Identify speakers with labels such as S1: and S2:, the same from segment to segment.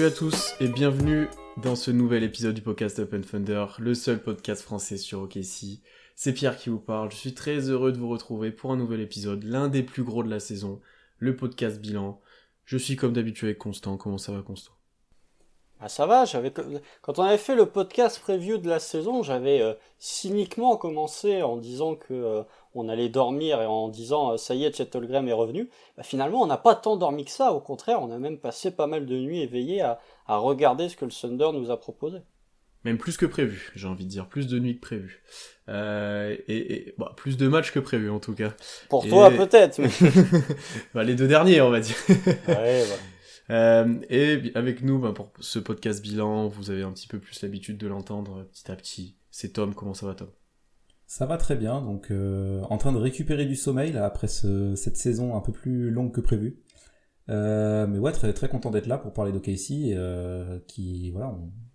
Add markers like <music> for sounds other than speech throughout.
S1: Salut à tous et bienvenue dans ce nouvel épisode du podcast Open Thunder, le seul podcast français sur OKC. C'est Pierre qui vous parle, je suis très heureux de vous retrouver pour un nouvel épisode, l'un des plus gros de la saison, le podcast bilan. Je suis comme d'habitude avec Constant, comment ça va Constant?
S2: Ah ça va, j'avais quand on avait fait le podcast preview de la saison, j'avais euh, cyniquement commencé en disant que euh, on allait dormir et en disant euh, ça y est, Chet Holmgren est revenu. Bah, finalement, on n'a pas tant dormi que ça, au contraire, on a même passé pas mal de nuits éveillés à, à regarder ce que le Thunder nous a proposé.
S1: Même plus que prévu, j'ai envie de dire, plus de nuits que prévu. Euh, et, et bah, plus de matchs que prévu en tout cas.
S2: Pour
S1: Et-
S2: toi peut-être, mais <laughs>
S1: Bah, les deux derniers on va dire.
S2: ouais, ouais. <laughs>
S1: Euh, et avec nous, bah, pour ce podcast bilan, vous avez un petit peu plus l'habitude de l'entendre petit à petit. C'est Tom, comment ça va Tom?
S3: Ça va très bien, donc euh, en train de récupérer du sommeil là, après ce- cette saison un peu plus longue que prévu. Euh, mais ouais, très très content d'être là pour parler d'OKC, et, euh, qui voilà,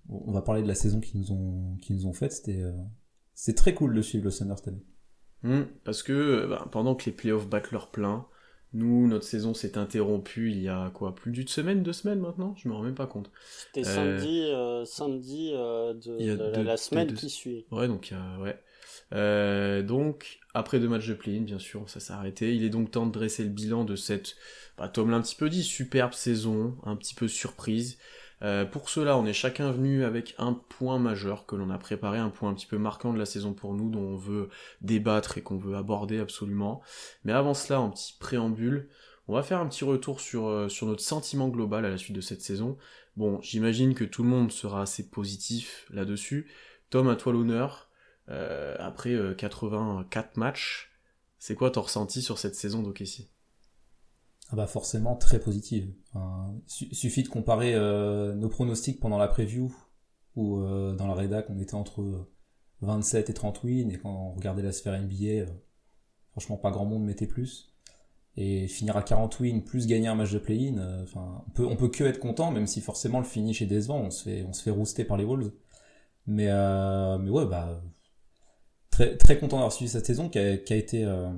S3: on, on va parler de la saison qu'ils nous ont qui nous ont faite. C'était euh, c'est très cool de suivre le Thunder cette année.
S1: Hmm, Parce que bah, pendant que les playoffs battent leur plein, nous, notre saison s'est interrompue il y a quoi Plus d'une semaine, deux semaines maintenant? Je me rends même pas compte.
S2: C'était
S1: Euh,
S2: samedi, euh, samedi euh, de,
S1: il y a
S2: de la- la semaine qui suit.
S1: Ouais, donc il y a- ouais. Euh, donc, après deux matchs de play-in, bien sûr, ça s'est arrêté. Il est donc temps de dresser le bilan de cette, bah, Tom l'a un petit peu dit, superbe saison, un petit peu surprise. Euh, pour cela, on est chacun venu avec un point majeur que l'on a préparé, un point un petit peu marquant de la saison pour nous, dont on veut débattre et qu'on veut aborder absolument. Mais avant cela, en petit préambule, on va faire un petit retour sur, euh, sur notre sentiment global à la suite de cette saison. Bon, j'imagine que tout le monde sera assez positif là-dessus. Tom, à toi l'honneur. Euh, après euh, 84 matchs, c'est quoi ton ressenti sur cette saison d'OKC
S3: Ah bah forcément très positive. Enfin, su- suffit de comparer euh, nos pronostics pendant la preview où euh, dans la rédac on était entre 27 et 30 wins et quand on regardait la sphère NBA, euh, franchement pas grand monde mettait plus. Et finir à 40 wins plus gagner un match de play-in, euh, enfin on peut on peut que être content même si forcément le finish est décevant, on se fait on se fait rouster par les Wolves. Mais euh, mais ouais bah très très content d'avoir suivi cette saison qui a, qui a été euh,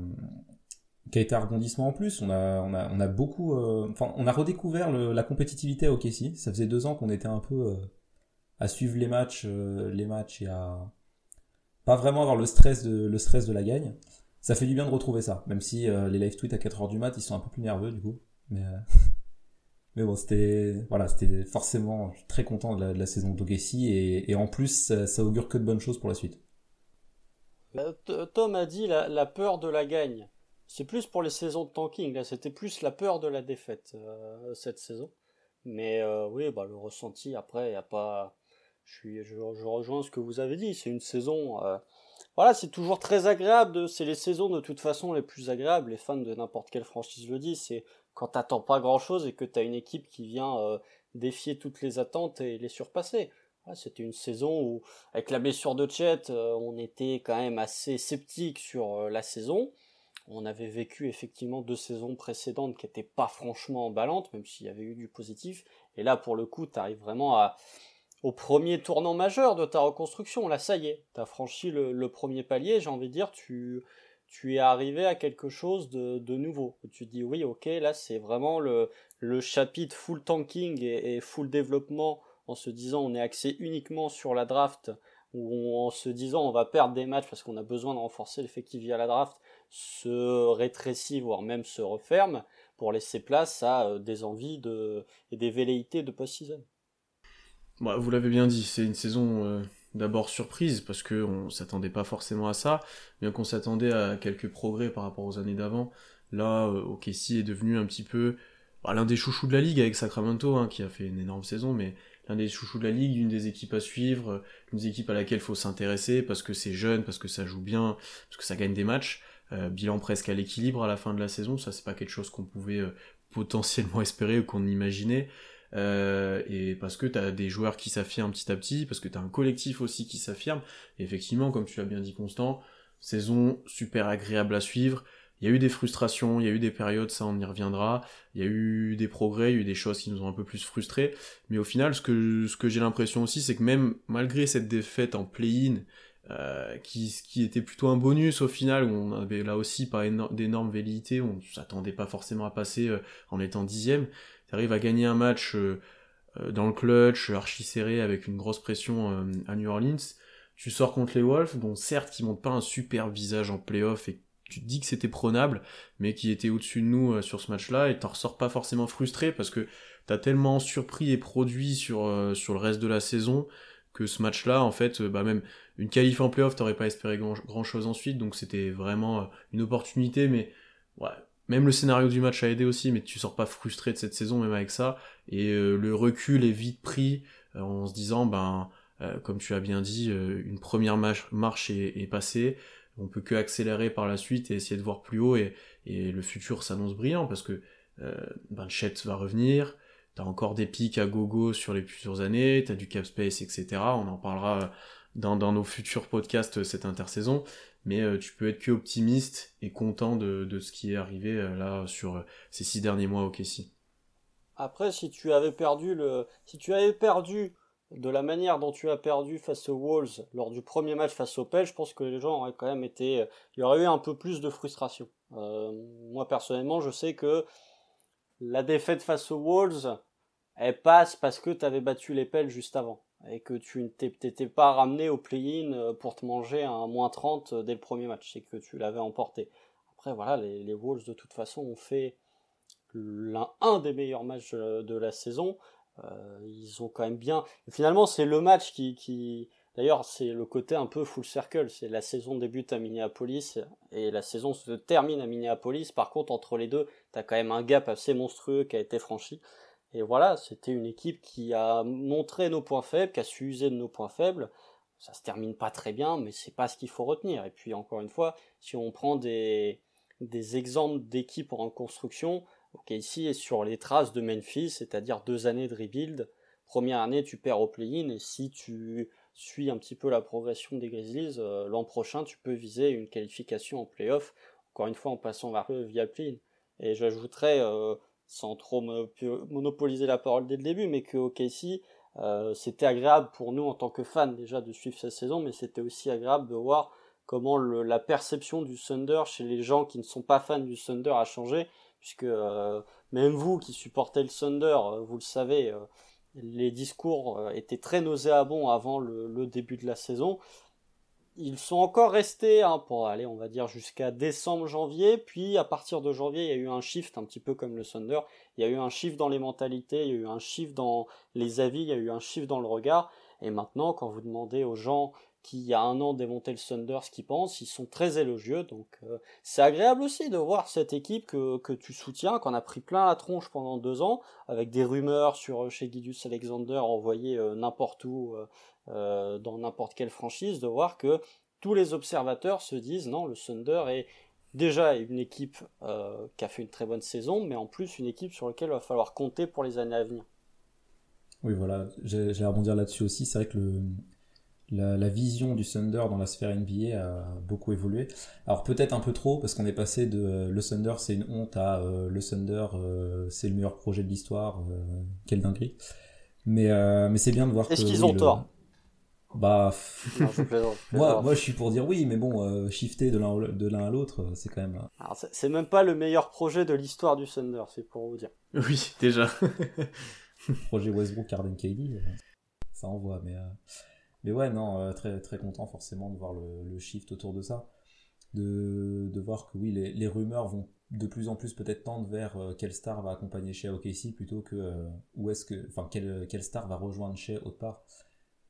S3: qui a été un rebondissement en plus. On a, on a, on a beaucoup, euh, enfin, on a redécouvert le- la compétitivité à OKC. Ça faisait deux ans qu'on était un peu euh, à suivre les matchs, euh, les matchs et à pas vraiment avoir le stress de, le stress de la gagne. Ça fait du bien de retrouver ça, même si euh, les live tweets à 4 heures du mat, ils sont un peu plus nerveux du coup. Mais, euh, <laughs> mais bon, c'était, voilà, c'était forcément très content de la, de la saison d'OKC et, et en plus, ça augure que de bonnes choses pour la suite.
S2: T- Tom a dit la, peur de la gagne. C'est plus pour les saisons de tanking. Là, c'était plus la peur de la défaite euh, cette saison. Mais euh, oui, bah, le ressenti après, y a pas. Je rejoins ce que vous avez dit. C'est une saison. euh, Voilà, c'est toujours très agréable. C'est les saisons de toute façon les plus agréables. Les fans de n'importe quelle franchise le disent. C'est quand t'attends pas grand chose et que t'as une équipe qui vient défier toutes les attentes et les surpasser. C'était une saison où, avec la blessure de Chet, euh, on était quand même assez sceptique sur euh, la saison. On avait vécu effectivement deux saisons précédentes qui n'étaient pas franchement emballantes, même s'il y avait eu du positif. Et là, pour le coup, tu arrives vraiment au premier tournant majeur de ta reconstruction. Là, ça y est, tu as franchi le, premier palier, j'ai envie de dire, tu, es arrivé à quelque chose de, nouveau. Tu dis, oui, ok, là, c'est vraiment le, le chapitre full tanking et, et full développement en se disant on est axé uniquement sur la draft ou en se disant on va perdre des matchs parce qu'on a besoin de renforcer l'effectif via la draft se rétrécit voire même se referme pour laisser place à euh, des envies de, et des velléités de post-season.
S1: Bah, vous l'avez bien dit, c'est une saison euh, d'abord surprise parce que on s'attendait pas forcément à ça, bien qu'on s'attendait à quelques progrès par rapport aux années d'avant. Là, euh, OKC est devenu un petit peu bah, l'un des chouchous de la ligue avec Sacramento, hein, qui a fait une énorme saison, mais l'un des chouchous de la ligue, une des équipes à suivre, euh, une des équipes à laquelle faut s'intéresser parce que c'est jeune, parce que ça joue bien, parce que ça gagne des matchs. Euh, bilan presque à l'équilibre à la fin de la saison, ça c'est pas quelque chose qu'on pouvait euh, potentiellement espérer ou qu'on imaginait. Et parce que tu as des joueurs qui s'affirment petit à petit, parce que tu as un collectif aussi qui s'affirme. Et effectivement, comme tu l'as bien dit Constant, saison super agréable à suivre. Il y a eu des frustrations, il y a eu des périodes, ça on y reviendra, il y a eu des progrès, il y a eu des choses qui nous ont un peu plus frustrés, mais au final, ce que, ce que j'ai l'impression aussi, c'est que même malgré cette défaite en play-in, euh, qui, qui était plutôt un bonus au final, où on avait là aussi pas d'énormes velléités, on s'attendait pas forcément à passer euh, en étant dixième, tu arrives à gagner un match euh, dans le clutch, archi serré, avec une grosse pression à New Orleans, tu sors contre les Wolves, dont certes qui montrent pas un super visage en playoff et tu te dis que c'était prenable, mais qui était au-dessus de nous euh, sur ce match-là, et t'en ressors pas forcément frustré parce que t'as tellement surpris et produit sur, euh, sur le reste de la saison que ce match-là, en fait, euh, bah même une qualif en playoff, t'aurais pas espéré grand, chose ensuite, donc c'était vraiment une opportunité, mais ouais, même le scénario du match a aidé aussi, mais tu sors pas frustré de cette saison, même avec ça, et le recul est vite pris en se disant, ben, comme tu as bien dit, une première marche est, est passée, on peut que accélérer par la suite et essayer de voir plus haut et, le futur s'annonce brillant parce que euh, va revenir, t'as encore des pics à gogo sur les plusieurs années, t'as du cap space, etc. On en parlera dans, nos futurs podcasts cette intersaison, mais euh, tu peux être que optimiste et content de, ce qui est arrivé euh, là sur ces six derniers mois au Kessie.
S2: Après, si tu avais perdu si tu avais perdu de la manière dont tu as perdu face aux Wolves lors du premier match face aux Pels, je pense que les gens auraient quand même été, il y aurait eu un peu plus de frustration. Euh, moi personnellement, je sais que la défaite face aux Wolves, elle passe parce que tu avais battu les Pels juste avant et que tu n'étais pas ramené au play-in euh, pour te manger un moins 30 dès le premier match, c'est que tu l'avais emporté. Après voilà, les, les Wolves de toute façon ont fait l'un un des meilleurs matchs de la saison. Euh, ils ont quand même bien. finalement, c'est le match qui. D'ailleurs, c'est le côté un peu full circle. C'est la saison débute à Minneapolis et la saison se termine à Minneapolis. Par contre, entre les deux, t'as quand même un gap assez monstrueux qui a été franchi. Et voilà, c'était une équipe qui a montré nos points faibles, qui a su user de nos points faibles. Ça se termine pas très bien, mais c'est pas ce qu'il faut retenir. Et puis encore une fois, si on prend des exemples d'équipes en construction, Ok, ici est sur les traces de Memphis, c'est-à-dire deux années de rebuild. Première année, tu perds au play-in, et si tu suis un petit peu la progression des Grizzlies, euh, l'an prochain, tu peux viser une qualification en playoff, encore une fois en passant eux via le play-in. Et j'ajouterais, euh, sans trop monopoliser la parole dès le début, mais que OKC, euh, c'était agréable pour nous en tant que fans déjà de suivre cette saison, mais c'était aussi agréable de voir comment la perception du Thunder chez les gens qui ne sont pas fans du Thunder a changé puisque euh, même vous qui supportez le Thunder, euh, vous le savez, euh, les discours étaient très nauséabonds avant le, début de la saison. Ils sont encore restés hein, pour aller, on va dire, jusqu'à décembre-janvier, puis à partir de janvier, il y a eu un shift, un petit peu comme le Thunder, il y a eu un shift dans les mentalités, il y a eu un shift dans les avis, il y a eu un shift dans le regard, et maintenant, quand vous demandez aux gens qui il y a un an démonté le Thunder, ce qu'ils pensent, ils sont très élogieux. Donc euh, c'est agréable aussi de voir cette équipe que, que tu soutiens, qu'on a pris plein la tronche pendant deux ans, avec des rumeurs sur euh, chez Guidus Alexander envoyées euh, n'importe où, dans n'importe quelle franchise, de voir que tous les observateurs se disent non, le Thunder est déjà une équipe qui a fait une très bonne saison, mais en plus une équipe sur laquelle il va falloir compter pour les années à venir.
S3: Oui, voilà, j'ai à rebondir là-dessus aussi. C'est vrai que le, la, vision du Thunder dans la sphère NBA a beaucoup évolué. Alors peut-être un peu trop parce qu'on est passé de euh, le Thunder c'est une honte à euh, le Thunder euh, c'est le meilleur projet de l'histoire, quelle dinguerie. Mais mais c'est bien de voir.
S2: Est-ce qu'ils ont tort?
S3: Bah <laughs> moi moi je suis pour dire oui mais bon shifter de l'un de l'un à l'autre c'est quand même.
S2: C'est même pas le meilleur projet de l'histoire du Thunder c'est pour vous dire. <laughs>
S1: Oui déjà. <laughs>
S3: projet Westbrook Arden KD ça envoie mais mais ouais, non, euh, très, très content forcément de voir le, shift autour de ça. De, de voir que oui, les, les, rumeurs vont de plus en plus peut-être tendre vers euh, quelle star va accompagner chez OKC plutôt que euh, où est-ce que, enfin, quelle, quelle star va rejoindre chez autre part.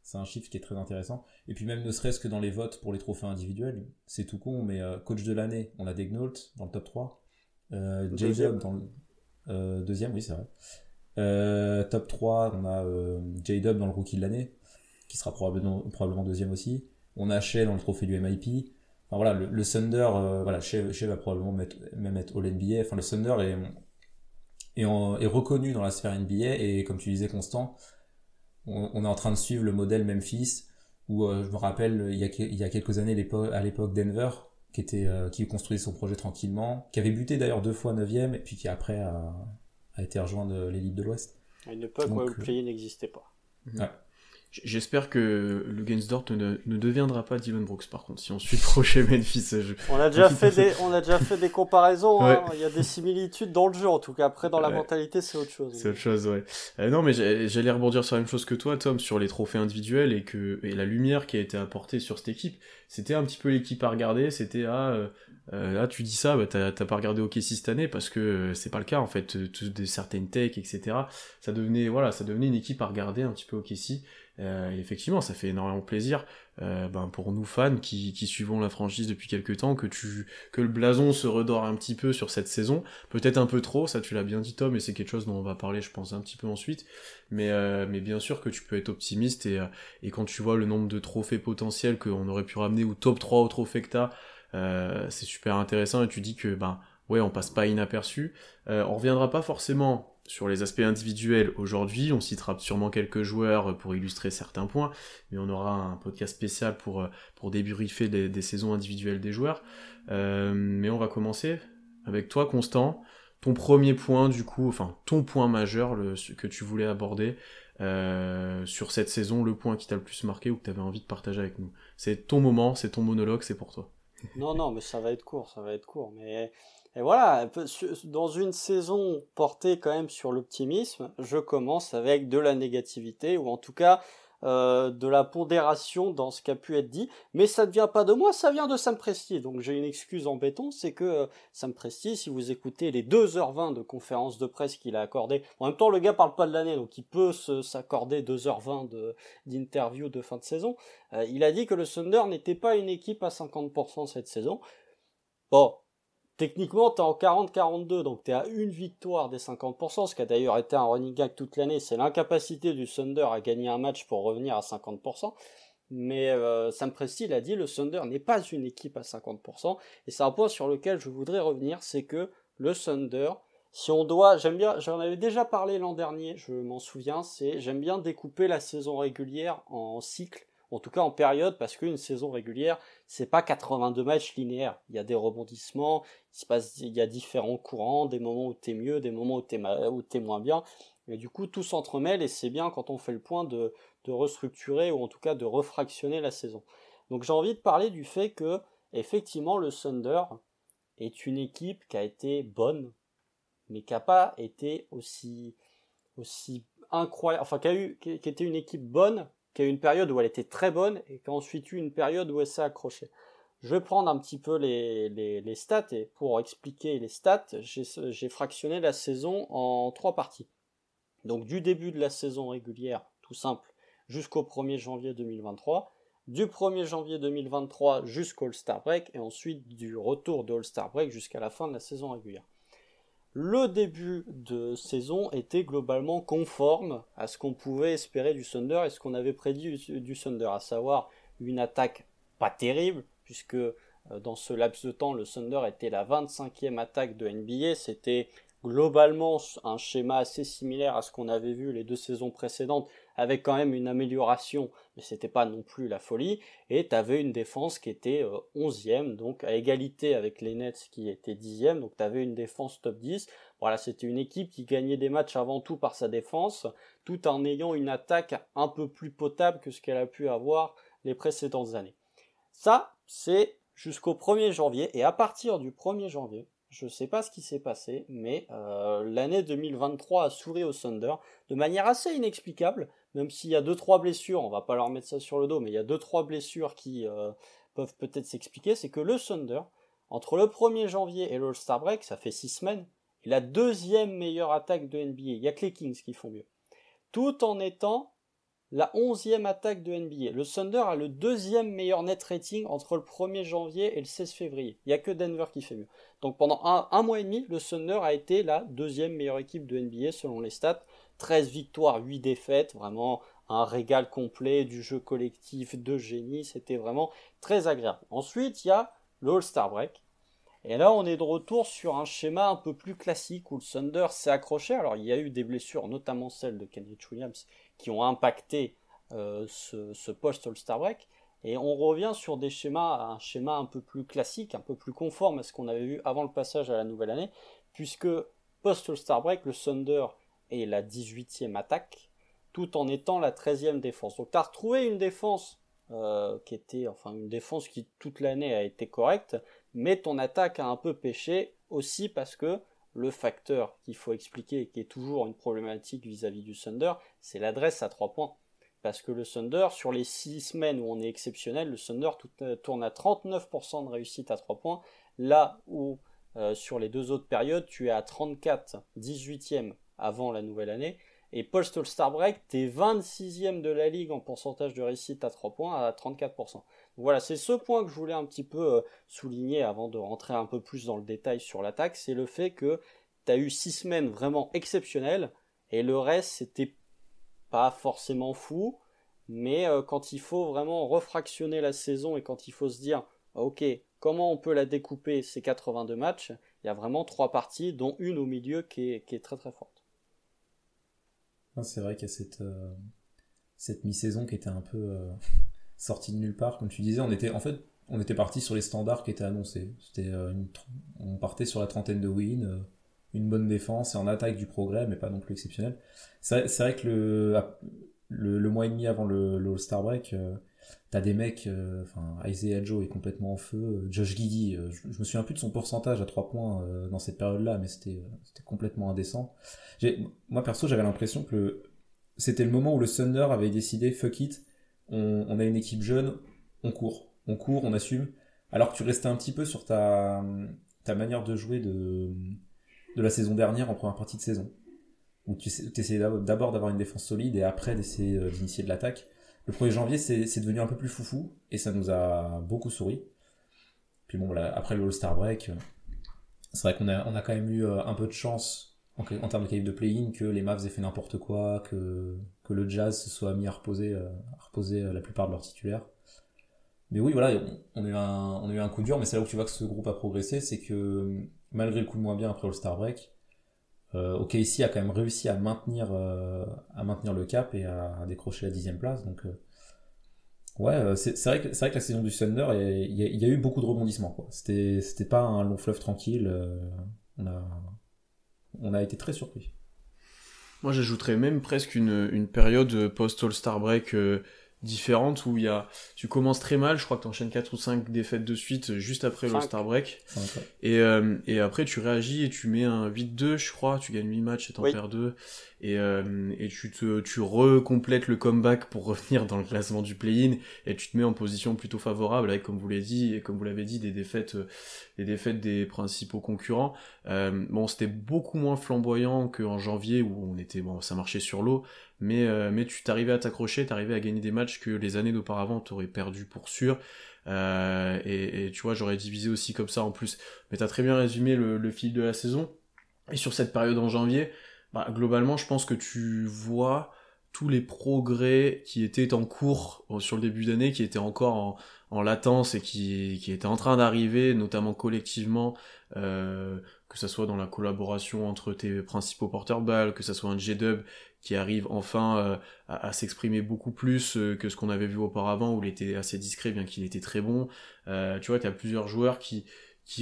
S3: C'est un shift qui est très intéressant. Et puis même ne serait-ce que dans les votes pour les trophées individuels, c'est tout con, mais coach de l'année, on a Degnault dans le top 3. Euh, J-Dub dans le deuxième, oui c'est vrai. top 3, on a J-Dub dans le rookie de l'année qui sera probablement, probablement deuxième aussi. On a Shea dans le trophée du MIP. Enfin voilà, le, Thunder, euh, voilà, Shea, va probablement mettre, même être All-NBA. Enfin, le Thunder est, est, est, reconnu dans la sphère NBA et comme tu disais, Constant, on, est en train de suivre le modèle Memphis où euh, je me rappelle il y a, il y a quelques années à l'époque Denver qui était qui construisait son projet tranquillement, qui avait buté d'ailleurs deux fois 9 et puis qui après a, a été rejoint de l'élite de l'Ouest.
S2: À une époque où le play n'existait pas.
S3: Ouais.
S1: J'espère que Lugensdort ne, ne deviendra pas Dylan Brooks par contre si on suit projet <laughs> Memphis.
S2: On a déjà fait des on a déjà fait des comparaisons. <laughs> Hein. Il y a des similitudes dans le jeu en tout cas. Après dans la mentalité c'est autre chose.
S1: C'est autre chose ouais. Euh, non mais j'allais rebondir sur la même chose que toi Tom sur les trophées individuels et que et la lumière qui a été apportée sur cette équipe. C'était un petit peu l'équipe à regarder. C'était ah euh, euh, là tu dis ça bah, t'as pas regardé OK cette année parce que c'est pas le cas en fait. De certaines techs etc. Ça devenait voilà ça devenait une équipe à regarder un petit peu OK euh, effectivement, ça fait énormément plaisir euh, ben, pour nous fans qui, qui suivons la franchise depuis quelques temps que tu que le blason se redore un petit peu sur cette saison. Peut-être un peu trop, ça tu l'as bien dit Tom, et c'est quelque chose dont on va parler, je pense, un petit peu ensuite. Mais euh, mais bien sûr que tu peux être optimiste et et quand tu vois le nombre de trophées potentiels qu'on aurait pu ramener au top 3 au trophée que t'as, c'est super intéressant et tu dis que ben ouais on passe pas inaperçu. on reviendra pas forcément sur les aspects individuels aujourd'hui. On citera sûrement quelques joueurs pour illustrer certains points, mais on aura un podcast spécial pour, euh, pour débriefer des, saisons individuelles des joueurs. Euh, mais on va commencer avec toi, Constant. Ton premier point, du coup, enfin ton point majeur le, que tu voulais aborder euh, sur cette saison, le point qui t'a le plus marqué ou que tu avais envie de partager avec nous. C'est ton moment, c'est ton monologue, c'est pour toi.
S2: Non, non, mais ça va être court, ça va être court. Mais et voilà, dans une saison portée quand même sur l'optimisme, je commence avec de la négativité, ou en tout cas euh, de la pondération dans ce qui a pu être dit, mais ça ne vient pas de moi, ça vient de Sam Presti. Donc j'ai une excuse en béton, c'est que euh, Sam Presti, si vous écoutez les 2h20 de conférence de presse qu'il a accordé, en même temps le gars parle pas de l'année, donc il peut s'accorder 2h20 d'interview de, fin de saison, euh, il a dit que le Thunder n'était pas une équipe à 50% cette saison. Bon, Techniquement, tu es en 40-42, donc tu es à une victoire des 50%, ce qui a d'ailleurs été un running gag toute l'année, c'est l'incapacité du Thunder à gagner un match pour revenir à 50%. Mais euh, Sam Presti l'a dit, le Thunder n'est pas une équipe à 50%, et c'est un point sur lequel je voudrais revenir, c'est que le Thunder, si on doit, j'aime bien, j'en avais déjà parlé l'an dernier, je m'en souviens, c'est j'aime bien découper la saison régulière en cycles en tout cas en période, parce qu'une saison régulière, c'est pas 82 matchs linéaires. Il y a des rebondissements, il se passe, il y a différents courants, des moments où t'es mieux, des moments où t'es, où t'es moins bien. Et du coup, tout s'entremêle et c'est bien quand on fait le point de, de restructurer ou en tout cas de refractionner la saison. Donc j'ai envie de parler du fait que, effectivement, le Thunder est une équipe qui a été bonne, mais qui n'a pas été aussi, aussi incroyable, enfin qui a eu, qui était une équipe bonne, qui a eu une période où elle était très bonne et qui a ensuite eu une période où elle s'est accrochée. Je vais prendre un petit peu les, stats et pour expliquer les stats, j'ai fractionné la saison en trois parties. Donc du début de la saison régulière, tout simple, jusqu'au 1er janvier 2023, du 1er janvier 2023 jusqu'au All-Star Break et ensuite du retour de All-Star Break jusqu'à la fin de la saison régulière le début de saison était globalement conforme à ce qu'on pouvait espérer du Thunder et ce qu'on avait prédit du Thunder, à savoir une attaque pas terrible, puisque euh, dans ce laps de temps, le Thunder était la 25e attaque de NBA, c'était globalement un schéma assez similaire à ce qu'on avait vu les deux saisons précédentes, avec quand même une amélioration, mais c'était pas non plus la folie. Et tu avais une défense qui était 11e, euh, donc à égalité avec les Nets qui étaient 10e, donc tu avais une défense top 10. Voilà, c'était une équipe qui gagnait des matchs avant tout par sa défense, tout en ayant une attaque un peu plus potable que ce qu'elle a pu avoir les précédentes années. Ça, c'est jusqu'au 1er janvier, et à partir du 1er janvier, je ne sais pas ce qui s'est passé, mais euh, l'année 2023 a souri au Thunder de manière assez inexplicable, même s'il y a 2-3 blessures, on va pas leur mettre ça sur le dos, mais il y a 2-3 blessures qui euh, peuvent peut-être s'expliquer, c'est que le Thunder, entre le 1er janvier et l'All-Star Break, ça fait 6 semaines, est la deuxième meilleure attaque de NBA. Il y a que les Kings qui font mieux. Tout en étant la onzième attaque de NBA. Le Thunder a le deuxième meilleur net rating entre le 1er janvier et le 16 février. Il n'y a que Denver qui fait mieux. Donc pendant un, mois et demi, le Thunder a été la deuxième meilleure équipe de NBA selon les stats. 13 victoires, 8 défaites, vraiment un régal complet du jeu collectif de génie, c'était vraiment très agréable. Ensuite, il y a le All-Star Break. Et là, on est de retour sur un schéma un peu plus classique où le Thunder s'est accroché. Alors, il y a eu des blessures, notamment celle de Kenneth Williams, qui ont impacté euh, ce, post All-Star Break. Et on revient sur des schémas, un schéma un peu plus classique, un peu plus conforme à ce qu'on avait vu avant le passage à la nouvelle année, puisque post-All-Star Break, le Thunder est la 18e attaque, tout en étant la 13e défense. Donc tu as retrouvé une défense euh, qui était, enfin une défense qui toute l'année a été correcte, mais ton attaque a un peu pêché aussi parce que le facteur qu'il faut expliquer et qui est toujours une problématique vis-à-vis du Thunder, c'est l'adresse à 3 points. Parce que le Thunder, sur les 6 semaines où on est exceptionnel, le Thunder euh, tourne à 39% de réussite à 3 points, là où euh, sur les deux autres périodes, tu es à 34, 18e avant la nouvelle année, et post All-Star Break, tu es 26e de la ligue en pourcentage de réussite à 3 points à 34%. Voilà, c'est ce point que je voulais un petit peu euh, souligner avant de rentrer un peu plus dans le détail sur l'attaque, c'est le fait que tu as eu 6 semaines vraiment exceptionnelles, et le reste, c'était pas forcément fou, mais euh, quand il faut vraiment refractionner la saison et quand il faut se dire, ok, comment on peut la découper ces 82 matchs, il y a vraiment trois parties, dont une au milieu qui est, très très forte.
S3: C'est vrai qu'il y a cette, euh, mi-saison qui était un peu euh, <laughs> sortie de nulle part, comme tu disais. On était, en fait, on était parti sur les standards qui étaient annoncés. C'était, on partait sur la trentaine de wins, une bonne défense et en attaque du progrès, mais pas non plus exceptionnel. C'est vrai que le, mois et demi avant le, le All-Star Break, euh, t'as des mecs, euh, enfin Isaiah Joe est complètement en feu, euh, Josh Giddy, je, me souviens plus de son pourcentage à 3 points dans cette période-là, mais c'était complètement indécent. Moi perso, j'avais l'impression que c'était le moment où le Thunder avait décidé fuck it, on, a une équipe jeune, on court, on court, on assume. Alors que tu restais un petit peu sur ta, ta manière de jouer de de la saison dernière en première partie de saison. Où tu essayais d'abord d'avoir une défense solide et après d'essayer euh, d'initier de l'attaque. Le 1er janvier, c'est devenu un peu plus foufou et ça nous a beaucoup souri. Puis bon, après le All-Star Break, euh, c'est vrai qu'on a, quand même eu euh, un peu de chance en, termes de qualité de play-in que les Mavs aient fait n'importe quoi, que, le Jazz se soit mis à reposer, reposer la plupart de leurs titulaires. Mais oui, voilà, on, a eu un, on a eu un coup dur, mais c'est là où tu vois que ce groupe a progressé, c'est que malgré le coup de moins bien après le Star Break, euh, OKC a quand même réussi à maintenir, euh, à maintenir le cap et à, décrocher la dixième place. Donc, euh, ouais, euh, c'est vrai, que, vrai que la saison du Thunder, il y, a eu beaucoup de rebondissements. C'était pas un long fleuve tranquille. on, a, on a été très surpris.
S1: Moi, j'ajouterais même presque une, une période post-All-Star Break différentes où il y a tu commences très mal je crois que tu enchaînes 4 ou 5 défaites de suite euh, juste après le Star Break. Et, euh, et après tu réagis et tu mets un 8-2 je crois tu gagnes 8 matchs et t'en perds 2 et, euh, et tu te tu recomplètes le comeback pour <laughs> revenir dans le classement du play-in et tu te mets en position plutôt favorable avec comme vous l'avez dit et comme vous l'avez dit des défaites euh, des défaites des principaux concurrents. Euh, bon c'était beaucoup moins flamboyant qu'en janvier où on était bon ça marchait sur l'eau mais euh, mais tu t'arrivais à t'accrocher t'arrivais à gagner des matchs que les années d'auparavant t'aurais perdu pour sûr. Euh, et, et, tu vois j'aurais divisé aussi comme ça en plus. Mais t'as très bien résumé le, le fil de la saison. Et sur cette période en janvier bah, globalement, je pense que tu vois tous les progrès qui étaient en cours euh, sur le début d'année, qui étaient encore en, en latence et qui, qui étaient en train d'arriver, notamment collectivement, euh, que ça soit dans la collaboration entre tes principaux porteurs balles, que ça soit un J-Dub qui arrive enfin euh, à, s'exprimer beaucoup plus euh, que ce qu'on avait vu auparavant, où il était assez discret, bien qu'il était très bon. Euh, tu vois, tu as plusieurs joueurs qui,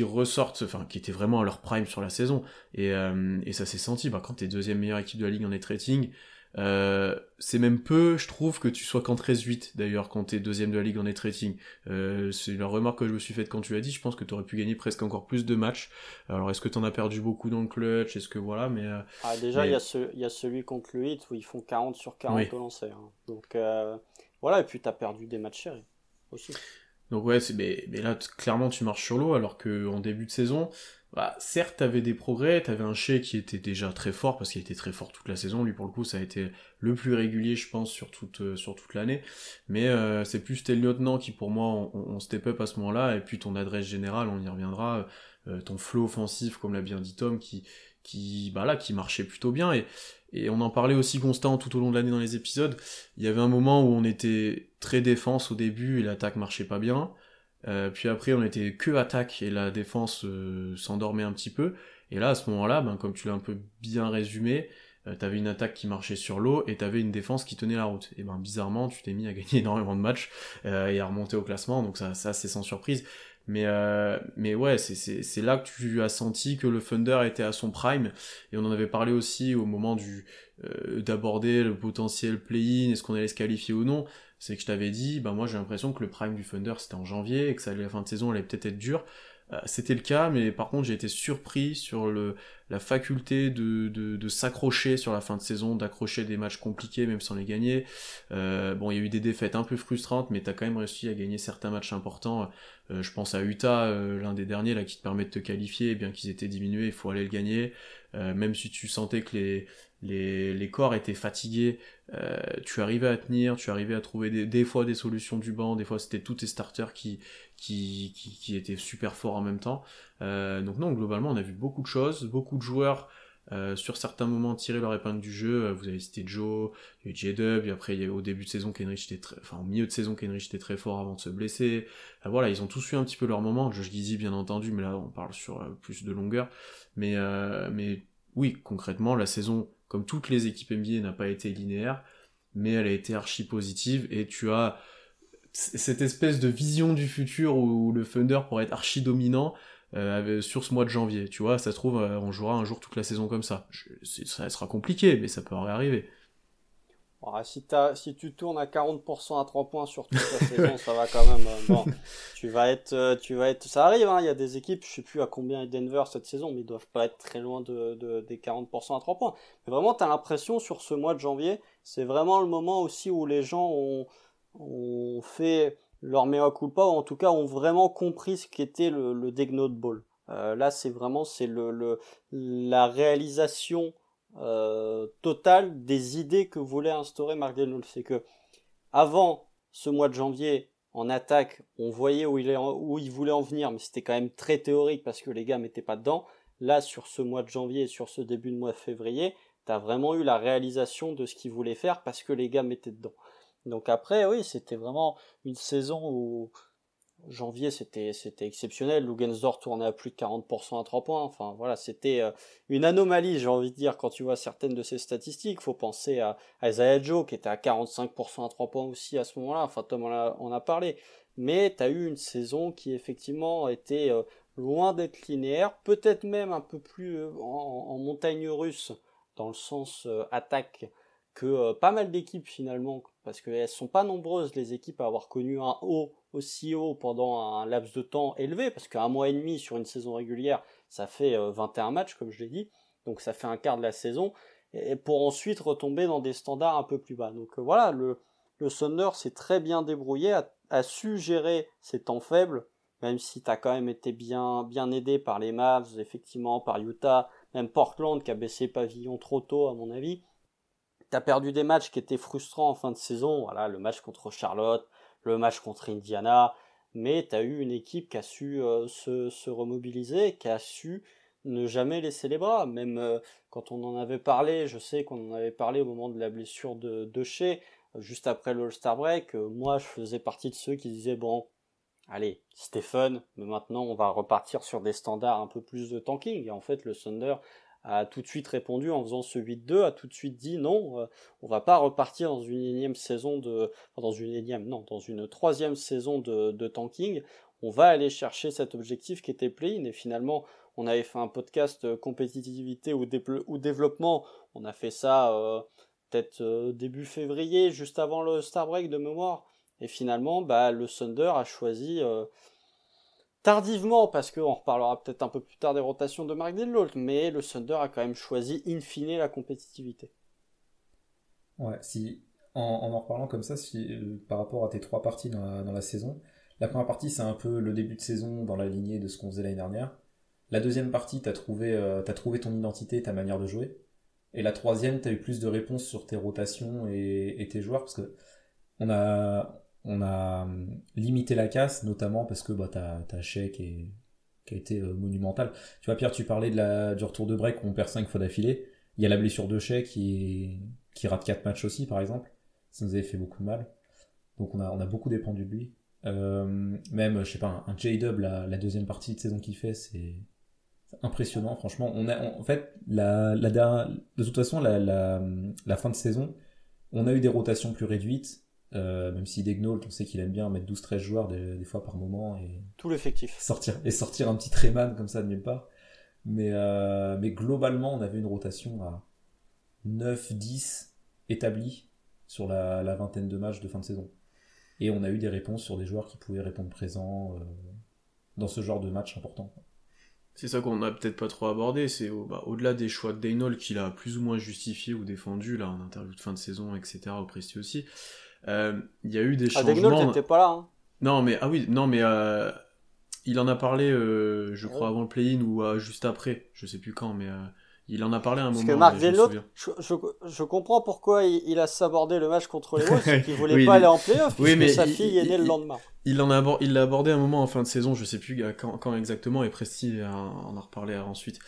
S1: ressortent, enfin qui étaient vraiment à leur prime sur la saison. Et, et ça s'est senti, bah, quand t'es deuxième meilleure équipe de la ligue en net rating, euh, c'est même peu, je trouve, que tu sois qu'en 13-8 d'ailleurs quand t'es deuxième de la ligue en net rating. Euh, c'est la remarque que je me suis faite quand tu l'as dit, je pense que t'aurais pu gagner presque encore plus de matchs. Alors est-ce que t'en as perdu beaucoup dans le clutch? Est-ce que voilà, mais... Euh,
S2: ah, déjà, il y, a ce, y a celui contre le 8 où ils font 40 sur 40 au lancer. Hein. Donc euh, voilà, et puis t'as perdu des matchs chéris aussi.
S1: Donc ouais, c'est, mais, mais, là, clairement, tu marches sur l'eau, alors que en début de saison, bah, certes, t'avais des progrès, t'avais un Shea qui était déjà très fort, parce qu'il était très fort toute la saison, lui, pour le coup, ça a été le plus régulier, je pense, sur toute, euh, sur toute l'année, mais euh, c'est plus tes lieutenants qui, pour moi, on, step up à ce moment-là, et puis ton adresse générale, on y reviendra, euh, ton flow offensif, comme l'a bien dit Tom, qui, qui, bah là, qui marchait plutôt bien, et, et on en parlait aussi constant tout au long de l'année dans les épisodes. Il y avait un moment où on était très défense au début et l'attaque marchait pas bien. Euh, puis après on était que attaque et la défense euh, s'endormait un petit peu. Et là à ce moment-là, ben, comme tu l'as un peu bien résumé, euh, t'avais une attaque qui marchait sur l'eau et t'avais une défense qui tenait la route. Et ben bizarrement, tu t'es mis à <laughs> gagner énormément de matchs et à remonter au classement, donc ça, ça c'est sans surprise. Mais, euh, mais ouais, c'est là que tu as senti que le Thunder était à son prime. Et on en avait parlé aussi au moment du euh, d'aborder le potentiel play-in, est-ce qu'on allait se qualifier ou non. C'est que je t'avais dit, bah moi j'ai l'impression que le prime du Thunder c'était en janvier et que la fin de saison allait peut-être être dure. Euh, c'était le cas, mais par contre j'ai été surpris sur le, la faculté de, de, s'accrocher sur la fin de saison, d'accrocher des matchs compliqués même sans les gagner. Euh, bon, il y a eu des défaites un peu frustrantes, mais t'as quand même réussi à gagner certains matchs importants. Euh, je pense à Utah, l'un des derniers là qui te permet de te qualifier, bien qu'ils étaient diminués, il faut aller le gagner. Même si tu sentais que les, les, les corps étaient fatigués, tu arrivais à tenir, tu arrivais à trouver des, des fois des solutions du banc, des fois c'était tous tes starters qui, qui, qui, qui étaient super forts en même temps. donc non, globalement on a vu beaucoup de choses, beaucoup de joueurs euh, sur certains moments tirer leur épingle du jeu. Euh, vous avez cité Joe, il y a J-Dub, après il y a, au début de saison Kenrich était très, enfin au milieu de saison Kenrich était très fort avant de se blesser. Euh, voilà, ils ont tous eu un petit peu leur moment. Josh Gizzy bien entendu, mais là on parle sur plus de longueur. Mais mais oui, concrètement la saison, comme toutes les équipes NBA, n'a pas été linéaire, mais elle a été archi positive et tu as cette espèce de vision du futur où le Thunder pourrait être archi dominant euh, sur ce mois de janvier. Tu vois, ça se trouve, euh, on jouera un jour toute la saison comme ça. ça sera compliqué, mais ça peut arriver.
S2: Si, si tu tournes à 40% à 3 points sur toute la <laughs> saison, ça va quand même. Euh, bon, tu vas être, tu vas être, ça arrive. Hein, il y a des équipes, je sais plus à combien est Denver cette saison, mais ils doivent pas être très loin de, des 40% à 3 points. Mais vraiment, tu as l'impression sur ce mois de janvier, c'est vraiment le moment aussi où les gens ont, ont fait leur mea culpa, ou en tout cas ont vraiment compris ce qu'était le, le Degnode Ball. Euh, là, c'est vraiment c'est le, le, la réalisation euh, totale des idées que voulait instaurer Mark Denol. C'est que avant ce mois de janvier, en attaque, on voyait où il, où il voulait en venir, mais c'était quand même très théorique parce que les gars n'étaient pas dedans. Là, sur ce mois de janvier et sur ce début de mois de février, tu as vraiment eu la réalisation de ce qu'il voulait faire parce que les gars étaient dedans. Donc après, oui, c'était vraiment une saison où janvier c'était exceptionnel. Lugensdorf tournait à plus de 40% à 3 points. Enfin voilà, c'était euh, une anomalie, j'ai envie de dire, quand tu vois certaines de ces statistiques. Faut penser à, Isaiah Joe qui était à 45% à 3 points aussi à ce moment-là. Enfin Tom on a, a parlé. Mais tu as eu une saison qui effectivement était euh, loin d'être linéaire, peut-être même un peu plus euh, en, montagne russe dans le sens attaque que pas mal d'équipes finalement parce qu'elles sont pas nombreuses les équipes à avoir connu un haut aussi haut pendant un laps de temps élevé, parce qu'un mois et demi sur une saison régulière, ça fait 21 euh, matchs, comme je l'ai dit, donc ça fait un quart de la saison, et pour ensuite retomber dans des standards un peu plus bas. Donc euh, voilà, le, le s'est très bien débrouillé, a, su gérer ses temps faibles, même si tu as quand même été bien, bien aidé par les Mavs, effectivement, par Utah, même Portland qui a baissé pavillon trop tôt à mon avis. T'as perdu des matchs qui étaient frustrants en fin de saison, voilà, le match contre Charlotte, le match contre Indiana, mais tu as eu une équipe qui a su euh, se, se, remobiliser, qui a su ne jamais laisser les bras. Même euh, quand on en avait parlé, je sais qu'on en avait parlé au moment de la blessure de, de juste après le All-Star Break, euh, moi je faisais partie de ceux qui disaient bon, allez, Stephen, mais maintenant on va repartir sur des standards un peu plus de tanking. Et en fait, le Thunder a tout de suite répondu en faisant ce 8-2, a tout de suite dit non, euh, on va pas repartir dans une énième saison de, dans une énième, non, dans une troisième saison de, tanking. On va aller chercher cet objectif qui était play-in et finalement on avait fait un podcast euh, compétitivité ou, ou développement. On a fait ça euh, peut-être début février, juste avant le Star Break de mémoire. Et finalement, bah, le Thunder a choisi tardivement, parce qu'on reparlera peut-être un peu plus tard des rotations de Mark Dillot, mais le Thunder a quand même choisi in fine la compétitivité.
S3: Ouais, si en en, reparlant comme ça, euh, par rapport à tes trois parties dans la, saison, la première partie c'est un peu le début de saison dans la lignée de ce qu'on faisait l'année dernière. La deuxième partie, t'as trouvé, euh, ton identité, ta manière de jouer. Et la troisième, t'as eu plus de réponses sur tes rotations et, et tes joueurs, parce que on a, on a hum, limité la casse, notamment parce que bah, t'as as Shea qui, a été euh, monumental. Tu vois, Pierre, tu parlais de la, du retour de break où on perd 5 fois d'affilée. Il y a la blessure de Shea qui, qui rate 4 matchs aussi, par exemple. Ça nous avait fait beaucoup de mal. Donc on a, on a beaucoup dépendu de lui. Euh, même, je sais pas, un, J-Dub, la, deuxième partie de saison qu'il fait, c'est impressionnant, franchement. On a, en fait, la, la, de toute façon, la, la, la, fin de saison, on a eu des rotations plus réduites. Euh, même si Degnault, on sait qu'il aime bien mettre 12-13 joueurs des, fois par moment et
S2: tout l'effectif
S3: sortir et sortir un petit Tréman comme ça de nulle part. Mais, euh, mais globalement, on avait une rotation à 9-10 établie sur la, la, vingtaine de matchs de fin de saison. Et on a eu des réponses sur des joueurs qui pouvaient répondre présents euh, dans ce genre de match important.
S1: C'est ça qu'on n'a peut-être pas trop abordé, c'est au, bah, au-delà des choix de Daynol qu'il a plus ou moins justifié ou défendu là en interview de fin de saison, etc. au Presti aussi. Euh, il y a eu des ah, changements.
S2: Ah, pas là. Hein.
S1: Non mais ah oui, non mais euh, il en a parlé, euh, je crois avant le play-in ou juste après, je sais plus quand, mais il en a parlé à un
S2: Parce
S1: moment.
S2: Parce que Marc je, je, comprends pourquoi il, a sabordé le match contre les Wolves, <laughs> qu'il voulait pas aller en playoff, <laughs> oui, mais sa fille est née le lendemain.
S1: Il l'a abordé, abordé un moment en fin de saison, je sais plus quand, exactement, et Presti en a reparlé ensuite.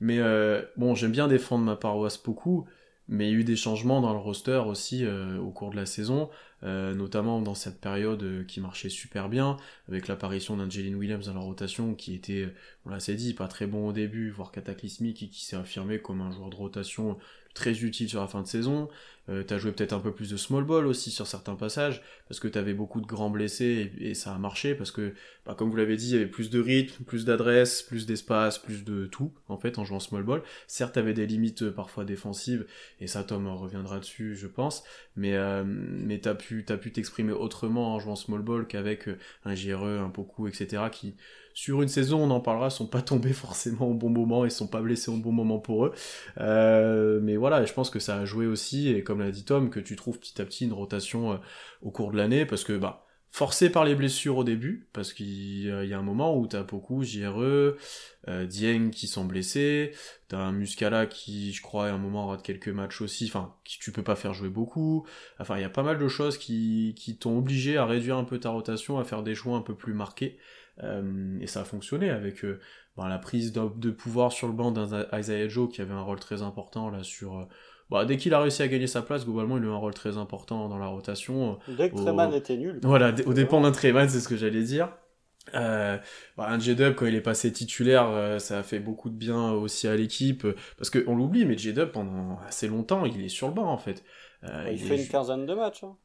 S1: Mais euh, bon, j'aime bien défendre ma paroisse beaucoup, mais il y a eu des changements dans le roster aussi euh, au cours de la saison. Euh, notamment dans cette période euh, qui marchait super bien, avec l'apparition d'Angeline Williams dans la rotation, qui était, on l'a dit, pas très bon au début, voire cataclysmique, et qui s'est affirmé comme un joueur de rotation très utile sur la fin de saison. Euh, t'as joué peut-être un peu plus de small ball aussi sur certains passages, parce que t'avais beaucoup de grands blessés et, ça a marché, parce que, bah, comme vous l'avez dit, il y avait plus de rythme, plus d'adresse, plus d'espace, plus de tout, en fait, en jouant small ball. Certes, t'avais des limites euh, parfois défensives, et ça, Tom reviendra dessus, je pense, mais, euh, mais t'as pu t'exprimer autrement en jouant small ball qu'avec euh, un JRE, un Poku, etc., qui, sur une saison, on en parlera, sont pas tombés <laughs> forcément au bon moment et sont pas blessés au bon moment pour eux. Euh, mais voilà, je pense que ça a joué aussi, et comme l'a dit Tom, que tu trouves petit à petit une rotation euh, au cours de l'année, parce que bah forcé par les blessures au début, parce qu'il y a un moment où t'as beaucoup JRE, euh, Dieng qui sont blessés, t'as un Muscala qui, je crois, à un moment rate quelques matchs aussi, enfin, qui tu peux pas faire jouer beaucoup, enfin, il y a pas mal de choses qui, t'ont obligé à réduire un peu ta rotation, à faire des choix un peu plus marqués, euh, et ça a fonctionné avec euh, ben, la prise de, pouvoir sur le banc d'un Joe qui avait un rôle très important là sur. Euh, bah, dès qu'il a réussi à gagner sa place, globalement, il a eu un rôle très important dans la rotation.
S2: Dès que Treman était nul.
S1: Voilà, au dépend d'un Treman, c'est ce que j'allais dire. Euh, bah, un J-Dub, quand il est passé titulaire, ça a fait beaucoup de bien aussi à l'équipe. Parce qu'on l'oublie, mais J-Dub, pendant assez longtemps, il est sur le banc, en fait.
S2: il, fait une quinzaine de matchs. Hein.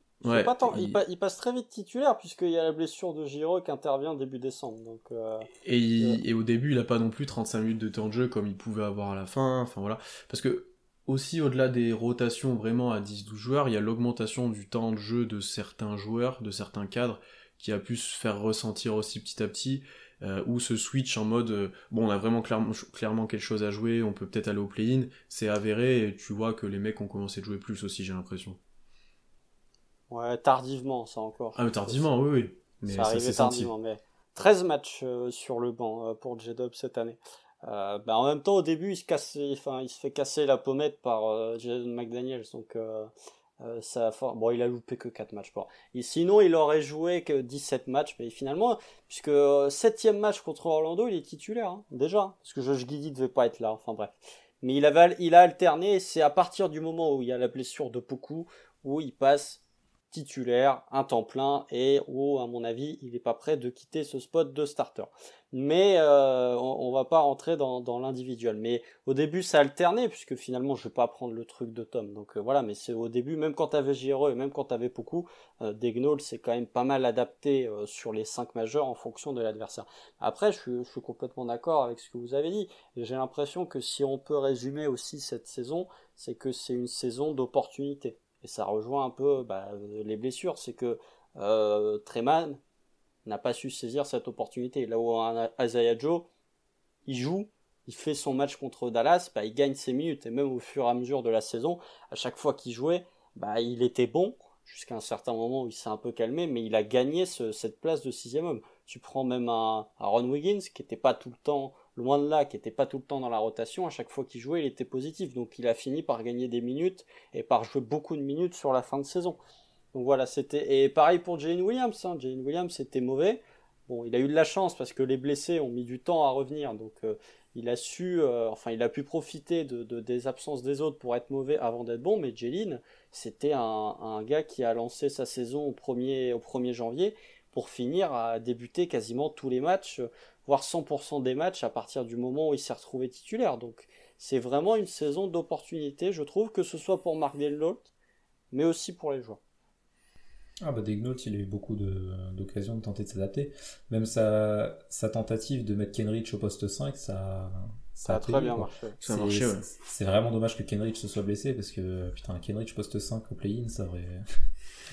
S2: pas tant, il... passe très vite titulaire puisqu'il y a la blessure de Giro qui intervient début décembre. Donc, euh,
S1: et, et, au début, il a pas non plus 35 minutes de temps de jeu comme il pouvait avoir à la fin. Enfin voilà, parce que aussi au-delà des rotations vraiment à 10-12 joueurs, il y a l'augmentation du temps de jeu de certains joueurs, de certains cadres, qui a pu se faire ressentir aussi petit à petit. Euh, ou ce switch en mode euh, bon on a vraiment clairement, clairement quelque chose à jouer, on peut peut-être aller au play-in, c'est avéré et tu vois que les mecs ont commencé de jouer plus aussi j'ai l'impression.
S2: Ouais, tardivement, ça encore.
S1: Ah, mais tardivement, oui, oui.
S2: Mais ça, arrivait tardivement, mais 13 matchs euh, sur le banc pour J-Dub cette année. Euh, bah, en même temps, au début, il se, casse, enfin, il se fait casser la pommette par euh, Jason McDaniels, donc ça bon, il a loupé que 4 matchs. Bon. Et sinon, il aurait joué que 17 matchs, mais finalement, puisque 7 match contre Orlando, il est titulaire, hein, déjà, parce que Josh Giddy devait pas être là, enfin bref. Mais il, avait, il a alterné, c'est à partir du moment où il y a la blessure de Poku, où il passe titulaire, un temps plein, et où, à mon avis, il n'est pas prêt de quitter ce spot de starter. Mais euh, on, va pas rentrer dans, l'individuel. Mais au début, ça alternait, puisque finalement, je vais pas prendre le truc de Tom. Donc euh, voilà, mais c'est au début, même quand tu avais JRE et même quand tu avais beaucoup, euh, c'est quand même pas mal adapté euh, sur les 5 majeurs en fonction de l'adversaire. Après, je je suis complètement d'accord avec ce que vous avez dit. J'ai l'impression que si on peut résumer aussi cette saison, c'est que c'est une saison d'opportunité. Et ça rejoint un peu bah, les blessures, c'est que euh, Treman n'a pas su saisir cette opportunité. Là où un Joe, il joue, il fait son match contre Dallas, bah, il gagne ses minutes. Et même au fur et à mesure de la saison, à chaque fois qu'il jouait, bah, il était bon, jusqu'à un certain moment où il s'est un peu calmé, mais il a gagné cette place de sixième homme. Tu prends même un, un Ron Wiggins, qui n'était pas tout le temps loin de là, qui était pas tout le temps dans la rotation, à chaque fois qu'il jouait, il était positif. Donc il a fini par gagner des minutes et par jouer beaucoup de minutes sur la fin de saison. Donc voilà, c'était. Et pareil pour Jane Williams. Hein. Jane Williams c'était mauvais. Bon, il a eu de la chance parce que les blessés ont mis du temps à revenir. Donc euh, il a su, euh, enfin il a pu profiter de, des absences des autres pour être mauvais avant d'être bon. Mais Jeline, c'était un, un, gars qui a lancé sa saison au 1er, au 1er janvier pour finir à débuter quasiment tous les matchs, voire 100% des matchs à partir du moment où il s'est retrouvé titulaire. Donc c'est vraiment une saison d'opportunité, je trouve, que ce soit pour Mark Delnault, mais aussi pour les joueurs.
S3: Ah bah Degnault, il a eu beaucoup d'occasions de, tenter de s'adapter. Même sa, sa tentative de mettre Kenrich au poste 5, ça,
S2: ça, a, très bien marché.
S1: Ça a marché, ouais.
S3: C'est vraiment dommage que Kenrich se soit blessé parce que putain, Kenrich poste 5 au play-in, ça aurait,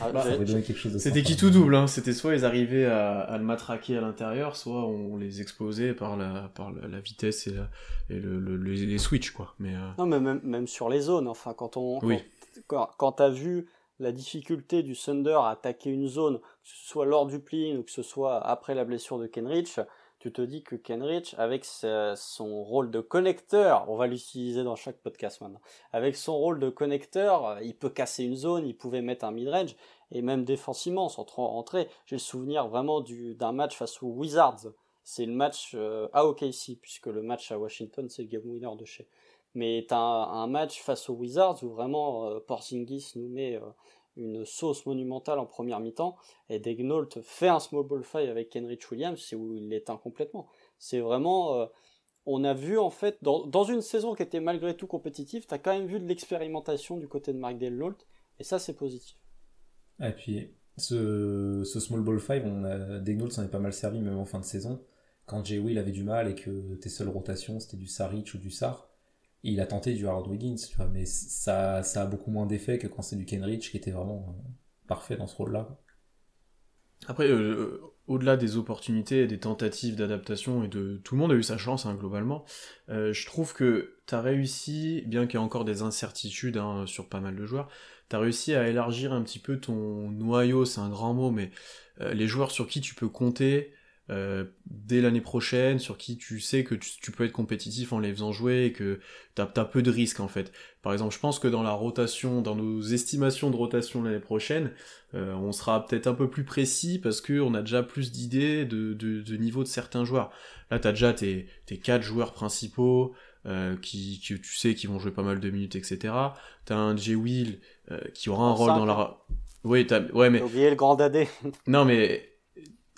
S2: Ah,
S3: de
S1: C'était qui tout double, hein. C'était soit ils arrivaient à, à le matraquer à l'intérieur, soit on les explosait par la, par la, la vitesse et, la- et le, le- le- les switches, quoi. Mais, euh,
S2: Non, mais même, même sur les zones, enfin, quand on,
S1: Oui.
S2: quand, quand t'as vu la difficulté du Thunder à attaquer une zone, que ce soit lors du play ou que ce soit après la blessure de Kenrich, tu te dis que Kenrich, avec son rôle de connecteur, on va l'utiliser dans chaque podcast maintenant, avec son rôle de connecteur, il peut casser une zone, il pouvait mettre un mid-range, et même défensivement, sans trop rentrer. J'ai le souvenir vraiment du, d'un match face aux Wizards. C'est le match euh, à OKC, puisque le match à Washington, c'est le game winner de chez. Mais un, un match face aux Wizards où vraiment euh, Porzingis nous met euh, une sauce monumentale en première mi-temps et Degnault fait un small ball fight avec Kenrich Williams, c'est où il l'éteint complètement. C'est vraiment, euh, on a vu en fait dans, dans une saison qui était malgré tout compétitive, t'as quand même vu de l'expérimentation du côté de Mark Delault et ça c'est positif.
S3: Et puis, ce, ce Small Ball 5, on Degnault s'en est pas mal servi, même en fin de saison. Quand Jay Will avait du mal et que tes seules rotations, c'était du Saric ou du Sar, il a tenté du Harold Wiggins, tu vois, mais ça, ça a beaucoup moins d'effet que quand c'est du Kenrich qui était vraiment euh, parfait dans ce rôle-là.
S1: Après, euh, au-delà des opportunités et des tentatives d'adaptation et de tout le monde a eu sa chance hein, globalement, euh, je trouve que t'as réussi, bien qu'il y ait encore des incertitudes hein, sur pas mal de joueurs, t'as réussi à élargir un petit peu ton noyau, c'est un grand mot, mais euh, les joueurs sur qui tu peux compter euh, dès l'année prochaine, sur qui tu sais que tu, tu peux être compétitif en les faisant jouer et que t'as as peu de risques en fait. Par exemple, je pense que dans la rotation, dans nos estimations de rotation l'année prochaine, euh, on sera peut-être un peu plus précis parce que on a déjà plus d'idées de, de, de niveau de certains joueurs. Là, t'as déjà tes, tes quatre joueurs principaux euh, qui, qui tu sais qui vont jouer pas mal de minutes, etc. T'as un J. Will euh, qui aura un rôle dans la. Oui, t'as... ouais, mais
S2: J'ai oublié le grand dadé.
S1: non, mais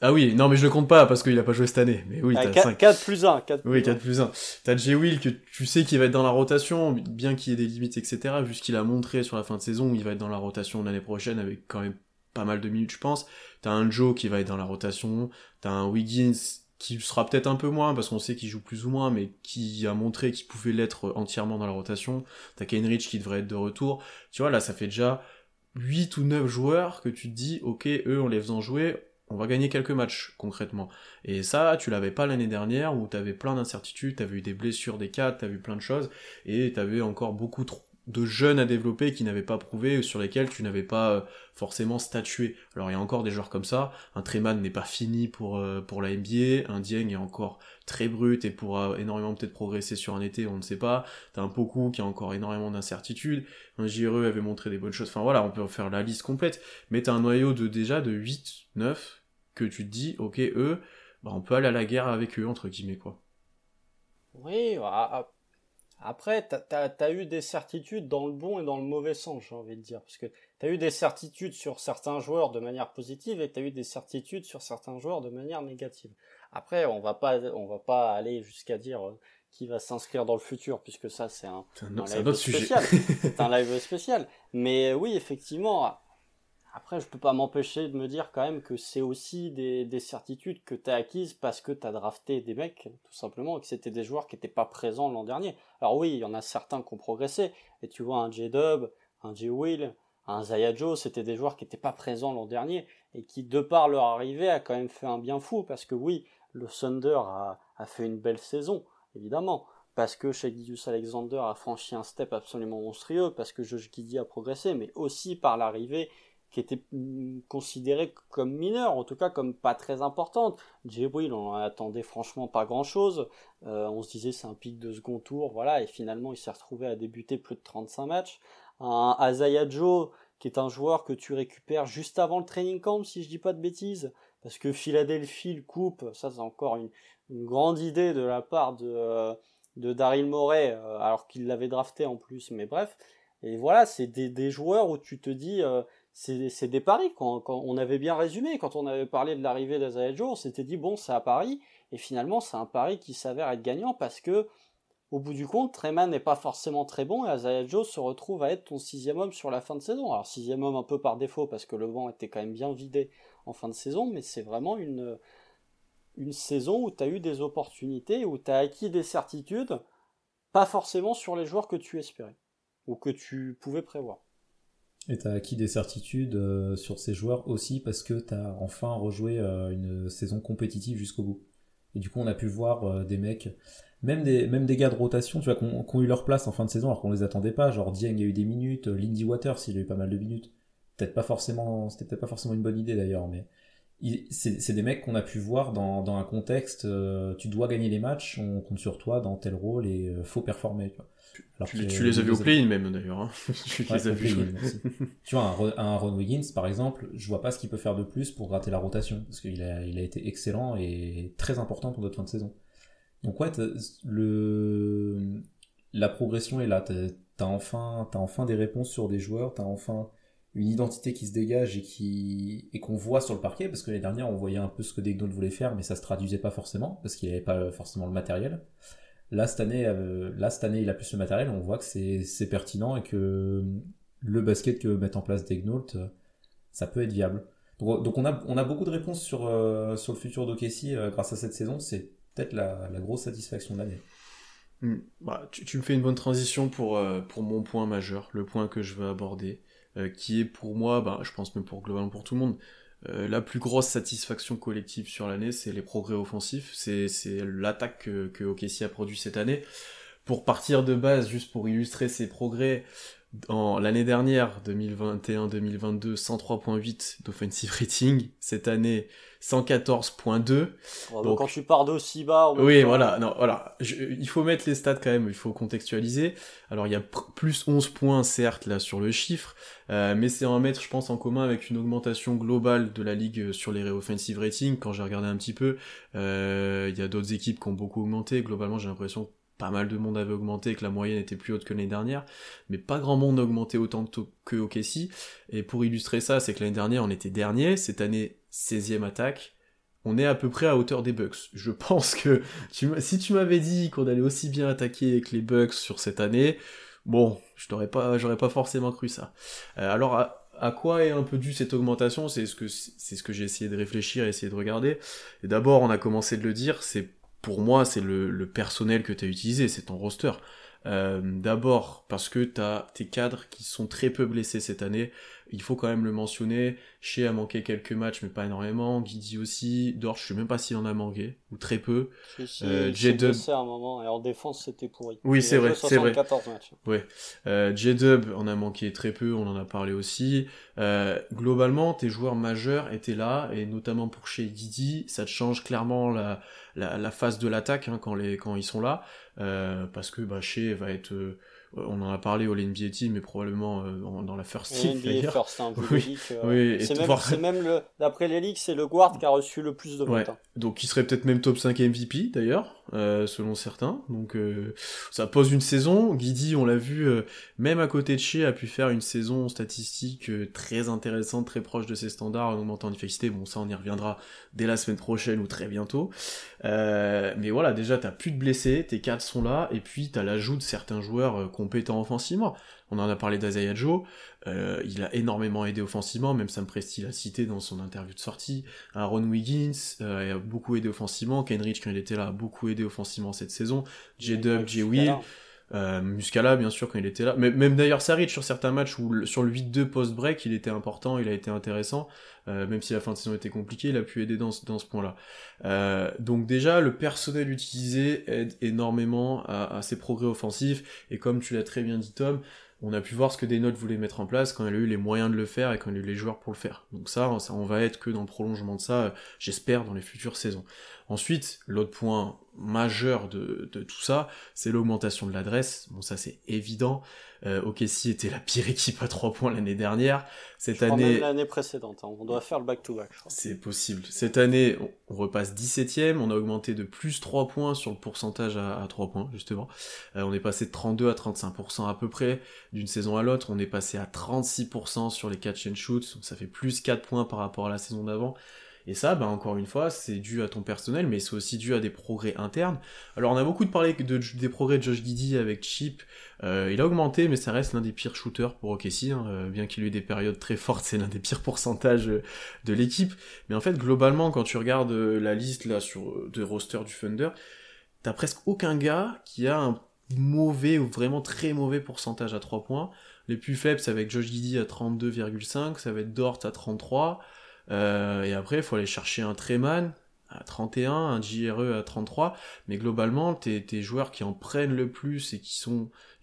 S1: ah oui, non, mais je le compte pas parce qu'il a pas joué cette année. Mais oui, t'as 5
S2: 4, plus 1. 4
S1: oui, 4 plus 1. T'as J. Will que tu sais qu'il va être dans la rotation, bien qu'il y ait des limites, etc. Vu ce qu'il a montré sur la fin de saison, où il va être dans la rotation l'année prochaine avec quand même pas mal de minutes, je pense. T'as un Joe qui va être dans la rotation. T'as un Wiggins qui sera peut-être un peu moins, parce qu'on sait qu'il joue plus ou moins, mais qui a montré qu'il pouvait l'être entièrement dans la rotation. T'as Kenrich qui devrait être de retour. Tu vois, là, ça fait déjà 8 ou 9 joueurs que tu te dis, ok, eux, en les faisant jouer, on va gagner quelques matchs concrètement. Et ça, tu l'avais pas l'année dernière où t'avais plein d'incertitudes, t'avais eu des blessures des quatre, t'avais eu plein de choses, et t'avais encore beaucoup de jeunes à développer qui n'avaient pas prouvé, sur lesquels tu n'avais pas euh, forcément statué. Alors il y a encore des joueurs comme ça, un Treman n'est pas fini pour, euh, pour la NBA, un Dieng est encore très brut et pourra énormément peut-être progresser sur un été, on ne sait pas. T'as un Poku qui a encore énormément d'incertitudes, un JRE avait montré des bonnes choses, enfin voilà, on peut faire la liste complète, mais t'as un noyau de déjà de 8, 9, que tu te dis, ok, eux, bah, on peut aller à la guerre avec eux, entre guillemets, quoi.
S2: Oui, ah, ah, après, t'as as, eu des certitudes dans le bon et dans le mauvais sens, j'ai envie de dire. Parce que t'as eu des certitudes sur certains joueurs de manière positive et t'as eu des certitudes sur certains joueurs de manière négative. Après, on va pas, on va pas aller jusqu'à dire euh, qui va s'inscrire dans le futur, puisque ça, c'est un,
S1: un,
S2: un,
S1: un
S2: live
S1: autre
S2: spécial.
S1: sujet.
S2: c'est un <laughs> live spécial. Mais oui, effectivement, après, je peux pas m'empêcher de me dire quand même que c'est aussi des, des certitudes que tu as acquises parce que tu as drafté des mecs, tout simplement, et que c'était des joueurs qui n'étaient pas présents l'an dernier. Alors oui, il y en a certains qui ont progressé, et tu vois un J-Dub, un J-Will, un Zaya Joe, c'était des joueurs qui n'étaient pas présents l'an dernier, et qui, de par leur arrivée, a quand même fait un bien fou, parce que oui, le Thunder a, fait une belle saison, évidemment, parce que Gideus Alexander a franchi un step absolument monstrueux, parce que Josh Giddy a progressé, mais aussi par l'arrivée qui était considérée comme mineure, en tout cas comme pas très importante. Jibril, on en attendait franchement pas grand-chose. Euh, on se disait c'est un pic de second tour, voilà, et finalement il s'est retrouvé à débuter plus de 35 matchs. Un Azaya Joe, qui est un joueur que tu récupères juste avant le training camp, si je dis pas de bêtises, parce que Philadelphie le coupe, ça c'est encore une, grande idée de la part de, euh, Daryl Morey, euh, alors qu'il l'avait drafté en plus, mais bref. Et voilà, c'est des, joueurs où tu te dis, c'est des paris. Quand, on avait bien résumé, quand on avait parlé de l'arrivée d'Azaya Joe, on s'était dit bon, c'est à Paris, et finalement, c'est un pari qui s'avère être gagnant parce que, au bout du compte, Treman n'est pas forcément très bon et Azaya Joe se retrouve à être ton sixième homme sur la fin de saison. Alors, sixième homme un peu par défaut parce que le vent était quand même bien vidé en fin de saison, mais c'est vraiment une, une saison où tu as eu des opportunités, où tu as acquis des certitudes, pas forcément sur les joueurs que tu espérais ou que tu pouvais prévoir.
S3: Et tu as acquis des certitudes euh, sur ces joueurs aussi parce que tu as enfin rejoué euh, une saison compétitive jusqu'au bout. Et du coup, on a pu voir euh, des mecs, même des, même des gars de rotation, tu vois, qui ont, eu leur place en fin de saison alors qu'on les attendait pas. Genre Dieng a eu des minutes, Lindy Waters, il a eu pas mal de minutes. Peut-être pas forcément, c'était peut-être pas forcément une bonne idée d'ailleurs, mais c'est des mecs qu'on a pu voir dans, dans un contexte, tu dois gagner les matchs, on compte sur toi dans tel rôle et faut performer. Tu vois
S1: tu, les as vus au play-in même d'ailleurs. Hein. <laughs> tu les as vus. <laughs>
S3: tu vois, un, Ron Wiggins par exemple, je vois pas ce qu'il peut faire de plus pour gratter la rotation parce qu'il a, il a été excellent et très important pour notre fin de saison. Donc ouais, le la progression est là. T'as enfin, as enfin des réponses sur des joueurs, t'as enfin une identité qui se dégage et qui et qu'on voit sur le parquet parce que les dernières on voyait un peu ce que Degnaud voulait faire mais ça se traduisait pas forcément parce qu'il avait pas forcément le matériel. Là cette année, euh, là, cette année il a plus le matériel, on voit que c'est pertinent et que le basket que met en place Degnault, euh, ça peut être viable. Donc, on, a, on a beaucoup de réponses sur, euh, sur le futur d'Okessi grâce à cette saison, c'est peut-être la, la, grosse satisfaction de l'année.
S1: Hmm. Bah, tu, tu, me fais une bonne transition pour, pour mon point majeur, le point que je veux aborder, qui est pour moi, bah, je pense même pour globalement pour tout le monde, euh, la plus grosse satisfaction collective sur l'année, c'est les progrès offensifs, c'est l'attaque que, que a produit cette année. Pour partir de base, juste pour illustrer ces progrès, l'année dernière, 2021-2022, 103.8 d'offensive rating. Cette année, 114.2.
S2: donc, quand tu pars d'aussi bas,
S1: oui, voilà, non, voilà. il faut mettre les stats quand même, il faut contextualiser. Alors il y a plus 11 points certes là sur le chiffre, euh, mais c'est à mettre, je pense, en commun avec une augmentation globale de la ligue sur les offensive rating. Quand j'ai regardé un petit peu, euh, il y a d'autres équipes qui ont beaucoup augmenté. Globalement, j'ai l'impression pas mal de monde avait augmenté, que la moyenne était plus haute que l'année dernière, mais pas grand monde a augmenté autant que OKC. Et pour illustrer ça, c'est que l'année dernière on était dernier, cette année 16e attaque, on est à peu près à hauteur des Bucks. Je pense que si tu m'avais dit qu'on allait aussi bien attaquer que les Bucks sur cette année, bon, je n'aurais pas, j'aurais pas forcément cru ça. Euh, alors à, quoi est un peu due cette augmentation? C'est ce que ce que j'ai essayé de réfléchir, et essayer de regarder. Et d'abord, on a commencé de le dire, c'est pour moi, c'est le, personnel que tu as utilisé, c'est ton roster. Euh, d'abord parce que tu as tes cadres qui sont très peu blessés cette année il faut quand même le mentionner. Shea a manqué quelques matchs, mais pas énormément. Guidi aussi. Dorch, je sais même pas s'il en a manqué, ou très peu.
S2: Si, euh, J-Dub. un moment, et en défense, c'était pourri.
S1: Oui, c'est vrai, c'est vrai. Ouais. Euh, J-Dub en a manqué très peu, on en a parlé aussi. Euh, globalement, tes joueurs majeurs étaient là, et notamment pour et Guidi, ça te change clairement la, la, la phase de l'attaque hein, quand, les, quand ils sont là. Euh, parce que bah, Shea va être euh, on en a parlé au NBA Team, mais probablement euh, dans la First Team.
S2: NBA First, hein, <laughs> oui, euh, c'est même, le, d'après les ligues, c'est le guard qui a reçu le plus de votes. Hein.
S1: Donc il serait peut-être même top 5 MVP d'ailleurs, euh, selon certains. Donc ça pose une saison. Guidi, on l'a vu, même à côté de chez, a pu faire une saison statistique très intéressante, très proche de ses standards en augmentant l'efficacité. Bon, ça on y reviendra dès la semaine prochaine ou très bientôt. mais voilà, déjà t'as plus de blessés, tes 4 sont là, et puis t'as l'ajout de certains joueurs compétent offensivement. On en a parlé d'Azaya Joe, euh, il a énormément aidé offensivement, même Sam Presti l'a cité dans son interview de sortie. Aaron Wiggins euh, a beaucoup aidé offensivement, Kenrich quand il était là a beaucoup aidé offensivement cette saison, J-Dub, J-Will, euh, Muscala, bien sûr, quand il était là. Mais, même d'ailleurs, Saric, sur certains matchs où sur le 8-2 post-break, il était important, il a été intéressant. Euh, même si la fin de saison était compliquée, il a pu aider dans, dans ce point-là. Euh, donc déjà, le personnel utilisé aide énormément à, à ses progrès offensifs. Et comme tu l'as très bien dit, Tom, on a pu voir ce que des notes voulaient mettre en place quand elle a eu les moyens de le faire et quand elle a eu les joueurs pour le faire. Donc ça, ça on va être que dans le prolongement de ça, j'espère, dans les futures saisons. Ensuite, l'autre point majeur de, tout ça, c'est l'augmentation de l'adresse. Bon, ça c'est évident. Euh, OKC était la pire équipe à 3 points l'année dernière. Cette année,
S2: l'année précédente, hein. on doit faire le back-to-back.
S1: C'est possible. Cette année, on, repasse 17ème, on a augmenté de plus 3 points sur le pourcentage à, 3 points, justement. Euh, on est passé de 32 à 35% à peu près d'une saison à l'autre. On est passé à 36% sur les catch and shoot, donc ça fait plus 4 points par rapport à la saison d'avant. Et ça, bah, encore une fois, c'est dû à ton personnel, mais c'est aussi dû à des progrès internes. Alors on a beaucoup parlé de, des progrès de Josh Giddy avec Chip. Euh, il a augmenté, mais ça reste l'un des pires shooters pour OKC. Hein. Euh, bien qu'il ait eu des périodes très fortes, c'est l'un des pires pourcentages euh, de l'équipe. Mais en fait, globalement, quand tu regardes la liste là sur de roster du Thunder, t'as presque aucun gars qui a un mauvais ou vraiment très mauvais pourcentage à 3 points. Les plus faibles, c'est avec Josh Giddy à 32,5, ça va être Dort à 33. Euh, et après, il faut aller chercher un Treman à 31, un JRE à 33, mais globalement, tes, joueurs qui en prennent le plus et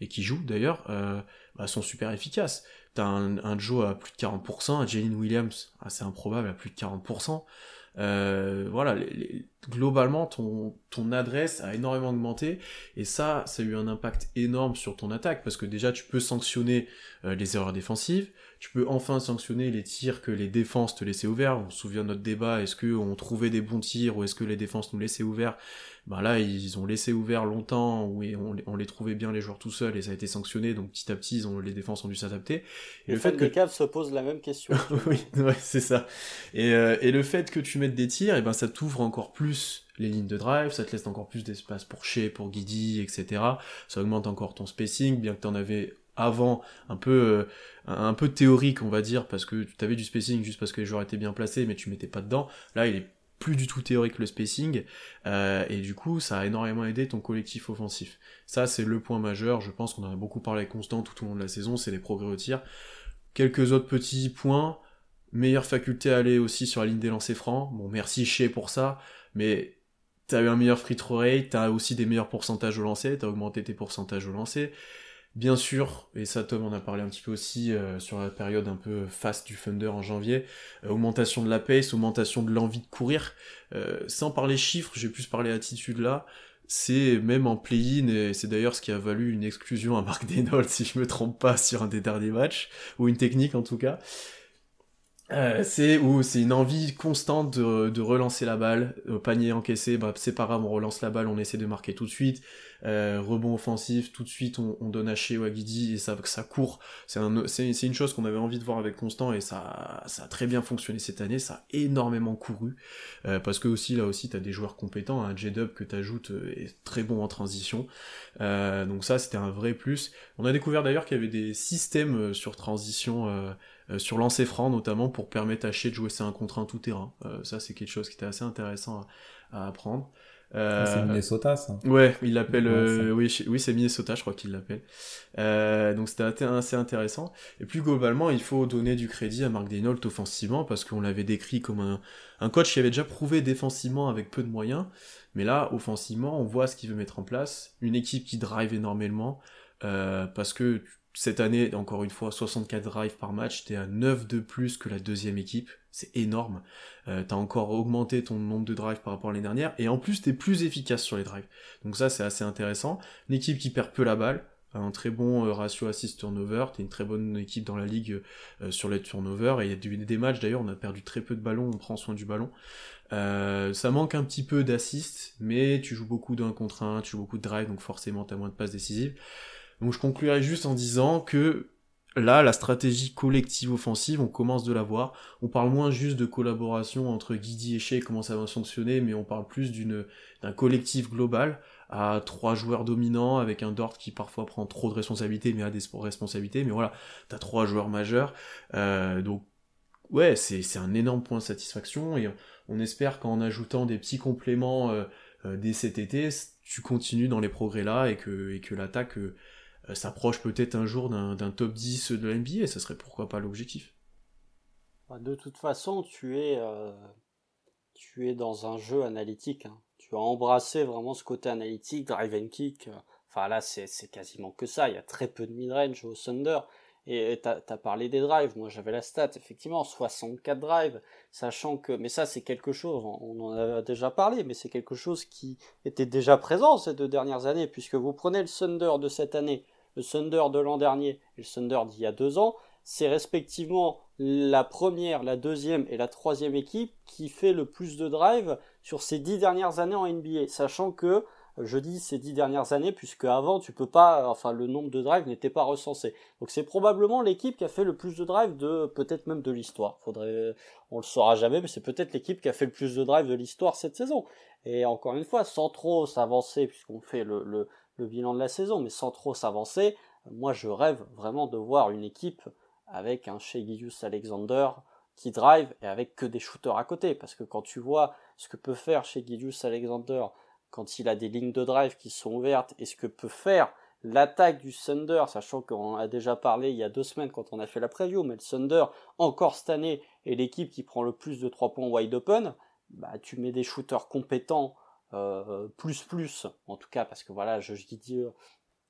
S1: qui jouent d'ailleurs euh, bah, sont super efficaces. T'as un, un Joe à plus de 40%, un Jalen Williams assez improbable à plus de 40%. Euh, voilà, globalement, ton, adresse a énormément augmenté, et ça, ça a eu un impact énorme sur ton attaque, parce que déjà, tu peux sanctionner les erreurs défensives, tu peux enfin sanctionner les tirs que les défenses te laissaient ouverts. On se souvient de notre débat, est-ce qu'on trouvait des bons tirs, ou est-ce que les défenses nous laissaient ouverts? Ben là, ils ont laissé ouvert longtemps, ou on, les trouvait bien les joueurs tout seuls, et ça a été sanctionné, donc petit à petit, ils ont, les défenses ont dû s'adapter.
S2: Et le, fait, que... les Cavs se posent la même question. <laughs>
S1: oui, ouais, c'est ça. Et, euh, et le fait que tu mettes des tirs, et ben ça t'ouvre encore plus les lignes de drive, ça te laisse encore plus d'espace pour Shea, pour Guidi, etc. Ça augmente encore ton spacing, bien que tu en avais avant un peu euh, un peu théorique on va dire parce que tu avais du spacing juste parce que les joueurs étaient bien placés mais tu mettais pas dedans. Là il est plus du tout théorique le spacing, euh, et du coup ça a énormément aidé ton collectif offensif. Ça c'est le point majeur, je pense qu'on en a beaucoup parlé constant tout au long de la saison, c'est les progrès au tir. Quelques autres petits points, meilleure faculté à aller aussi sur la ligne des lancers francs, bon merci chez pour ça, mais t'as eu un meilleur free throw rate, t'as aussi des meilleurs pourcentages au lancer, t'as augmenté tes pourcentages au lancer, Bien sûr, et ça Tom en a parlé un petit peu aussi euh, sur la période un peu fast du Thunder en janvier, euh, augmentation de la pace, augmentation de l'envie de courir. Euh, sans parler chiffres, j'ai plus parlé attitude là. C'est même en play-in, et c'est d'ailleurs ce qui a valu une exclusion à Marc Denol, <laughs> si je me trompe pas, sur un des derniers matchs, ou une technique en tout cas. Euh, c'est où c'est une envie constante de, relancer la balle, panier encaissé, bah, c'est pas grave, on relance la balle, on essaie de marquer tout de suite, euh, rebond offensif, tout de suite on, on donne à chez Wagidi et ça, ça court. C'est un, une chose qu'on avait envie de voir avec Constant et ça, ça a très bien fonctionné cette année, ça a énormément couru, euh, parce que aussi là aussi t'as des joueurs compétents, un J-Dub que t'ajoutes est très bon en transition, donc ça c'était un vrai plus. On a découvert d'ailleurs qu'il y avait des systèmes sur transition sur lancer franc notamment pour permettre à Shea de jouer c'est un contre un tout terrain. Euh, ça c'est quelque chose qui était assez intéressant à, apprendre.
S3: Euh, c'est Minnesota ça.
S1: Ouais, il l'appelle. oui, oui, c'est Minnesota, je crois qu'il l'appelle. donc c'était assez intéressant. Et plus globalement, il faut donner du crédit à Mark Denault offensivement parce qu'on l'avait décrit comme un, un, coach qui avait déjà prouvé défensivement avec peu de moyens. Mais là, offensivement, on voit ce qu'il veut mettre en place. Une équipe qui drive énormément parce que cette année, encore une fois, 64 drives par match, t'es à 9 de plus que la deuxième équipe, c'est énorme. Euh, t'as encore augmenté ton nombre de drives par rapport à l'année dernière, et en plus t'es plus efficace sur les drives. Donc ça c'est assez intéressant. Une équipe qui perd peu la balle, un très bon euh, ratio assist turnover, t'es une très bonne équipe dans la ligue euh, sur les turnovers, et il y a des matchs d'ailleurs, on a perdu très peu de ballons, on prend soin du ballon. ça manque un petit peu d'assist, mais tu joues beaucoup d'un contre un, tu joues beaucoup de drive, donc forcément t'as moins de passes décisives. Donc je conclurai juste en disant que là, la stratégie collective offensive, on commence de la voir. On parle moins juste de collaboration entre Guidi et Shea, comment ça va fonctionner, mais on parle plus d'une d'un collectif global à trois joueurs dominants avec un Dort qui parfois prend trop de responsabilités mais a des responsabilités mais voilà t'as trois joueurs majeurs euh, donc ouais c'est c'est un énorme point de satisfaction et on espère qu'en ajoutant des petits compléments euh, euh, dès cet été tu continues dans les progrès là et que et que l'attaque euh, s'approche peut-être un jour d'un top 10 de la NBA, ça serait pourquoi pas l'objectif.
S2: Bah, de toute façon, tu es, euh, tu es dans un jeu analytique. Hein. Tu as embrassé vraiment ce côté analytique, drive and kick. Enfin là, c'est quasiment que ça. Il y a très peu de mid-range au Thunder. Et tu as, parlé des drives, moi j'avais la stat, effectivement, 64 drives, sachant que, mais ça c'est quelque chose, on en a déjà parlé, mais c'est quelque chose qui était déjà présent ces deux dernières années, puisque vous prenez le Thunder de cette année, le Thunder de l'an dernier et le Thunder d'il y a deux ans, c'est respectivement la première, la deuxième et la troisième équipe qui fait le plus de drives sur ces dix dernières années en NBA, sachant que je dis ces dix dernières années puisque avant tu peux pas, enfin le nombre de drives n'était pas recensé. Donc c'est probablement l'équipe qui a fait le plus de drives de peut-être même de l'histoire. Faudrait, on le saura jamais, mais c'est peut-être l'équipe qui a fait le plus de drives de l'histoire cette saison. Et encore une fois, sans trop s'avancer puisqu'on fait le, le bilan de la saison, mais sans trop s'avancer, moi je rêve vraiment de voir une équipe avec un Shea Alexander qui drive et avec que des shooters à côté. Parce que quand tu vois ce que peut faire chez Alexander quand il a des lignes de drive qui sont ouvertes et ce que peut faire l'attaque du Thunder, sachant qu'on a déjà parlé il y a deux semaines quand on a fait la preview, mais le Thunder, encore cette année, est l'équipe qui prend le plus de trois points wide open, bah, tu mets des shooters compétents, plus plus, en tout cas, parce que voilà, je, je dis,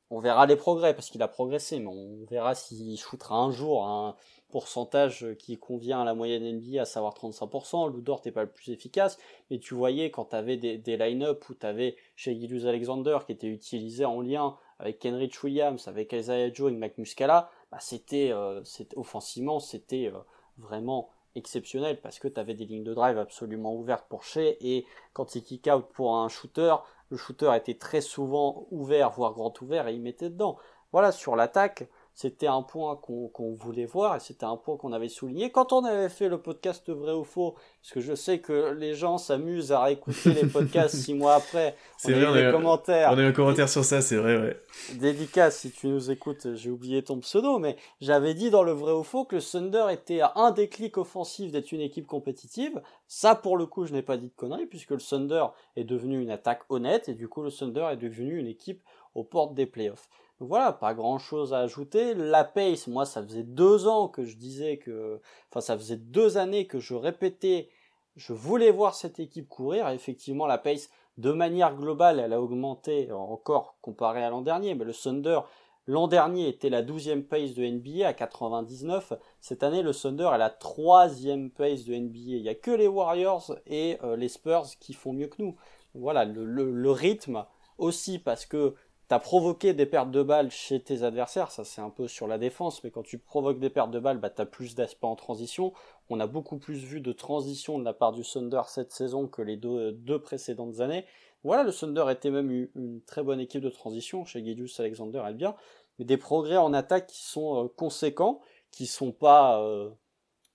S2: on verra les progrès parce qu'il a progressé, mais on verra s'il shootera un jour un pourcentage qui convient à la moyenne NBA, à savoir 35%. Ludort n'est pas le plus efficace, mais tu voyais quand tu avais des, line-up où tu avais chez Gilus Alexander qui était utilisé en lien avec Kenrich Williams, avec Isaiah Joe et Mac Muscala, bah c'était, euh, offensivement, c'était euh, vraiment exceptionnel parce que tu avais des lignes de drive absolument ouvertes pour Shea et quand il kick out pour un shooter, le shooter était très souvent ouvert, voire grand ouvert, et il mettait dedans. Voilà, sur l'attaque, c'était un point qu'on voulait voir et c'était un point qu'on avait souligné quand on avait fait le podcast vrai ou faux. Parce que je sais que les gens s'amusent à réécouter les podcasts <laughs> six mois après.
S1: C'est vrai, on a, commentaires. On a un commentaire sur ça, c'est vrai, ouais.
S2: Dédicace, si tu nous écoutes, j'ai oublié ton pseudo, mais j'avais dit dans le vrai ou faux que le Thunder était à un déclic offensif d'être une équipe compétitive. Ça, pour le coup, je n'ai pas dit de conneries puisque le Thunder est devenu une attaque honnête et du coup, le Thunder est devenu une équipe aux portes des playoffs. Voilà, pas grand chose à ajouter. La pace, moi, ça faisait deux ans que je disais que, enfin, ça faisait deux années que je répétais, je voulais voir cette équipe courir. effectivement, la pace, de manière globale, elle a augmenté encore comparé à l'an dernier. Mais le Thunder, l'an dernier, était la douzième pace de NBA à 99. Cette année, le Thunder est la troisième pace de NBA. Il y a que les Warriors et euh, les Spurs qui font mieux que nous. Voilà, le, le rythme aussi parce que T'as provoqué des pertes de balles chez tes adversaires, ça c'est un peu sur la défense, mais quand tu provoques des pertes de balles, bah, tu as plus d'aspects en transition. On a beaucoup plus vu de transition de la part du Thunder cette saison que les deux, précédentes années. Voilà, le Thunder était même une, très bonne équipe de transition, chez Gidius Alexander elle bien, mais des progrès en attaque qui sont euh, conséquents, qui sont pas, euh,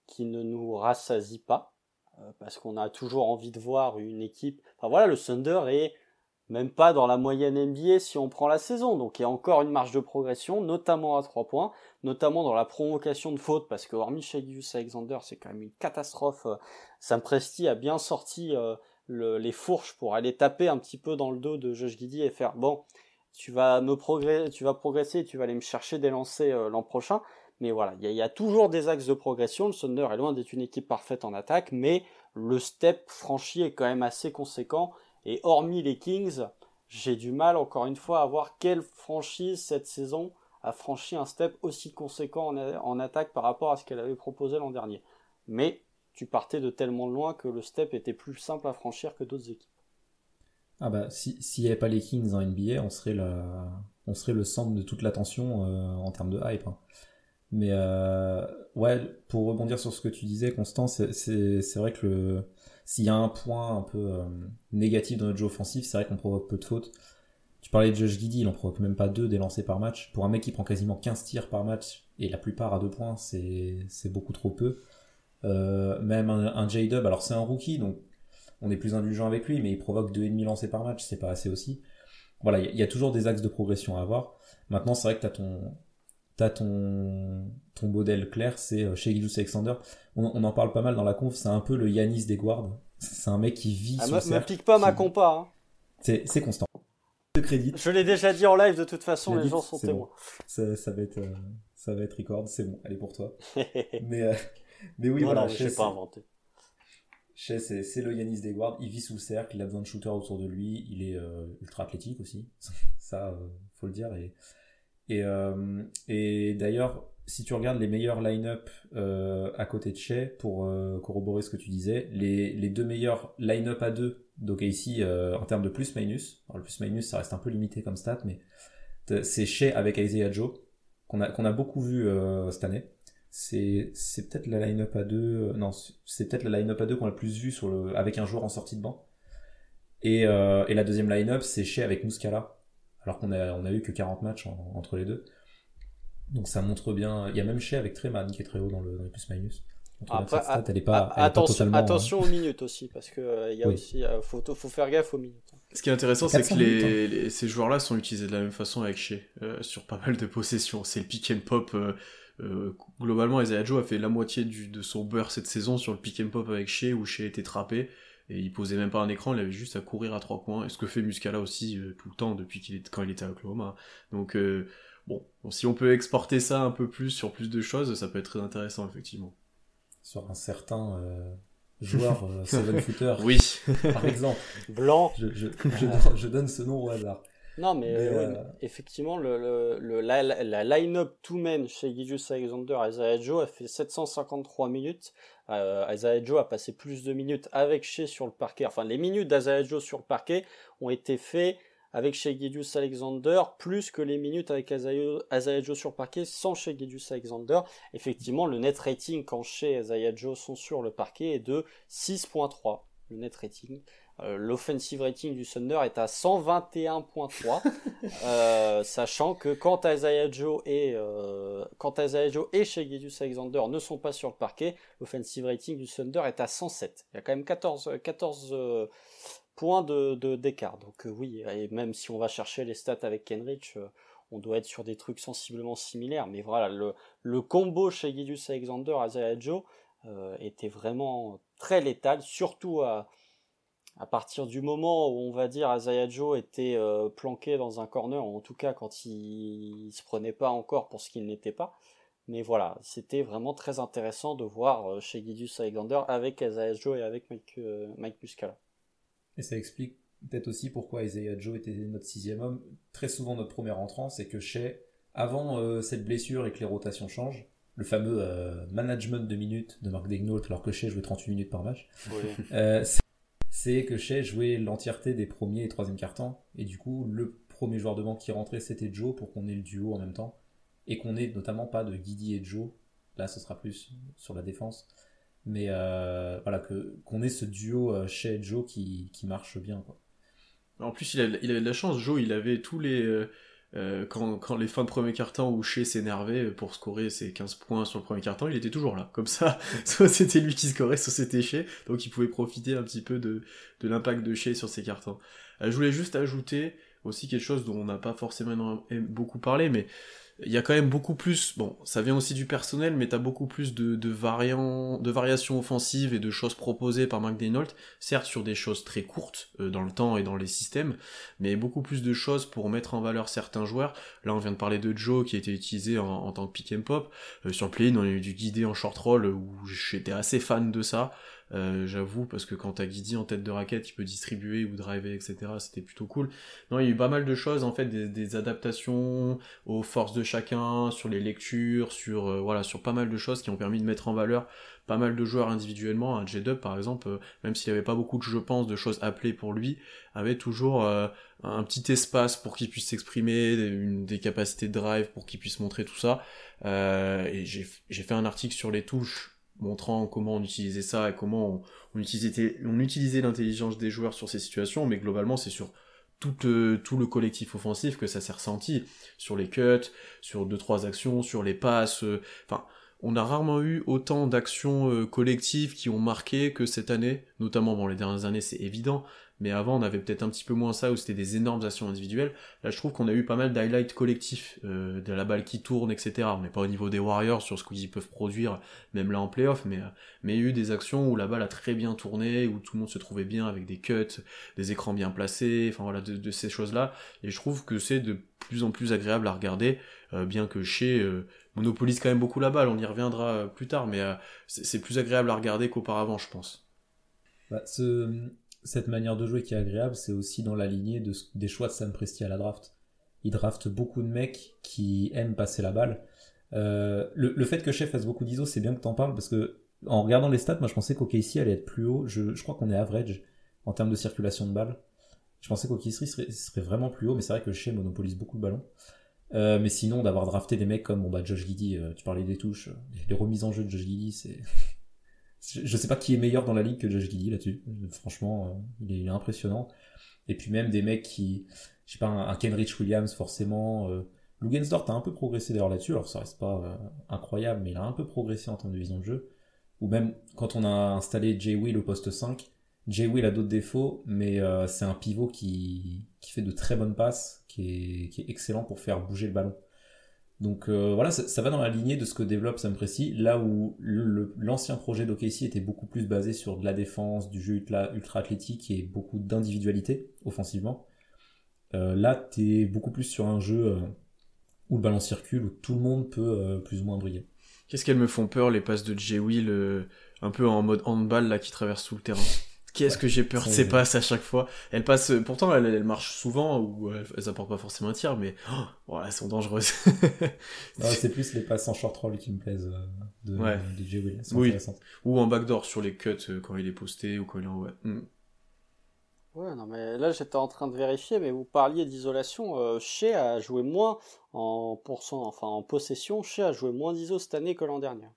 S2: qui ne nous rassasient pas, euh, parce qu'on a toujours envie de voir une équipe. Enfin voilà, le Thunder est même pas dans la moyenne NBA si on prend la saison. Donc il y a encore une marge de progression, notamment à 3 points, notamment dans la provocation de fautes, parce que hormis Shagius Alexander, c'est quand même une catastrophe. Sam Presti a bien sorti euh, les fourches pour aller taper un petit peu dans le dos de Josh Giddy et faire bon, tu vas me progresser, tu vas progresser, tu vas aller me chercher des lancers euh, l'an prochain. Mais voilà, il y, y, a toujours des axes de progression. Le Thunder est loin d'être une équipe parfaite en attaque, mais le step franchi est quand même assez conséquent et hormis les Kings, j'ai du mal encore une fois à voir quelle franchise cette saison a franchi un step aussi conséquent en, attaque par rapport à ce qu'elle avait proposé l'an dernier. Mais tu partais de tellement loin que le step était plus simple à franchir que d'autres équipes.
S3: Ah bah s'il n'y avait pas les Kings en NBA, on serait, on serait le centre de toute l'attention euh, en termes de hype. Hein. Mais euh, ouais, pour rebondir sur ce que tu disais, Constant, c'est vrai que le, s'il y a un point un peu euh, négatif dans notre jeu offensif, c'est vrai qu'on provoque peu de fautes. Tu parlais de Josh Giddy, il en provoque même pas deux des lancers par match. Pour un mec qui prend quasiment 15 tirs par match, et la plupart à deux points, c'est beaucoup trop peu. Euh, même un, J-Dub, alors c'est un rookie, donc on est plus indulgent avec lui, mais il provoque 2,5 lancers par match, c'est pas assez aussi. Voilà, il y, a toujours des axes de progression à avoir. Maintenant, c'est vrai que tu as ton, t'as ton, ton modèle clair, c'est euh, chez Gilus Alexander. On, en parle pas mal dans la conf, c'est un peu le Yanis des guards. C'est un mec qui vit ah,
S2: me, me pique pas ma compa. Hein.
S3: C'est constant. De crédit.
S2: Je l'ai déjà dit en live de toute façon, les gens sont témoins.
S3: Ça, va être, euh, ça va être record, c'est bon, allez pour toi. <laughs> mais, euh, mais oui, voilà.
S2: je sais pas inventé.
S3: c'est le Yanis des guards. Il vit sous le cercle, il a besoin de shooters autour de lui. Il est ultra athlétique aussi. ça, faut le dire. Et, et, euh, et d'ailleurs, si tu regardes les meilleurs line-up à côté de Shea, pour corroborer ce que tu disais, les, deux meilleurs line-up à deux d'OKC en termes de plus-minus, le plus-minus ça reste un peu limité comme stat, mais c'est Shea avec Isaiah Joe, qu'on a, beaucoup vu cette année. C'est peut-être la line-up à deux non c'est peut-être la line-up à deux qu'on a le plus vu avec un joueur en sortie de banc. Et, euh, et la deuxième line-up, c'est Shea avec Muscala, alors qu'on a, on a eu que 40 matchs entre les deux. Donc ça montre bien. Il y a même Shea avec Treman qui est très haut dans le, dans plus-minus.
S2: Après, elle est pas, attention, attention aux minutes aussi, parce que euh, il y a aussi, euh, faut, faut, faire gaffe aux minutes.
S1: Ce qui est intéressant, c'est que les, hein. ces joueurs-là sont utilisés de la même façon avec Shea, sur pas mal de possessions. C'est le pick and pop. globalement, Isaiah Joe a fait la moitié du, de son beurre cette saison sur le pick and pop avec Shea, où Shea était trappé et il posait même pas un écran, il avait juste à courir à trois points, et ce que fait Muscala aussi euh, tout le temps depuis qu'il est quand il était à Oklahoma. Donc euh, bon, si on peut exporter ça un peu plus sur plus de choses, ça peut être très intéressant effectivement.
S3: Sur un certain euh, joueur <laughs> seven footer,
S1: oui,
S3: par exemple,
S2: blanc,
S3: je, je, je, donne ce nom au hasard.
S2: Non, mais, effectivement, le, le, la, la line-up two-men chez Gigius Alexander et Isaiah Joe a fait 753 minutes. Euh, Isaiah Joe a passé plus de minutes avec Shea sur le parquet. Enfin, les minutes d'Isaiah Joe sur le parquet ont été faites avec chez Gidius Alexander plus que les minutes avec Isaiah Joe sur le parquet sans chez Gidius Alexander. Effectivement, le net rating quand chez Isaiah Joe sont sur le parquet est de 6.3. Le net rating. Euh, l'offensive rating du Thunder est à 121.3, <laughs> euh, sachant que quand Isaiah Joe et euh, quand Isaiah Joe et Shea Alexander ne sont pas sur le parquet, l'offensive rating du Thunder est à 107. Il y a quand même 14, 14 points de d'écart. Donc oui, et même si on va chercher les stats avec Kenrich, on doit être sur des trucs sensiblement similaires. Mais voilà, le, le combo chez Alexander, Isaiah Joe était vraiment très létal, surtout à à partir du moment où on va dire Isaiah Joe était euh, planqué dans un corner, en tout cas quand il, se prenait pas encore pour ce qu'il n'était pas. Mais voilà, c'était vraiment très intéressant de voir euh, chez Gidius Alexander avec Isaiah Joe et avec Mike, euh, Mike Muscala.
S3: Et ça explique peut-être aussi pourquoi Isaiah Joe était notre sixième homme. Très souvent notre premier entrant, c'est que chez avant cette blessure et que les rotations changent, le fameux management de minutes de Mark Degnault alors que chez jouait 38 minutes par match. Oui <laughs> c'est que Shea jouait l'entièreté des premiers et troisième cartons, et du coup, le premier joueur de banque qui rentrait, c'était Joe, pour qu'on ait le duo en même temps, et qu'on ait notamment pas de Guidi et Joe, là ce sera plus sur la défense, mais euh, voilà, que, qu'on ait ce duo euh, Shea et Joe qui, qui marche bien. Quoi.
S1: En plus, il, avait de la chance, Joe, il avait tous les... Euh, euh, quand, quand, les fins de premier quart-temps où Shea s'énervait pour scorer ses 15 points sur le premier quart-temps, il était toujours là. Comme ça, <laughs> c'était lui qui scorait, soit c'était Shea, donc il pouvait profiter un petit peu de, de l'impact de Shea sur ses cartons. Euh, je voulais juste ajouter aussi quelque chose dont on n'a pas forcément beaucoup parlé, mais il y a quand même beaucoup plus, bon, ça vient aussi du personnel, mais t'as beaucoup plus de, de, variants, de variations offensives et de choses proposées par McDonald, certes sur des choses très courtes euh, dans le temps et dans les systèmes, mais beaucoup plus de choses pour mettre en valeur certains joueurs. Là, on vient de parler de Joe qui a été utilisé en, tant que pick and pop. Euh, sur play on a eu du guidé en short roll où j'étais assez fan de ça. Euh, j'avoue, parce que quand t'as Guidi en tête de raquette, il peut distribuer ou driver, etc. C'était plutôt cool. Non, il y a eu pas mal de choses, en fait, des, adaptations aux forces de chacun, sur les lectures, sur euh, voilà, sur pas mal de choses qui ont permis de mettre en valeur pas mal de joueurs individuellement. Un J-Dub, par exemple, euh, même s'il n'y avait pas beaucoup de, je pense, de choses appelées pour lui, avait toujours un petit espace pour qu'il puisse s'exprimer, des, des, capacités de drive pour qu'il puisse montrer tout ça. et j'ai fait un article sur les touches montrant comment on utilisait ça et comment on, utilisait, on utilisait l'intelligence des joueurs sur ces situations, mais globalement c'est sur tout, le collectif offensif que ça s'est ressenti, sur les cuts, sur deux trois actions, sur les passes, euh, enfin on a rarement eu autant d'actions euh, collectives qui ont marqué que cette année, notamment les dernières années c'est évident, mais avant on avait peut-être un petit peu moins ça où c'était des énormes actions individuelles. Là je trouve qu'on a eu pas mal d'highlights collectifs, euh, de la balle qui tourne, etc. On n'est pas au niveau des Warriors sur ce qu'ils peuvent produire, même là en playoff, mais, euh, mais il y a eu des actions où la balle a très bien tourné, où tout le monde se trouvait bien avec des cuts, des écrans bien placés, enfin voilà, de, ces choses-là. Et je trouve que c'est de plus en plus agréable à regarder, euh, bien que chez monopolise quand même beaucoup la balle, on y reviendra plus tard, mais c'est plus agréable à regarder qu'auparavant, je pense.
S3: Bah, ce, cette manière de jouer qui est agréable, c'est aussi dans la lignée de, des choix de Sam Presti à la draft. Il draft beaucoup de mecs qui aiment passer la balle. Euh, le, fait que Chef fasse beaucoup d'ISO, c'est bien que t'en parles parce que en regardant les stats, moi je pensais qu'OKC allait être plus haut. Je, je crois qu'on est average en termes de circulation de balles. Je pensais qu'OKC serait, serait vraiment plus haut, mais c'est vrai que Shea monopolise beaucoup le ballon. Euh, mais sinon, d'avoir drafté des mecs comme bon, bah, Josh Giddy, euh, tu parlais des touches, les remises en jeu de Josh Giddy, c'est. Je sais pas qui est meilleur dans la ligue que Josh Giddy là-dessus. Franchement, euh, il, est, impressionnant. Et puis même des mecs qui. Je sais pas, un, Kenrich Williams, forcément. Euh, Lugensdort a un peu progressé d'ailleurs là-dessus, alors ça reste pas euh, incroyable, mais il a un peu progressé en termes de vision de jeu. Ou même quand on a installé Jay Will au poste 5, Jay Will a d'autres défauts, mais euh, c'est un pivot qui, qui fait de très bonnes passes, qui est, qui est excellent pour faire bouger le ballon. Donc euh, voilà, ça, va dans la lignée de ce que développe Sam Presti, là où l'ancien projet d'OKC était beaucoup plus basé sur de la défense, du jeu ultra, ultra athlétique et beaucoup d'individualité offensivement. Euh, là, t'es beaucoup plus sur un jeu euh, où le ballon circule, où tout le monde peut euh, plus ou moins briller.
S1: Qu'est-ce qu'elles me font peur, les passes de Jay Will, un peu en mode handball, là, qui traverse tout le terrain? Qu'est-ce que j'ai peur de ces passes à chaque fois Elles passent, pourtant elles, elles marchent souvent ou elles, elles, apportent pas forcément un tir, mais oh, voilà, elles sont dangereuses. <laughs>
S3: c'est plus les passes en short roll qui me plaisent euh, de,
S1: ouais.
S3: de Jay Will.
S1: Oui. Ou en backdoor sur les cuts euh, quand il est posté ou quand il est en ouais. Mm.
S2: Ouais, non, mais là j'étais en train de vérifier, mais vous parliez d'isolation. Euh, Shea a joué moins en pourcent, enfin en possession. Shea a joué moins d'ISO cette année que l'an dernier.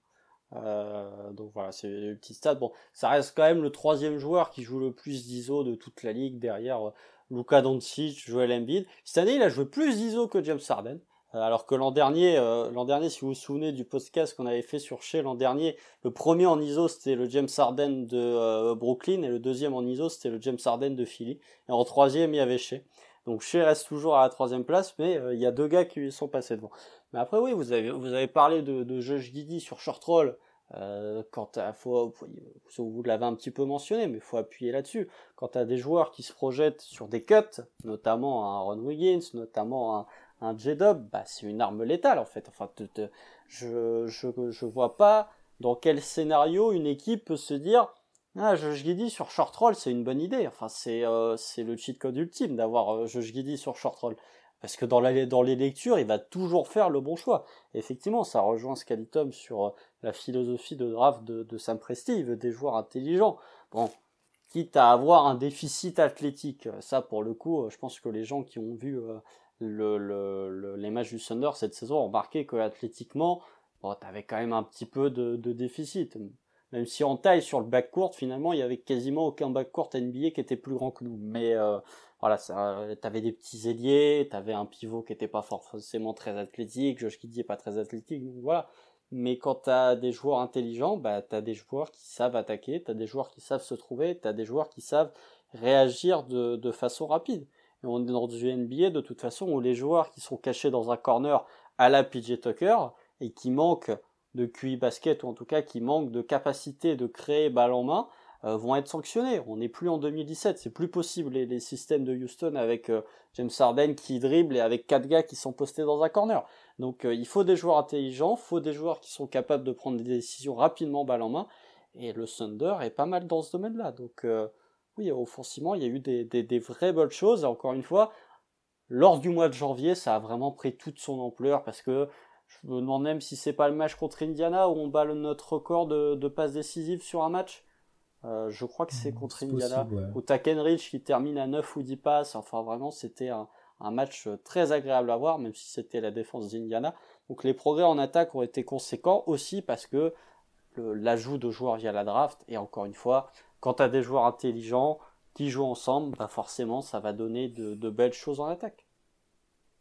S2: Euh, donc voilà, c'est une petite stat. Bon, ça reste quand même le troisième joueur qui joue le plus d'ISO de toute la ligue derrière euh, Luka Doncic, Joel Embiid. Cette année, il a joué plus d'ISO que James Harden. Euh, alors que l'an dernier, l'an dernier, si vous vous souvenez du podcast qu'on avait fait sur Shea l'an dernier, le premier en ISO c'était le James Harden de Brooklyn et le deuxième en ISO c'était le James Harden de Philly. Et en troisième, il y avait Shea. Donc Shea reste toujours à la troisième place, mais il y a deux gars qui sont passés devant. Mais après, oui, vous avez, vous avez parlé de, de Josh Giddy sur short roll. Euh, quand à, faut, faut, vous l'avez un petit peu mentionné, mais il faut appuyer là-dessus. Quand tu as des joueurs qui se projettent sur des cuts, notamment un Ron Wiggins, notamment un, un J-Dub, bah, c'est une arme létale en fait. Enfin, te, je, je, je vois pas dans quel scénario une équipe peut se dire ah, Josh sur short roll, c'est une bonne idée. Enfin, c'est euh, le cheat code ultime d'avoir euh, Josh sur short roll. Parce que dans, les lectures, il va toujours faire le bon choix. Effectivement, ça rejoint Scalitum sur euh, la philosophie de draft de, Sam Presti. Il veut des joueurs intelligents. Bon, quitte à avoir un déficit athlétique. Ça, pour le coup, je pense que les gens qui ont vu euh, le, le, le, les matchs du Thunder cette saison ont remarqué que athlétiquement, bon, t'avais quand même un petit peu de déficit. Même si en taille sur le backcourt, finalement, il y avait quasiment aucun backcourt NBA qui était plus grand que nous. Mais euh, voilà, t'avais des petits ailiers, t'avais un pivot qui était pas forcément très athlétique, Josh Kiddy est pas très athlétique, donc voilà. Mais quand t'as des joueurs intelligents, bah t'as des joueurs qui savent attaquer, t'as des joueurs qui savent se trouver, t'as des joueurs qui savent réagir de, de façon rapide. Et on est dans du NBA de toute façon où les joueurs qui sont cachés dans un corner à la PJ Tucker et qui manquent de QI basket ou en tout cas qui manquent de capacité de créer balle en main, euh, vont être sanctionnés. On n'est plus en 2017, c'est plus possible les, systèmes de Houston avec euh, James Harden qui dribble et avec quatre gars qui sont postés dans un corner. Donc euh, il faut des joueurs intelligents, faut des joueurs qui sont capables de prendre des décisions rapidement balle en main. Et le Thunder est pas mal dans ce domaine-là. Donc oui, offensivement, il y a eu des, des, des vraies bonnes choses. Et encore une fois, lors du mois de janvier, ça a vraiment pris toute son ampleur parce que je me demande même si c'est pas le match contre Indiana où on bat notre record de, de passes décisives sur un match. Euh, je crois que c'est mmh, contre Indiana, possible, ouais. où t'as Kenrich qui termine à 9 ou 10 passes. Enfin, vraiment, c'était un, un, match très agréable à voir, même si c'était la défense d'Indiana. Donc, les progrès en attaque ont été conséquents aussi parce que l'ajout de joueurs via la draft, et encore une fois, quand t'as des joueurs intelligents qui jouent ensemble, bah forcément, ça va donner de, de belles choses en attaque.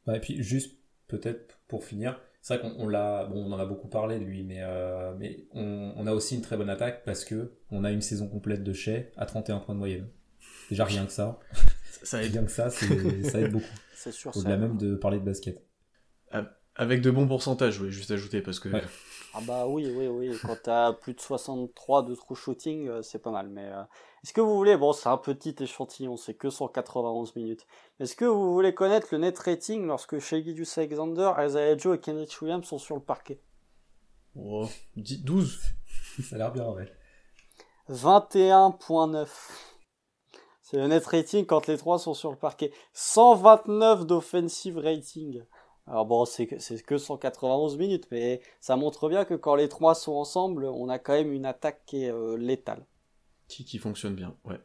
S3: Ouais, et puis, juste peut-être pour finir, c'est vrai qu'on l'a, bon, on en a beaucoup parlé de lui, mais, euh, mais on, on, a aussi une très bonne attaque parce que on a une saison complète de Shea à 31 points de moyenne. Déjà rien que ça.
S1: ça aide.
S3: Rien que ça, ça aide beaucoup. <laughs>
S2: C'est sûr.
S3: Au-delà même de parler de basket.
S1: Avec de bons pourcentages, je voulais juste ajouter parce que.
S3: Ouais.
S2: Ah bah oui, oui, oui. Quand t'as plus de 63 de true shooting, euh, c'est pas mal. Mais euh, est-ce que vous voulez, bon, c'est un petit échantillon, c'est que 191 minutes. Est-ce que vous voulez connaître le net rating lorsque Shea Alexander, Isaiah Joe et Kenrich Williams sont sur le parquet?
S1: Oh, 12 <laughs>
S3: Ça a l'air bien, ouais.
S2: 21.9. C'est le net rating quand les trois sont sur le parquet. 129 d'offensive rating. Alors bon, c'est que, c'est que 191 minutes, mais ça montre bien que quand les trois sont ensemble, on a quand même une attaque qui est euh, létale.
S1: Qui, qui fonctionne bien, ouais.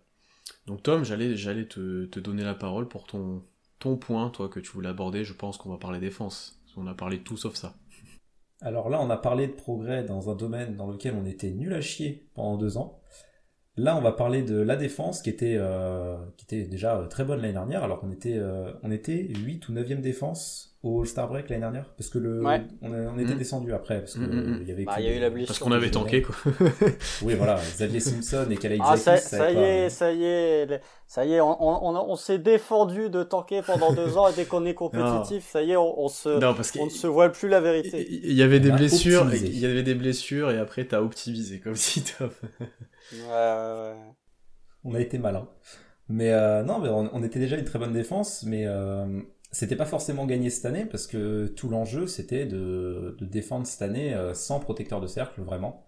S1: Donc Tom, j'allais, j'allais te, te donner la parole pour ton, ton point, toi, que tu voulais aborder. Je pense qu'on va parler défense. On a parlé de tout sauf ça.
S3: Alors là, on a parlé de progrès dans un domaine dans lequel on était nul à chier pendant deux ans. Là, on va parler de la défense qui était, euh, qui était déjà euh, très bonne l'année dernière, alors qu'on était, euh, on était 8 ou 9e défense au All-Star Break l'année dernière, parce que le,
S2: Ouais.
S3: on, a- on était
S1: Mhm.
S3: descendu après, parce que
S1: mhm.
S3: il y avait
S2: Bah, y a eu la blessure.
S1: Parce qu'on avait tanké, quoi. <laughs>
S3: Oui, voilà, Xavier Simpson et Kalex
S2: Ah, ça, y
S3: pas-
S2: est, ça y est, ça y est, on, on, on- on s'est défendu de tanker pendant deux ans et dès qu'on est compétitif, ça y est, on, on se,
S1: non, parce
S2: on ne se voile plus la vérité.
S1: il y avait des blessures, il y avait des blessures, et après t'as optimisé, comme <laughs> si Tom.
S2: Ouais, ouais, ouais.
S3: on a été malin. Mais euh, non, mais on, on était déjà une très bonne défense, mais euh, c'était pas forcément gagné cette année parce que tout l'enjeu c'était de, défendre cette année euh, sans protecteur de cercle vraiment,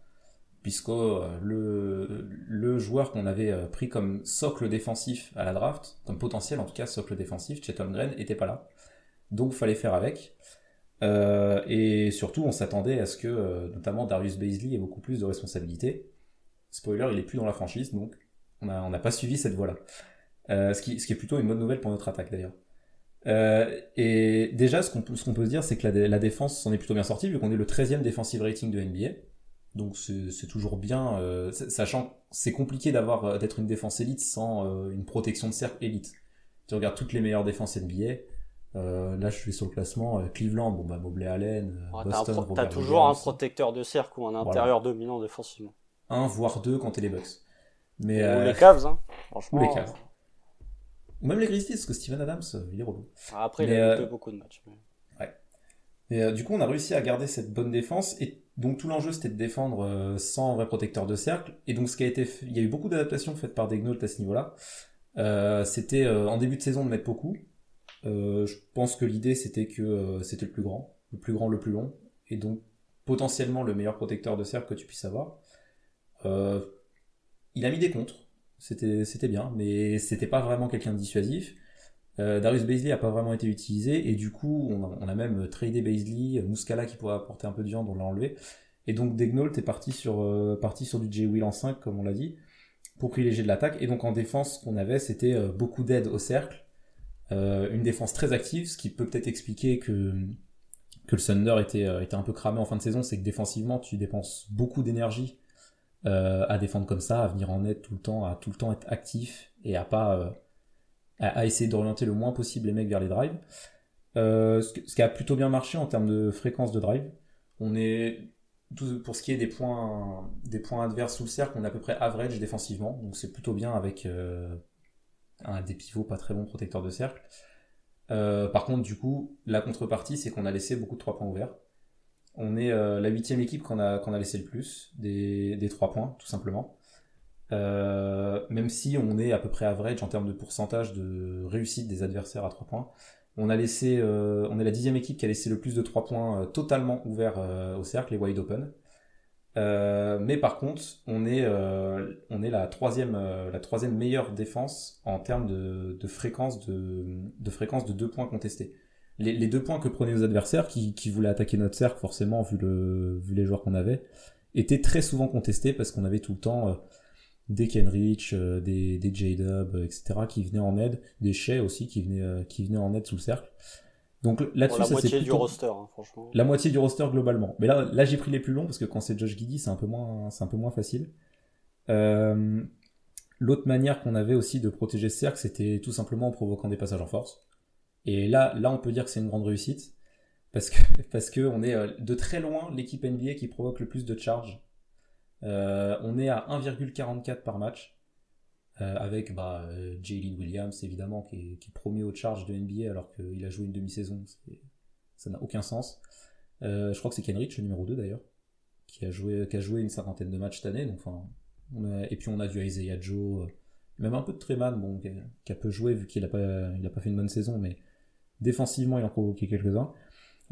S3: puisque euh, le, joueur qu'on avait euh, pris comme socle défensif à la draft, comme potentiel en tout cas socle défensif, Chet Holmgren, était pas là, donc fallait faire avec. Et surtout, on s'attendait à ce que, notamment, Darius Baisley ait beaucoup plus de responsabilités. Spoiler, il est plus dans la franchise, donc on n'a pas suivi cette voie-là. Ce qui est plutôt une bonne nouvelle pour notre attaque d'ailleurs. Euh, et déjà, ce qu'on peut, ce qu'on peut se dire, c'est que la, la défense s'en est plutôt bien sortie, vu qu'on est le 13e defensive rating de NBA. Donc c'est toujours bien, euh, sachant que c'est compliqué d'avoir euh, d'être une défense élite sans euh, une protection de cercle élite. Tu regardes toutes les meilleures défenses NBA. Euh, là, je suis sur le classement. euh, Cleveland, bon bah Mobley Allen,
S2: Ouais,
S3: Boston,
S2: t'as toujours un protecteur de cercle ou un intérieur dominant défensivement.
S3: un voire deux quand t'es les Bucks. Mais
S2: Ou les Cavs, hein. Franchement.
S3: ou les Cavs. Ou même les Grizzlies, parce que Steven Adams, euh, il est relou.
S2: euh, Après, il a
S3: euh,
S2: beaucoup de matchs. mais-
S3: Et euh, du coup, on a réussi à garder cette bonne défense. Et donc, tout l'enjeu, c'était de défendre euh, sans vrai protecteur de cercle. Et donc, ce qui a été fait, il y a eu beaucoup d'adaptations faites par Degnault à ce niveau-là. C'était en début de saison de mettre beaucoup. Je pense que l'idée, c'était que c'était le plus grand, le plus grand, le plus long. Et donc, potentiellement, le meilleur protecteur de cercle que tu puisses avoir. Il a mis des contres. C'était, c'était bien, mais c'était pas vraiment quelqu'un de dissuasif. Euh, Darius Baisley a pas vraiment été utilisé et du coup on a, même tradé Baisley, Muscala qui pourrait apporter un peu de viande, on l'a enlevé. Et donc Degnault est parti sur, euh, parti sur du J. Will en 5 comme on l'a dit, pour privilégier de l'attaque. Et donc en défense ce qu'on avait c'était euh, beaucoup d'aide au cercle, une défense très active, ce qui peut peut-être expliquer que, que le Thunder était, était un peu cramé en fin de saison, c'est que défensivement tu dépenses beaucoup d'énergie euh, à défendre comme ça, à venir en aide tout le temps, à tout le temps être actif et à pas... euh, à, essayer d'orienter le moins possible les mecs vers les drives. Euh, ce, qui a plutôt bien marché en termes de fréquence de drive. On est pour ce qui est des points des points adverses sous le cercle, on est à peu près average défensivement, donc c'est plutôt bien avec euh, un des pivots pas très bons protecteurs de cercle. Euh, par contre, du coup, la contrepartie, c'est qu'on a laissé beaucoup de trois points ouverts. On est euh, la huitième équipe qu'on a, qu'on a laissé le plus des, des trois points, tout simplement. Euh, même si on est à peu près average en termes de pourcentage de réussite des adversaires à 3 points. On a laissé, euh, on est la dixième équipe qui a laissé le plus de 3 points euh, totalement ouverts euh, au cercle, les wide open. Mais par contre, on est, on est la troisième, la troisième meilleure défense en termes de, de fréquence de, de fréquence de deux points contestés. Les, les deux points que prenaient nos adversaires, qui, qui voulaient attaquer notre cercle, forcément, vu, le, vu les joueurs qu'on avait, étaient très souvent contestés parce qu'on avait tout le temps euh, des Kenrich, euh, des, des J-Dub, euh, etc., qui venaient en aide, des Shea aussi qui venaient, euh, qui venaient en aide sous le cercle. Donc là-dessus,
S2: la
S3: ça c'est
S2: moitié du roster, hein, franchement.
S3: la moitié du roster globalement. Mais là, là j'ai pris les plus longs parce que quand c'est Josh Giddy, c'est un peu moins, c'est un peu moins facile. L'autre manière qu'on avait aussi de protéger ce cercle, c'était tout simplement en provoquant des passages en force. Et là, là, on peut dire que c'est une grande réussite parce que <laughs> parce que on est euh, de très loin l'équipe NBA qui provoque le plus de charges. Euh, on est à 1,44 par match. Euh, avec bah, Jalen Williams évidemment qui est, qui est premier aux charges de NBA alors qu'il a joué une demi-saison, ça n'a aucun sens. Je crois que c'est Kenrich, le numéro 2 d'ailleurs, qui a joué, qui a joué une cinquantaine de matchs cette année. Donc, et puis on a du Isaiah Joe, même un peu de Treman, bon, qui, a, peu joué vu qu'il a pas, pas fait une bonne saison, mais défensivement il en provoqué quelques-uns.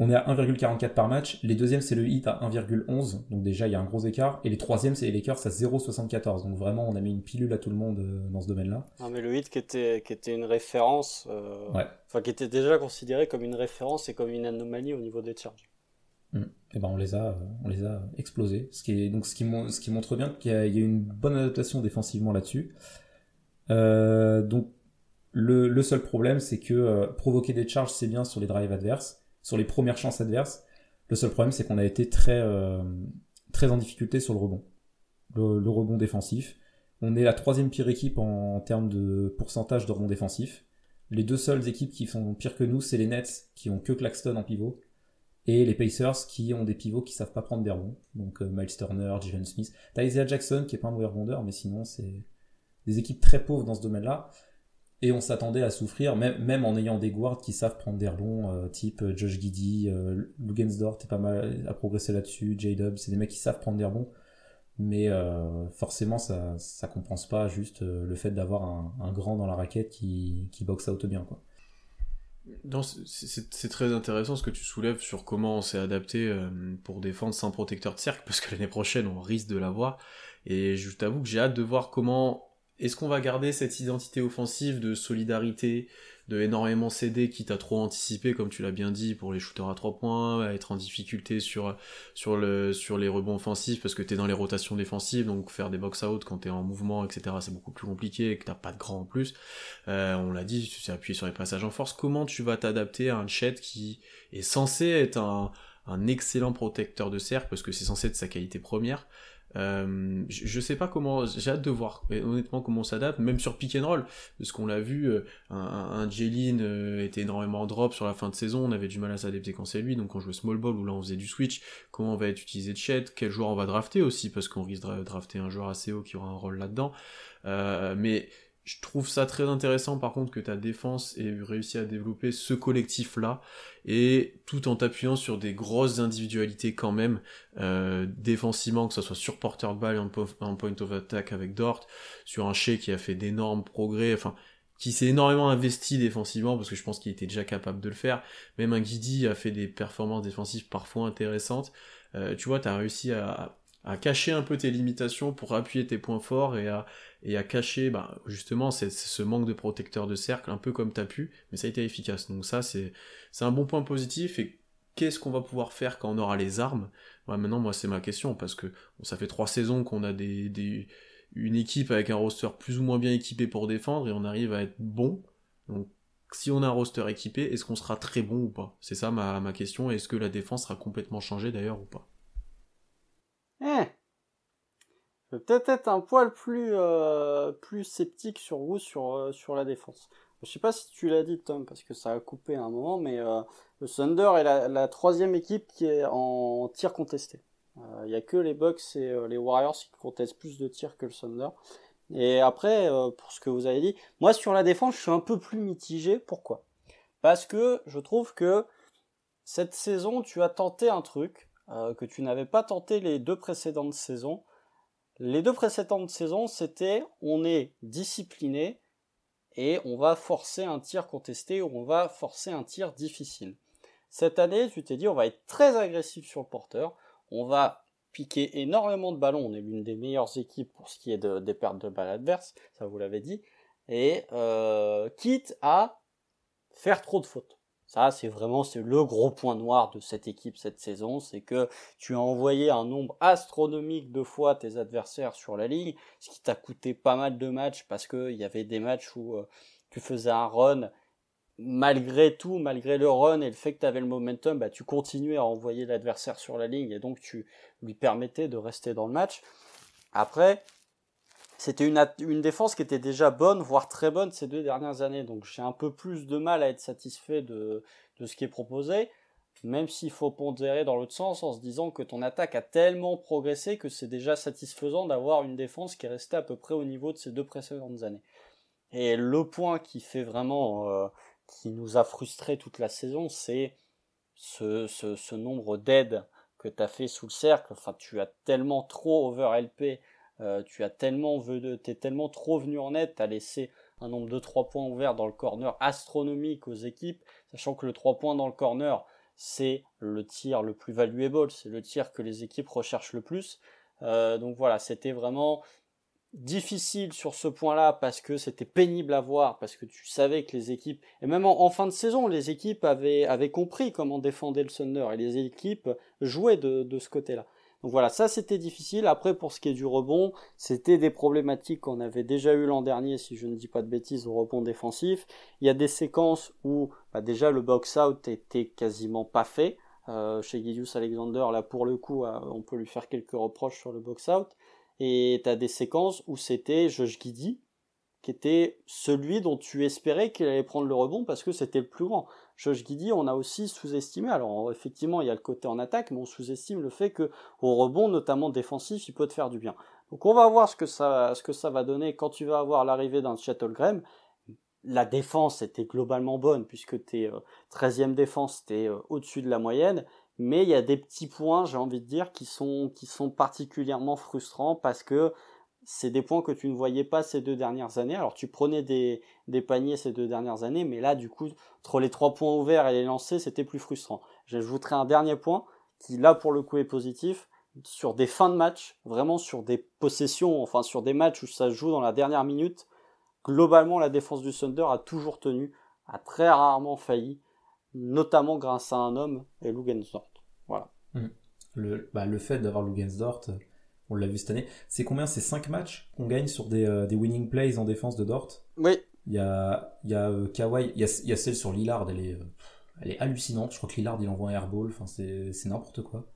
S3: On est à 1,44 par match. Les deuxièmes, c'est le Heat à 1,11. Donc déjà, il y a un gros écart. Et les troisièmes, c'est les Lakers à 0,74. Donc vraiment, on a mis une pilule à tout le monde euh, dans ce domaine-là.
S2: Non, mais le Heat qui était, qui était une référence, euh,
S3: Ouais.
S2: enfin qui était déjà considéré comme une référence et comme une anomalie au niveau des charges.
S3: Et ben on les a, euh, on les a explosés. Ce qui est donc ce qui, mon- ce qui montre bien qu'il y, y a une bonne adaptation défensivement là-dessus. Euh, donc le, seul problème, c'est que euh, provoquer des charges, c'est bien sur les drives adverses, sur les premières chances adverses. Le seul problème, c'est qu'on a été très, euh, très en difficulté sur le rebond, le, rebond défensif. On est la troisième pire équipe en, termes de pourcentage de rebond défensif. Les deux seules équipes qui sont pires que nous, c'est les Nets, qui ont que Claxton en pivot, et les Pacers qui ont des pivots qui savent pas prendre des rebonds. Donc euh, Miles Turner, Jalen Smith. T'as Jackson qui est pas un mauvais rebondeur, mais sinon c'est des équipes très pauvres dans ce domaine-là. Et on s'attendait à souffrir, même, même en ayant des guards qui savent prendre des rebonds, euh, type euh, Josh Giddy, euh, Lugensdort est pas mal à progresser là-dessus, J-Dub, c'est des mecs qui savent prendre des rebonds. Mais euh, forcément, ça, ça compense pas juste le fait d'avoir un, grand dans la raquette qui, qui boxe out bien. Quoi.
S1: C'est- très intéressant ce que tu soulèves sur comment on s'est adapté pour défendre sans protecteur de cercle, parce que l'année prochaine on risque de l'avoir. Et je t'avoue que j'ai hâte de voir comment est-ce qu'on va garder cette identité offensive de solidarité, de énormément céder, quitte à trop anticiper, comme tu l'as bien dit, pour les shooters à trois points, à être en difficulté sur, sur, le, sur les rebonds offensifs, parce que t'es dans les rotations défensives, donc faire des box-out quand t'es en mouvement, etc., c'est beaucoup plus compliqué, et que t'as pas de grand en plus. Euh, on l'a dit, tu t'es appuyé sur les passages en force. Comment tu vas t'adapter à un Chet qui est censé être un, un excellent protecteur de cercle parce que c'est censé être sa qualité première. Euh, je, je sais pas comment, j'ai hâte de voir honnêtement comment on s'adapte, même sur pick and roll, parce qu'on l'a vu, euh, un, un, Jalen euh, était énormément en drop sur la fin de saison, on avait du mal à s'adapter quand c'est lui, donc on jouait small ball ou là on faisait du switch, comment on va être utilisé de Chet, quel joueur on va drafter aussi, parce qu'on risque de drafter un joueur assez haut qui aura un rôle là-dedans, mais je trouve ça très intéressant par contre que ta défense ait réussi à développer ce collectif là et tout en t'appuyant sur des grosses individualités quand même euh, défensivement que ce soit sur porteur de en, po- en point of attack avec Dort sur un Shea qui a fait d'énormes progrès enfin qui s'est énormément investi défensivement parce que je pense qu'il était déjà capable de le faire. Même un Guidi a fait des performances défensives parfois intéressantes. Euh, tu vois t'as réussi à à cacher un peu tes limitations pour appuyer tes points forts et à, et à cacher bah, justement ce manque de protecteur de cercle un peu comme t'as pu mais ça a été efficace. Donc ça c'est un bon point positif. Et qu'est-ce qu'on va pouvoir faire quand on aura les armes? Maintenant moi c'est ma question parce que ça fait trois saisons qu'on a une équipe avec un roster plus ou moins bien équipé pour défendre et on arrive à être bon. Donc si on a un roster équipé est-ce qu'on sera très bon ou pas? C'est ça ma, ma question. Est-ce que la défense sera complètement changée d'ailleurs ou pas?
S2: Eh Peut-être être un poil plus, euh, plus sceptique sur vous sur, euh, sur la défense. Je sais pas si tu l'as dit, Tom, parce que ça a coupé à un moment, mais euh, le Thunder est la, la troisième équipe qui est en tir contesté. Il n'y a que les Bucks et euh, les Warriors qui contestent plus de tirs que le Thunder. Et après, euh, pour ce que vous avez dit, moi sur la défense, je suis un peu plus mitigé. Pourquoi? Parce que je trouve que cette saison, tu as tenté un truc euh, que tu n'avais pas tenté les deux précédentes saisons. Les deux précédentes saisons, c'était on est discipliné et on va forcer un tir contesté ou on va forcer un tir difficile. Cette année, tu t'es dit on va être très agressif sur le porteur, on va piquer énormément de ballons, on est l'une des meilleures équipes pour ce qui est de, des pertes de balles adverses, ça vous l'avez dit, et euh, quitte à faire trop de fautes. Ça, c'est vraiment c'est le gros point noir de cette équipe cette saison, c'est que tu as envoyé un nombre astronomique de fois tes adversaires sur la ligne, ce qui t'a coûté pas mal de matchs parce que il y avait des matchs où euh, tu faisais un run malgré tout, malgré le run et le fait que tu avais le momentum, bah, tu continuais à envoyer l'adversaire sur la ligne et donc tu lui permettais de rester dans le match. Après, c'était une, défense qui était déjà bonne, voire très bonne ces deux dernières années. Donc j'ai un peu plus de mal à être satisfait de, ce qui est proposé, même s'il faut pondérer dans l'autre sens en se disant que ton attaque a tellement progressé que c'est déjà satisfaisant d'avoir une défense qui est restée à peu près au niveau de ces deux précédentes années. Et le point qui fait vraiment, euh, qui nous a frustré toute la saison, c'est ce, nombre d'aides que tu as fait sous le cercle. Enfin, tu as tellement trop over LP euh, tu as tellement t'es tellement trop venu en aide, tu as laissé un nombre de 3 points ouverts dans le corner astronomique aux équipes, sachant que le 3 points dans le corner, c'est le tir le plus valuable, c'est le tir que les équipes recherchent le plus. Euh, donc voilà, c'était vraiment difficile sur ce point-là parce que c'était pénible à voir, parce que tu savais que les équipes, et même en, fin de saison, les équipes avaient, compris comment défendre le Thunder et les équipes jouaient de, de ce côté-là. Donc voilà, ça c'était difficile. Après, pour ce qui est du rebond, c'était des problématiques qu'on avait déjà eu l'an dernier, si je ne dis pas de bêtises, au rebond défensif. Il y a des séquences où bah, déjà le box-out était quasiment pas fait. Euh, chez Gideus Alexander, là pour le coup, euh, on peut lui faire quelques reproches sur le box-out. Et tu as des séquences où c'était Josh Giddy, qui était celui dont tu espérais qu'il allait prendre le rebond parce que c'était le plus grand. Josh Giddy, on a aussi sous-estimé. Alors effectivement, il y a le côté en attaque, mais on sous-estime le fait que au rebond, notamment défensif, il peut te faire du bien. Donc on va voir ce que ça, ce que ça va donner quand tu vas avoir l'arrivée d'un Graham. La défense était globalement bonne puisque tu es 13e défense, tu es euh, au-dessus de la moyenne mais il y a des petits points, j'ai envie de dire, qui sont, qui sont particulièrement frustrants parce que c'est des points que tu ne voyais pas ces deux dernières années. Alors tu prenais des, des paniers ces deux dernières années, mais là du coup, entre les trois points ouverts et les lancés, c'était plus frustrant. J'ajouterai un dernier point qui là pour le coup est positif sur des fins de match, vraiment sur des possessions, enfin sur des matchs où ça se joue dans la dernière minute. Globalement, la défense du Thunder a toujours tenu, a très rarement failli, notamment grâce à un homme et Lugensdorf. Voilà.
S3: Mm. Le, bah, le fait d'avoir Lugensdort, on l'a vu cette année. C'est combien? C'est 5 matchs qu'on gagne sur des, euh, des, winning plays en défense de Dort
S2: Oui.
S3: Il y a, il y a euh, Kawhi, il y a, il y a, celle sur Lillard, elle est, euh, elle est hallucinante. Je crois que Lillard il envoie un airball, enfin c'est, c'est n'importe quoi.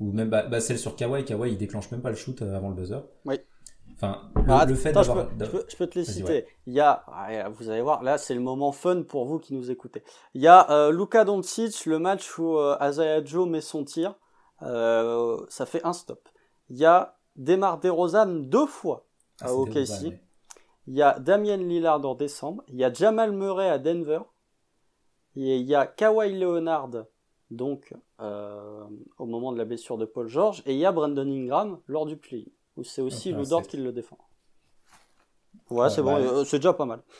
S3: Ou même bah, bah, celle sur Kawhi, Kawhi il déclenche même pas le shoot avant le buzzer.
S2: Oui.
S3: Enfin, le, ah, fait d'avoir.
S2: Je, je, peux te les citer. Il y a, vous allez voir, là c'est le moment fun pour vous qui nous écoutez. Il y a euh, Luka Doncic, le match où euh, Azaya Joe met son tir, euh, ça fait un stop. Il y a Demar DeRozan deux fois ah, à OKC. Il y a Damien Lillard en décembre. Il y a Jamal Murray à Denver. Et il y a Kawhi Leonard, donc euh, au moment de la blessure de Paul George. Et il y a Brandon Ingram lors du play c'est aussi le Dort qui le défend Ouais, c'est bon, euh, c'est déjà pas mal. <laughs>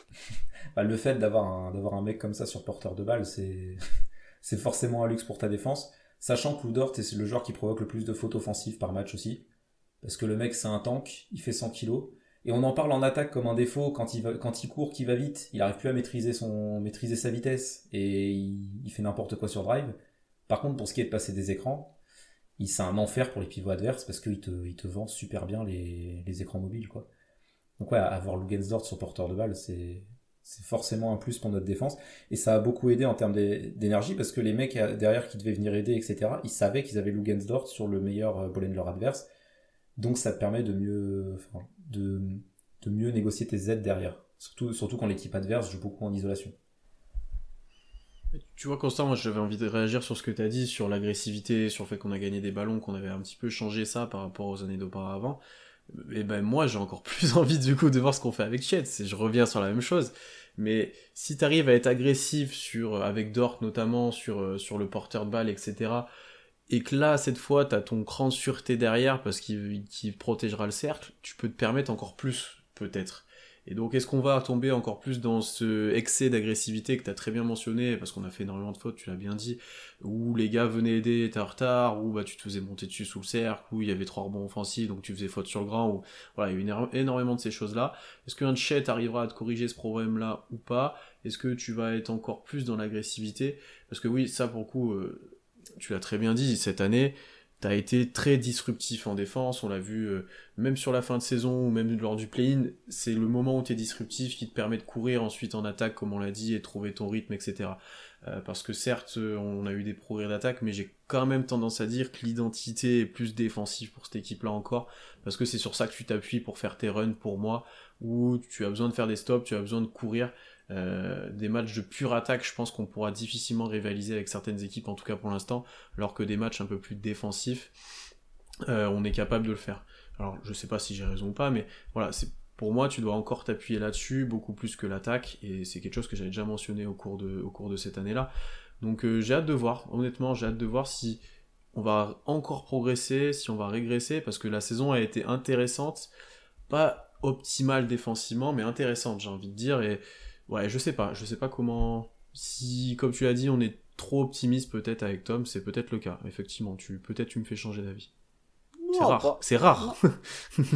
S3: Bah, le fait d'avoir un, d'avoir un mec comme ça sur porteur de balle, c'est, <laughs> c'est forcément un luxe pour ta défense. Sachant que Dort est le joueur qui provoque le plus de fautes offensives par match aussi. Parce que le mec, c'est un tank, il fait 100 kilos. Et on en parle en attaque comme un défaut quand il, quand il court, qu'il va vite, il arrive plus à maîtriser, son, maîtriser sa vitesse et il, il fait n'importe quoi sur drive. Par contre, pour ce qui est de passer des écrans, c'est un enfer pour les pivots adverses parce qu'il te, il te vend super bien les, les écrans mobiles, quoi. Donc ouais, avoir Lugensdort sur porteur de balle, c'est, c'est forcément un plus pour notre défense. Et ça a beaucoup aidé en termes d'énergie parce que les mecs derrière qui devaient venir aider, etc., ils savaient qu'ils avaient Lugensdort sur le meilleur euh, ball leur adverse. Donc ça te permet de mieux, de, de mieux négocier tes aides derrière. Surtout, surtout quand l'équipe adverse joue beaucoup en isolation.
S1: Tu vois, Constant, moi j'avais envie de réagir sur ce que tu as dit, sur l'agressivité, sur le fait qu'on a gagné des ballons, qu'on avait un petit peu changé ça par rapport aux années d'auparavant. Et ben moi j'ai encore <laughs> plus envie du coup de voir ce qu'on fait avec Chet. Je reviens sur la même chose. Mais si tu arrives à être agressif sur, avec Dort notamment, sur, euh, sur le porteur de balle, etc., et que là, cette fois, tu as ton cran de sûreté derrière parce qu'il protégera le cercle, tu peux te permettre encore plus, peut-être. Et donc, est-ce qu'on va tomber encore plus dans ce excès d'agressivité que tu as très bien mentionné, parce qu'on a fait énormément de fautes, tu l'as bien dit, où les gars venaient aider, étaient en retard, où bah, tu te faisais monter dessus sous le cercle, où il y avait trois rebonds offensifs, donc tu faisais faute sur le grand, ou voilà, il y a eu énormément de ces choses-là. Est-ce qu'un chat arrivera à te corriger ce problème-là ou pas? Est-ce que tu vas être encore plus dans l'agressivité? Parce que oui, ça pour le coup, euh, tu l'as très bien dit, cette année, T'as été très disruptif en défense, on l'a vu euh, même sur la fin de saison ou même lors du play-in, c'est le moment où tu es disruptif qui te permet de courir ensuite en attaque comme on l'a dit et trouver ton rythme etc. Euh, parce que certes on a eu des progrès d'attaque mais j'ai quand même tendance à dire que l'identité est plus défensive pour cette équipe là encore parce que c'est sur ça que tu t'appuies pour faire tes runs pour moi où tu as besoin de faire des stops, tu as besoin de courir euh, des matchs de pure attaque, je pense qu'on pourra difficilement rivaliser avec certaines équipes, en tout cas pour l'instant, alors que des matchs un peu plus défensifs, euh, on est capable de le faire. Alors je sais pas si j'ai raison ou pas, mais voilà, c'est pour moi tu dois encore t'appuyer là-dessus beaucoup plus que l'attaque, et c'est quelque chose que j'avais déjà mentionné au cours de, cette année-là. Donc euh, j'ai hâte de voir, honnêtement j'ai hâte de voir si on va encore progresser, si on va régresser, parce que la saison a été intéressante, pas optimale défensivement, mais intéressante j'ai envie de dire, et Ouais, je sais pas. Je sais pas comment. Si, comme tu l'as dit, on est trop optimiste peut-être avec Tom, c'est peut-être le cas. Effectivement, tu peut-être tu me fais changer d'avis. C'est rare. C'est <laughs> rare.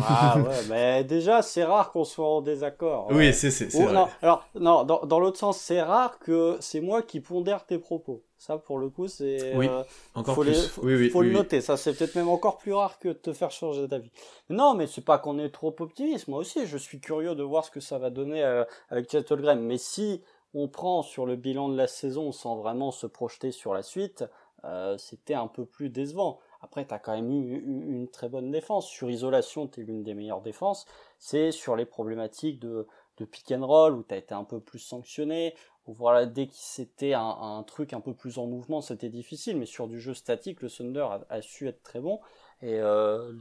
S2: Ah ouais, mais déjà, c'est rare qu'on soit en désaccord.
S1: oui, c'est c'est
S2: Ou- non, alors, non, dans, dans l'autre sens, c'est rare que c'est moi qui pondère tes propos. Ça, pour le coup, c'est.
S1: Oui,
S2: euh,
S1: Encore
S2: faut
S1: plus.
S2: les- faut,
S1: oui, oui,
S2: faut
S1: oui,
S2: le noter. Ça, c'est peut-être même encore plus rare que de te faire changer d'avis. Non, mais c'est pas qu'on est trop optimiste. Moi aussi, je suis curieux de voir ce que ça va donner euh, avec Chet Holmgren. Mais si on prend sur le bilan de la saison sans vraiment se projeter sur la suite, euh, c'était un peu plus décevant. Après, tu as quand même eu, une très bonne défense. Sur isolation, tu es l'une des meilleures défenses. C'est sur les problématiques de, de pick and roll où tu as été un peu plus sanctionné. Voilà, dès que c'était un, truc un peu plus en mouvement, c'était difficile. Mais sur du jeu statique, le Thunder a, su être très bon. Et euh,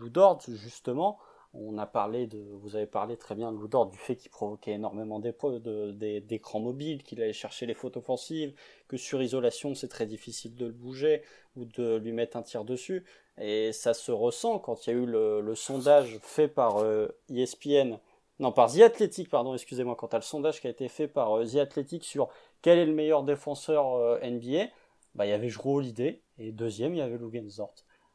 S2: justement, on a parlé de, vous avez parlé très bien de Lou Dort, du fait qu'il provoquait énormément d'écrans mobiles, qu'il allait chercher les fautes offensives, que sur isolation c'est très difficile de le bouger ou de lui mettre un tir dessus. Et ça se ressent quand il y a eu le, sondage fait par euh, ESPN, non par The Athletic, pardon, excusez-moi, quand as le sondage qui a été fait par euh, The Athletic sur quel est le meilleur défenseur euh, NBA, bah il y avait Jrue Holiday et deuxième il y avait Lugensdort.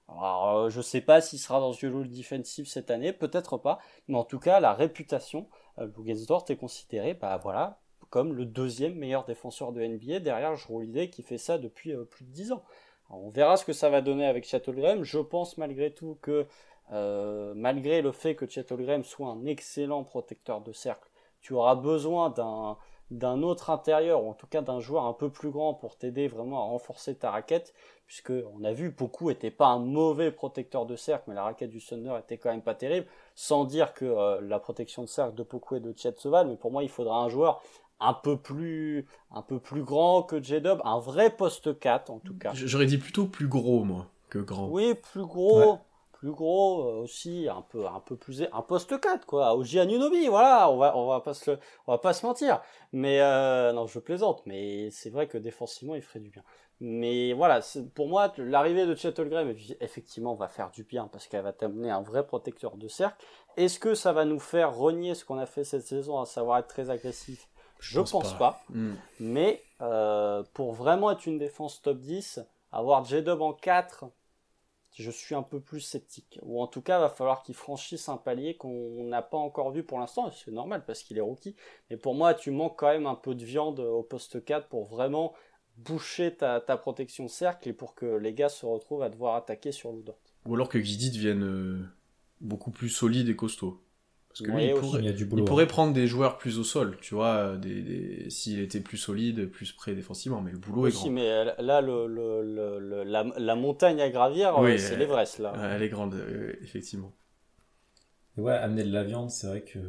S2: Alors, euh, je sais pas s'il sera dans ce rôle défensif cette année, peut-être pas, mais en tout cas, la réputation, euh, Lugensdort est considéré, bah voilà, comme le deuxième meilleur défenseur de NBA derrière Jrue Holiday qui fait ça depuis euh, plus de 10 ans. On verra ce que ça va donner avec Holmgren. Je pense malgré tout que, euh, malgré le fait que Holmgren soit un excellent protecteur de cercle, tu auras besoin d'un d'un autre intérieur, ou en tout cas d'un joueur un peu plus grand pour t'aider vraiment à renforcer ta raquette, puisque on a vu, beaucoup n'était pas un mauvais protecteur de cercle, mais la raquette du Thunder était quand même pas terrible, sans dire que euh, la protection de cercle de Poku et de Chet se valent, mais pour moi il faudra un joueur un peu plus un peu plus grand que J-Dub, un vrai poste 4 en tout cas.
S1: J'aurais dit plutôt plus gros, moi, que grand.
S2: Oui, plus gros,
S3: Ouais.
S2: Plus gros euh, aussi, un peu, un peu plus, un poste 4 quoi, au Giannunobi, voilà, on va, on va pas se, le- on va pas se mentir. Mais euh, non, je plaisante, mais c'est vrai que défensivement, il ferait du bien. Mais voilà, pour moi, l'arrivée de Chet Holmgren, effectivement, va faire du bien parce qu'elle va t'amener un vrai protecteur de cercle. Est-ce que ça va nous faire renier ce qu'on a fait cette saison, à savoir être très agressif? Je pense, pas.
S1: Hmm.
S2: Mais euh, pour vraiment être une défense top 10, avoir J-Dub en 4, je suis un peu plus sceptique. Ou en tout cas, va falloir qu'il franchisse un palier qu'on n'a pas encore vu pour l'instant. C'est normal parce qu'il est rookie. Mais pour moi, tu manques quand même un peu de viande au poste 4 pour vraiment boucher ta, ta protection cercle et pour que les gars se retrouvent à devoir attaquer sur Ludort.
S1: Ou alors que Guidi devienne euh, beaucoup plus solide et costaud. Parce que lui,
S2: Oui,
S1: il
S2: aussi.
S1: pourrait,
S3: Il y a du
S1: il
S3: boulot. hein.
S1: pourrait prendre des joueurs plus au sol, tu vois, euh, des, des- s'il était plus solide, plus prêt défensivement, mais le boulot est
S2: Aussi,
S1: grand.
S2: mais euh, là, le, le- le- le- la, la montagne à gravir,
S1: Oui,
S2: euh, c'est
S1: euh,
S2: l'Everest là.
S1: Elle est grande, euh, effectivement.
S3: Et ouais, amener de la viande, c'est vrai que.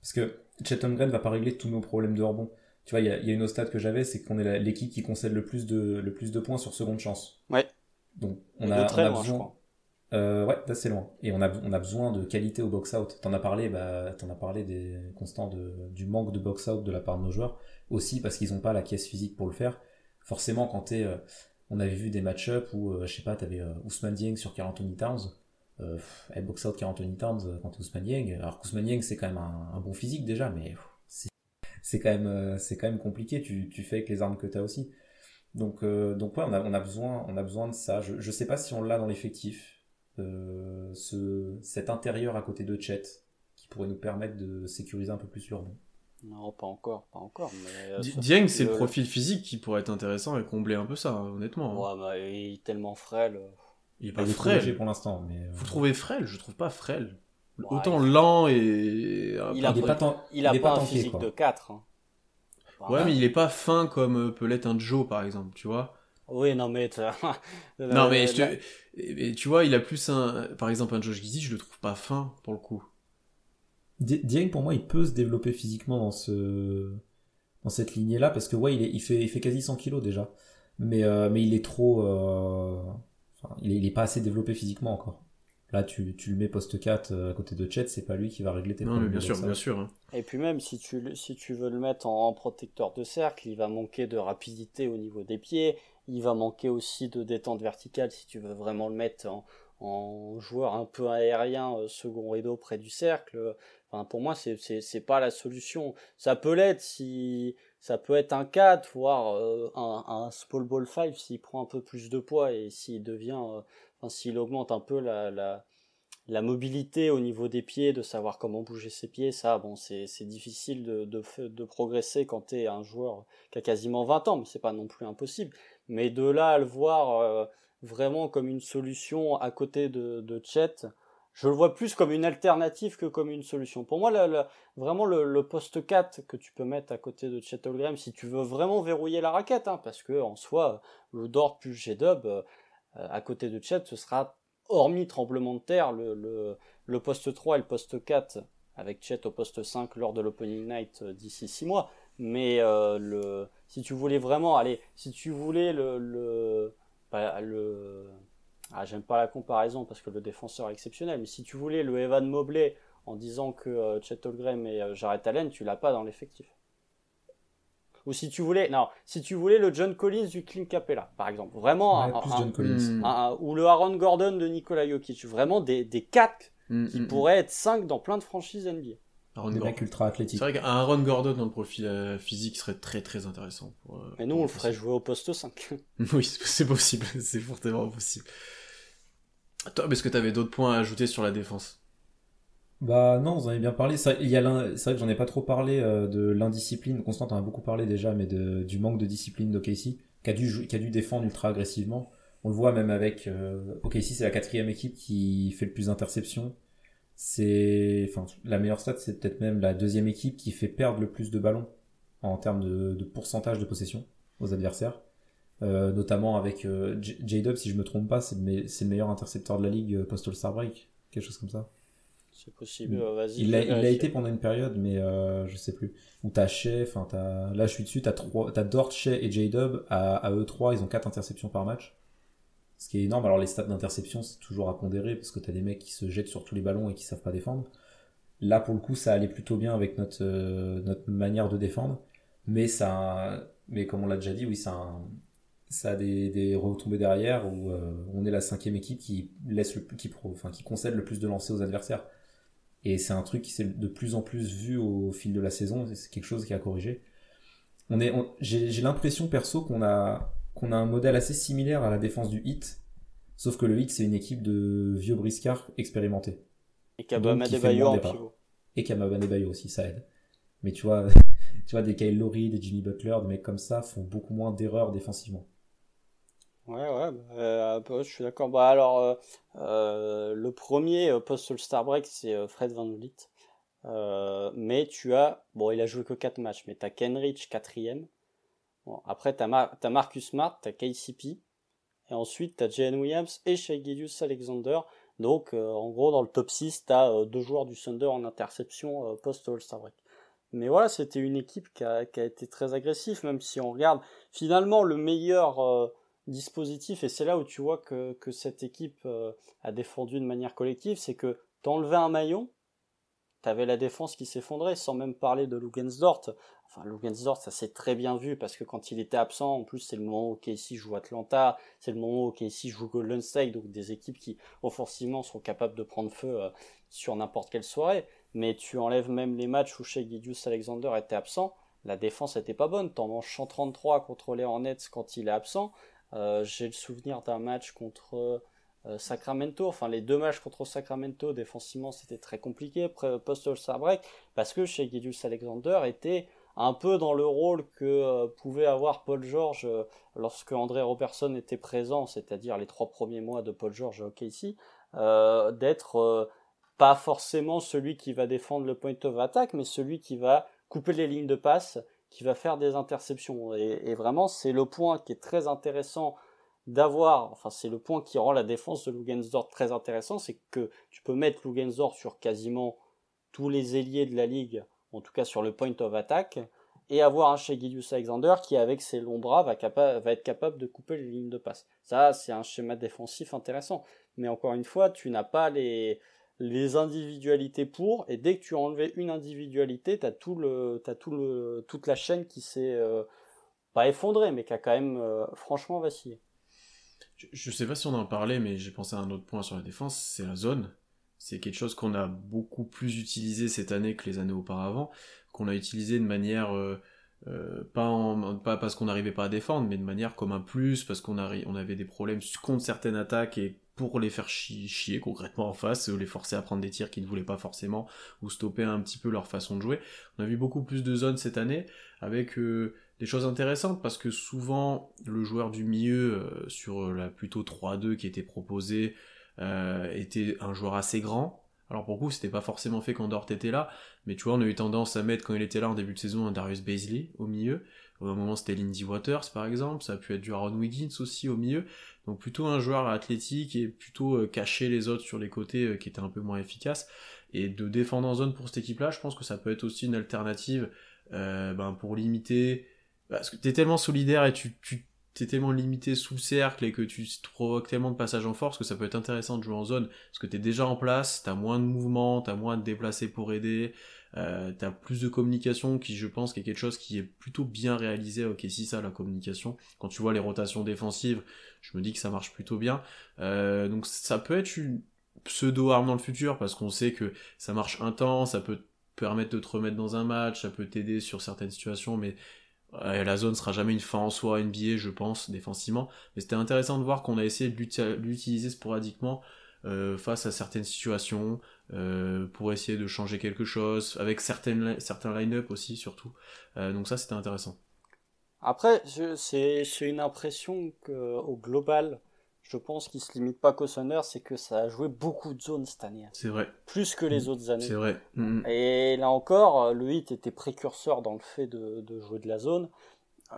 S3: Parce que Chet Holmgren va pas régler tous nos problèmes de rebond. Tu vois, il y a, il y a une autre stat que j'avais, c'est qu'on est l'équipe qui concède le plus de, le plus de points sur seconde chance.
S2: Ouais.
S3: Donc, on
S2: de
S3: a,
S2: très
S3: on a
S2: loin, je
S3: besoin.
S2: crois.
S3: Euh, ouais, d'assez loin. Et on a, on a besoin de qualité au box-out. T'en as parlé, bah, t'en as parlé des constants de, du manque de box-out de la part de nos joueurs. Aussi parce qu'ils ont pas la caisse physique pour le faire. Forcément, quand t'es, euh, on avait vu des match-up où, euh, je sais pas, t'avais euh, Ousmane Dieng sur Carl Anthony Towns. Euh, eh, box-out Carl Anthony Towns euh, quand Ousmane Dieng. Alors qu'Ousmane Dieng, c'est quand même un, un bon physique déjà, mais c'est, c'est quand même, euh, c'est quand même compliqué. Tu, tu fais avec les armes que t'as aussi. Donc, donc ouais, on a, on a besoin, on a besoin de ça. Je, je sais pas si on l'a dans l'effectif euh, ce, cet intérieur à côté de Chet qui pourrait nous permettre de sécuriser un peu plus l'urbain.
S2: Non, pas encore, pas encore. Mais, euh,
S1: Dieng, c'est le
S2: le-
S1: profil physique qui pourrait être intéressant et combler un peu ça, honnêtement. hein.
S2: Ouais, bah, il est tellement frêle. euh.
S1: Il est
S3: Pas
S1: pas
S3: il est
S1: frêle.
S3: pour l'instant, mais euh,
S1: Vous trouvez frêle? Je trouve pas frêle.
S2: Ouais,
S1: Autant
S2: il-
S1: lent et.
S2: Il a
S3: il
S2: pas-
S3: pas tant,
S2: Il a pas, un
S3: tanké,
S2: physique
S3: quoi.
S2: de 4. hein.
S1: Ouais, mais il est pas fin comme peut l'être un Joe, par exemple, tu vois.
S2: Oui, non, mais. <laughs>
S1: Non, mais je te... tu vois, il a plus un. Par exemple, un Josh Giddy, je le trouve pas fin pour le coup.
S3: Di- Dieng pour moi il peut se développer physiquement dans ce dans cette lignée là parce que ouais il, est, il fait il fait quasi 100 kilos déjà mais euh, mais il est trop euh, enfin, il, est, il est pas assez développé physiquement encore là tu, tu le mets poste 4 euh, à côté de Chet c'est pas lui qui va régler tes
S1: Non, mais
S3: problèmes
S1: bien sûr, bien sûr. hein.
S2: Et puis même si tu, si tu veux le mettre en, en protecteur de cercle, il va manquer de rapidité au niveau des pieds, il va manquer aussi de détente verticale si tu veux vraiment le mettre en, en joueur un peu aérien, euh, second rideau près du cercle. Enfin, pour moi, c'est c'est pas la solution. Ça peut l'être si ça peut être un 4, voire euh, un, un small ball 5 s'il prend un peu plus de poids et s'il devient, euh, enfin, s'il augmente un peu la, la, la, mobilité au niveau des pieds, de savoir comment bouger ses pieds, ça, bon, c'est difficile de, de, de, progresser quand tu es un joueur qui a quasiment 20 ans, mais c'est pas non plus impossible. Mais de là à le voir euh, vraiment comme une solution à côté de, de Chet, je le vois plus comme une alternative que comme une solution. Pour moi, vraiment le, poste 4 que tu peux mettre à côté de Chet Holmgren, si tu veux vraiment verrouiller la raquette, hein, parce que en soi, le Dort plus G-Dub, euh, à côté de Chet, ce sera, hormis tremblement de terre, le, le, poste 3 et le poste 4, avec Chet au poste 5 lors de l'opening night euh, d'ici 6 mois. Mais le, si tu voulais vraiment, allez, si tu voulais le, le, bah, le ah, j'aime pas la comparaison parce que le défenseur est exceptionnel, mais si tu voulais le Evan Mobley en disant que euh, Chet Holmgren et euh, Jared Allen, tu l'as pas dans l'effectif. Ou si tu voulais, non, si tu voulais le John Collins du Clint Capella, par exemple, vraiment, ou le Aaron Gordon de Nikola Jokic, vraiment des, des 4 mm, qui mm, mm. pourraient être 5 dans plein de franchises NBA.
S3: Aaron des mecs ultra athlétiques.
S1: C'est vrai qu'un Aaron Gordon dans le profil euh, physique serait très très intéressant. Pour,
S2: Mais nous, on le ferait jouer au poste 5. <laughs>
S1: oui, c'est possible, <laughs> c'est fortement possible. Toi, est-ce que tu avais d'autres points à ajouter sur la défense?
S3: Bah non, vous en avez bien parlé. C'est vrai, vrai que j'en ai pas trop parlé euh, de l'indiscipline. Constant en a beaucoup parlé déjà, mais de, du manque de discipline d'OKC, qui a dû qui a dû défendre ultra agressivement. On le voit même avec euh, OKC, c'est la quatrième équipe qui fait le plus d'interceptions. C'est, enfin, la meilleure stat, c'est peut-être même la deuxième équipe qui fait perdre le plus de ballons en termes de, de pourcentage de possession aux adversaires. Euh, notamment avec euh, J-Dub, si je me trompe pas, c'est le, meilleur intercepteur de la ligue euh, post All-Star Break, quelque chose comme ça.
S2: C'est possible, mm. vas-y.
S3: Il l'a été pendant une période, mais je sais plus. Ou t'as Shea, enfin t'as, là je suis dessus, t'as trois, t'as Dort, Shea et J-Dub, à, à, eux trois, ils ont quatre interceptions par match. Ce qui est énorme. Alors les stats d'interception, c'est toujours à pondérer, parce que t'as des mecs qui se jettent sur tous les ballons et qui savent pas défendre. Là, pour le coup, ça allait plutôt bien avec notre, notre manière de défendre. Mais ça, mais comme on l'a déjà dit, oui, ça un, ça a des, des retombées derrière où euh, on est la cinquième équipe qui laisse le, qui, enfin, qui concède le plus de lancers aux adversaires. Et c'est un truc qui s'est de plus en plus vu au fil de la saison. C'est quelque chose qui a corrigé. On j'ai l'impression perso qu'on a qu'on a un modèle assez similaire à la défense du Hit, sauf que le Hit c'est une équipe de vieux briscards expérimentés.
S2: Et Kabama Bayo en pivot.
S3: Et Bayo aussi, ça aide. Mais tu vois, <laughs> tu vois des Kyle Lowry, des Jimmy Butler, des mecs comme ça font beaucoup moins d'erreurs défensivement.
S2: Ouais, ouais, bah, euh, je suis d'accord. Bah, alors, euh, euh, le premier post All-Star Break, c'est Fred Van Vliet. mais tu as, bon, il a joué que 4 matchs, mais tu as Kenrich, quatrième. Après, tu as, Marcus Smart, tu as KCP. Et ensuite, tu as Jalen Williams et Shea Alexander. Donc, en gros, dans le top 6, tu as deux joueurs du Thunder en interception post All-Star Break. Mais voilà, c'était une équipe qui a, été très agressive, même si on regarde finalement le meilleur dispositif, et c'est là où tu vois que, cette équipe euh, a défendu de manière collective, c'est que t'enlevais un maillon, la défense qui s'effondrait, sans même parler de Lugensdort. Enfin, Lugensdort, ça s'est très bien vu, parce que quand il était absent, en plus, c'est le moment où KC joue Atlanta, c'est le moment où KC joue Golden State, donc des équipes qui, offensivement, sont capables de prendre feu euh, sur n'importe quelle soirée. Mais tu enlèves même les matchs où Shea Gidius Alexander était absent, la défense était pas bonne. T'en manges 133 contre les Hornets quand il est absent. Euh, j'ai le souvenir d'un match contre Sacramento, enfin les deux matchs contre Sacramento, défensivement c'était très compliqué, post All-Star Break, parce que chez Gideus Alexander était un peu dans le rôle que euh, pouvait avoir Paul George lorsque André Robertson était présent, c'est-à-dire les trois premiers mois de Paul George au KC, d'être pas forcément celui qui va défendre le point of attack, mais celui qui va couper les lignes de passe, qui va faire des interceptions. Et, vraiment, c'est le point qui est très intéressant d'avoir, enfin c'est le point qui rend la défense de Lugensdorf très intéressant, c'est que tu peux mettre Lugensdorf sur quasiment tous les ailiers de la ligue, en tout cas sur le point of attack, et avoir un chez Alexander qui avec ses longs bras va, être capable de couper les lignes de passe. Ça, c'est un schéma défensif intéressant. Mais encore une fois, tu n'as pas les, individualités pour, et dès que tu as enlevé une individualité, tu as, tout le, tout le, toute la chaîne qui s'est euh, pas effondrée, mais qui a quand même euh, franchement vacillé.
S1: Je, ne sais pas si on en parlait, mais j'ai pensé à un autre point sur la défense, c'est la zone. C'est quelque chose qu'on a beaucoup plus utilisé cette année que les années auparavant, qu'on a utilisé de manière euh, pas, pas parce qu'on n'arrivait pas à défendre, mais de manière comme un plus, parce qu'on on avait des problèmes contre certaines attaques et pour les faire chier, concrètement en face, les forcer à prendre des tirs qu'ils ne voulaient pas forcément, ou stopper un petit peu leur façon de jouer. On a vu beaucoup plus de zones cette année, avec euh, des choses intéressantes, parce que souvent, le joueur du milieu, euh, sur la plutôt 3-2 qui était proposé, euh, était un joueur assez grand. Alors pour coup, c'était pas forcément fait quand Dort était là, mais tu vois, on a eu tendance à mettre quand il était là en début de saison un Darius Baisley au milieu. Au moment c'était Lindy Waters par exemple, ça a pu être du Aaron Wiggins aussi au milieu. Donc plutôt un joueur athlétique et plutôt euh, cacher les autres sur les côtés qui était un peu moins efficace. Et de défendre en zone pour cette équipe-là, je pense que ça peut être aussi une alternative euh, ben, pour limiter. Parce que t'es tellement solidaire et tu, tu t'es tellement limité sous le cercle et que tu provoques tellement de passages en force que ça peut être intéressant de jouer en zone. Parce que t'es déjà en place, t'as moins de mouvements, t'as moins de déplacés pour aider, euh, t'as plus de communication qui je pense est quelque chose qui est plutôt bien réalisé ok si ça la communication. Quand tu vois les rotations défensives je me dis que ça marche plutôt bien. Euh, donc ça peut être une pseudo arme dans le futur parce qu'on sait que ça marche un temps ça peut permettre de te remettre dans un match ça peut t'aider sur certaines situations mais la zone sera jamais une fin en soi NBA, je pense, défensivement. Mais c'était intéressant de voir qu'on a essayé de l'utiliser sporadiquement euh, face à certaines situations, euh, pour essayer de changer quelque chose, avec certaines, certains line-up aussi, surtout. Euh, donc ça, c'était intéressant.
S2: Après, c'est une impression qu'au global, je pense qu'il se limite pas qu'au Thunder, c'est que ça a joué beaucoup de zones cette année.
S1: C'est vrai.
S2: Plus que les mm. autres années.
S1: C'est vrai.
S2: Mm. Et là encore, le hit était précurseur dans le fait de, jouer de la zone.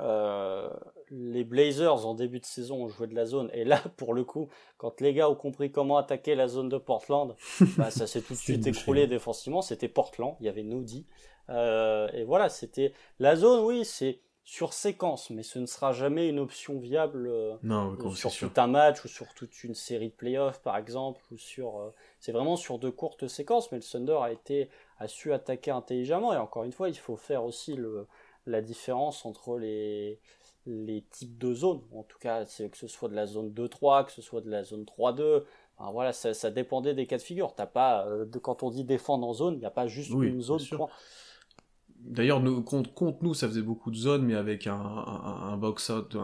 S2: Euh, les Blazers en début de saison ont joué de la zone et là <laughs> pour le coup quand les gars ont compris comment attaquer la zone de Portland <laughs> bah, ça s'est tout de suite écroulé défensivement c'était Portland il y avait Nodi euh, et voilà c'était la zone oui c'est sur séquence, mais ce ne sera jamais une option viable euh,
S1: euh,
S2: sur tout un match ou sur toute une série de playoffs par exemple ou sur euh, c'est vraiment sur de courtes séquences mais le Thunder a été a su attaquer intelligemment. Et encore une fois il faut faire aussi le, la différence entre les les types de zones. En tout cas que ce soit de la zone 2-3 que ce soit de la zone 3-2 voilà ça, ça, dépendait des cas de figure. T'as pas de, quand on dit défendre en zone il n'y a pas juste une zone
S1: D'ailleurs, contre, contre, nous, ça faisait beaucoup de zones, mais avec un, un, box-out,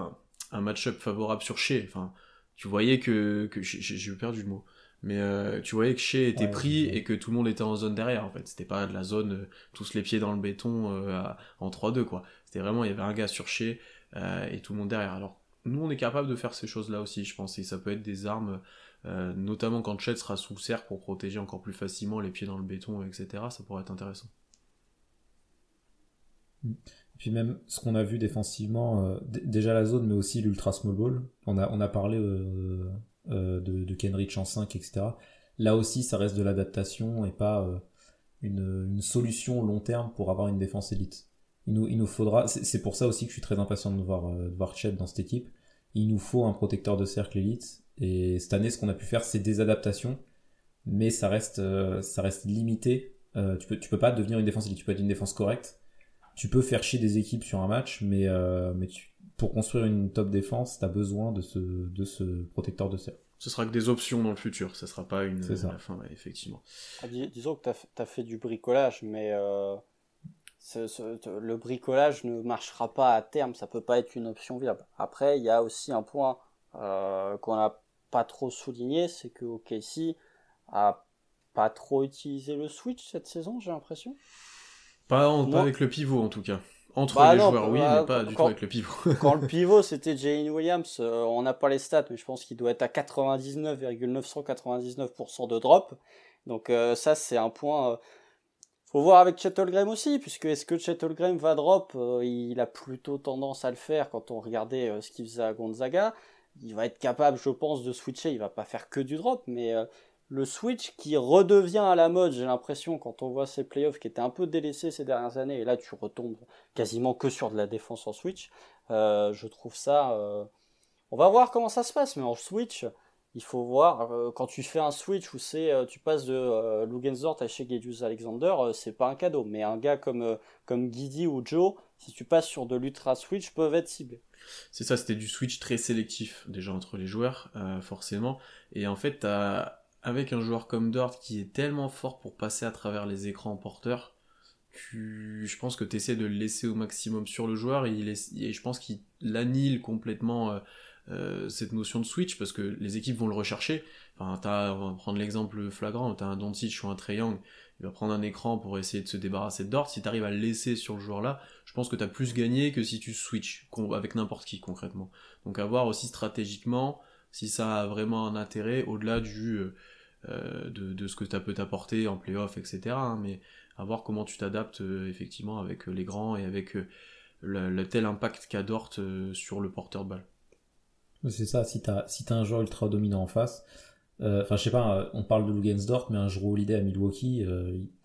S1: un, match-up favorable sur Shea. Enfin, tu voyais que, que j'ai perdu le mot. Mais euh, tu voyais que Shea était pris et que tout le monde était en zone derrière, en fait. C'était pas de la zone, euh, tous les pieds dans le béton euh, en 3-2, quoi. C'était vraiment, il y avait un gars sur Shea et tout le monde derrière. Alors, nous, on est capable de faire ces choses-là aussi, je pense. Et ça peut être des armes, notamment quand Chet sera sous cercle pour protéger encore plus facilement les pieds dans le béton, etc. Ça pourrait être intéressant.
S3: Puis même ce qu'on a vu défensivement, euh, déjà la zone, mais aussi l'ultra small ball. On a, on a parlé euh, euh, de, de, Kenrich en 5, etc. Là aussi, ça reste de l'adaptation et pas une, une, solution long terme pour avoir une défense élite. Il nous, il nous faudra, c'est pour ça aussi que je suis très impatient de voir, de voir Chet dans cette équipe. Il nous faut un protecteur de cercle élite. Et cette année, ce qu'on a pu faire, c'est des adaptations, mais ça reste, ça reste limité. tu peux, tu peux pas devenir une défense élite. Tu peux être une défense correcte, tu peux faire chier des équipes sur un match, mais, euh, mais pour construire une top défense, tu as besoin de ce, de ce protecteur de cercle.
S1: Ce sera que des options dans le futur, ça sera pas une
S3: ça.
S1: la fin, effectivement.
S2: Ah, disons que tu as, fait du bricolage, mais euh, le bricolage ne marchera pas à terme, ça peut pas être une option viable. Après, il y a aussi un point euh, qu'on n'a pas trop souligné, c'est que OKC a pas trop utilisé le switch cette saison, j'ai l'impression.
S1: Pas, avec le pivot en tout cas. Entre bah les joueurs, oui, bah, mais pas du tout avec le pivot. <laughs>
S2: quand le pivot c'était Jane Williams, euh, on n'a pas les stats, mais je pense qu'il doit être à 99,999% de drop. Donc euh, ça c'est un point. Euh, faut voir avec Chettle aussi, puisque est-ce que Chettle va drop Il a plutôt tendance à le faire quand on regardait ce qu'il faisait à Gonzaga. Il va être capable, je pense, de switcher. Il va pas faire que du drop, mais le Switch qui redevient à la mode, j'ai l'impression, quand on voit ces playoffs qui étaient un peu délaissés ces dernières années, et là tu retombes quasiment que sur de la défense en Switch, euh, je trouve ça... Euh, on va voir comment ça se passe, mais en Switch, il faut voir, euh, quand tu fais un Switch où c'est, tu passes de Lugensort à chez Alexander, c'est pas un cadeau, mais un gars comme, comme Guidi ou Joe, si tu passes sur de l'Ultra Switch, peuvent être ciblés.
S1: C'est ça, c'était du Switch très sélectif, déjà entre les joueurs, forcément, et en fait, t'as avec un joueur comme Dort qui est tellement fort pour passer à travers les écrans porteurs je pense que tu essaies de le laisser au maximum sur le joueur et, je pense qu'il annihile complètement euh, euh, cette notion de switch parce que les équipes vont le rechercher. Enfin, on va prendre l'exemple flagrant, tu as un Doncic ou un Trae Young, il va prendre un écran pour essayer de se débarrasser de Dort. Si tu arrives à le laisser sur le joueur là, je pense que tu as plus gagné que si tu switches avec n'importe qui concrètement. Donc à voir aussi stratégiquement si ça a vraiment un intérêt au-delà du euh, de, de, ce que ça peut t'apporter en playoff, etc. Hein, mais à voir comment tu t'adaptes euh, effectivement avec euh, les grands et avec euh, le, tel impact qu'a Dort sur le porteur de balle.
S3: C'est ça, si t'as si un joueur ultra dominant en face, enfin je sais pas, on parle de Lugensdort, mais un joueur Holiday à Milwaukee,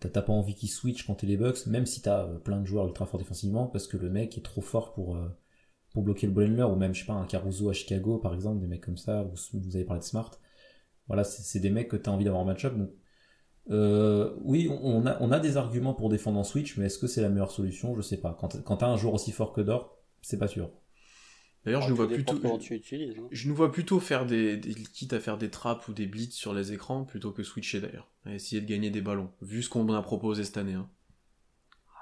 S3: t'as pas envie qu'il switch quand t'es les Bucks, même si t'as plein de joueurs ultra forts défensivement, parce que le mec est trop fort pour pour bloquer le Brenner, ou même je sais pas un Caruso à Chicago par exemple, des mecs comme ça, vous, vous avez parlé de Smart. Voilà, c'est des mecs que t'as envie d'avoir en match-up, donc euh, oui, on a, on a des arguments pour défendre en Switch, mais est-ce que c'est la meilleure solution? Je sais pas. Quand, quand t'as un joueur aussi fort que Dort, c'est pas sûr.
S1: D'ailleurs, je nous vois plutôt,
S2: tu utilises, hein.
S1: je nous vois plutôt faire des, des quitte à faire des traps ou des blitz sur les écrans plutôt que switcher d'ailleurs, à essayer de gagner des ballons, vu ce qu'on a proposé cette année. Hein.